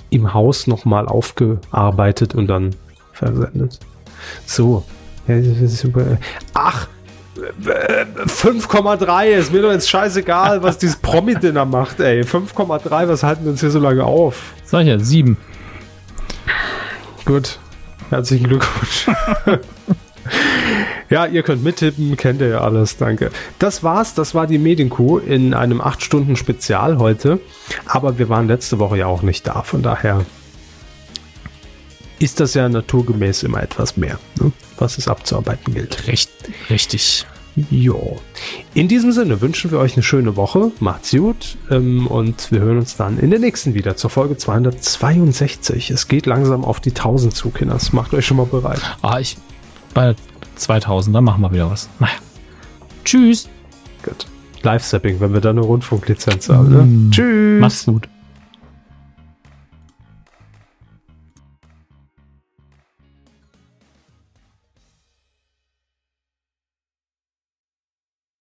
im Haus nochmal aufgearbeitet und dann versendet. So. Ach, 5,3, ist mir doch jetzt scheißegal, was dieses Promi-Dinner macht, ey. 5,3, was halten wir uns hier so lange auf? Sag ich ja, sieben. Gut. Herzlichen Glückwunsch. ja, ihr könnt mittippen, kennt ihr ja alles, danke. Das war's, das war die Medienkuh in einem 8-Stunden-Spezial heute. Aber wir waren letzte Woche ja auch nicht da, von daher ist das ja naturgemäß immer etwas mehr, ne? was es abzuarbeiten gilt. Recht, richtig. Jo. In diesem Sinne wünschen wir euch eine schöne Woche. Macht's gut. Ähm, und wir hören uns dann in der nächsten wieder zur Folge 262. Es geht langsam auf die 1000 zu, Kinders. Macht euch schon mal bereit. Ah, ich. Bei 2000, dann machen wir wieder was. Naja. Tschüss. Gut. Live-Sapping, wenn wir da eine Rundfunklizenz haben. Ne? Mm. Tschüss. Mach's gut.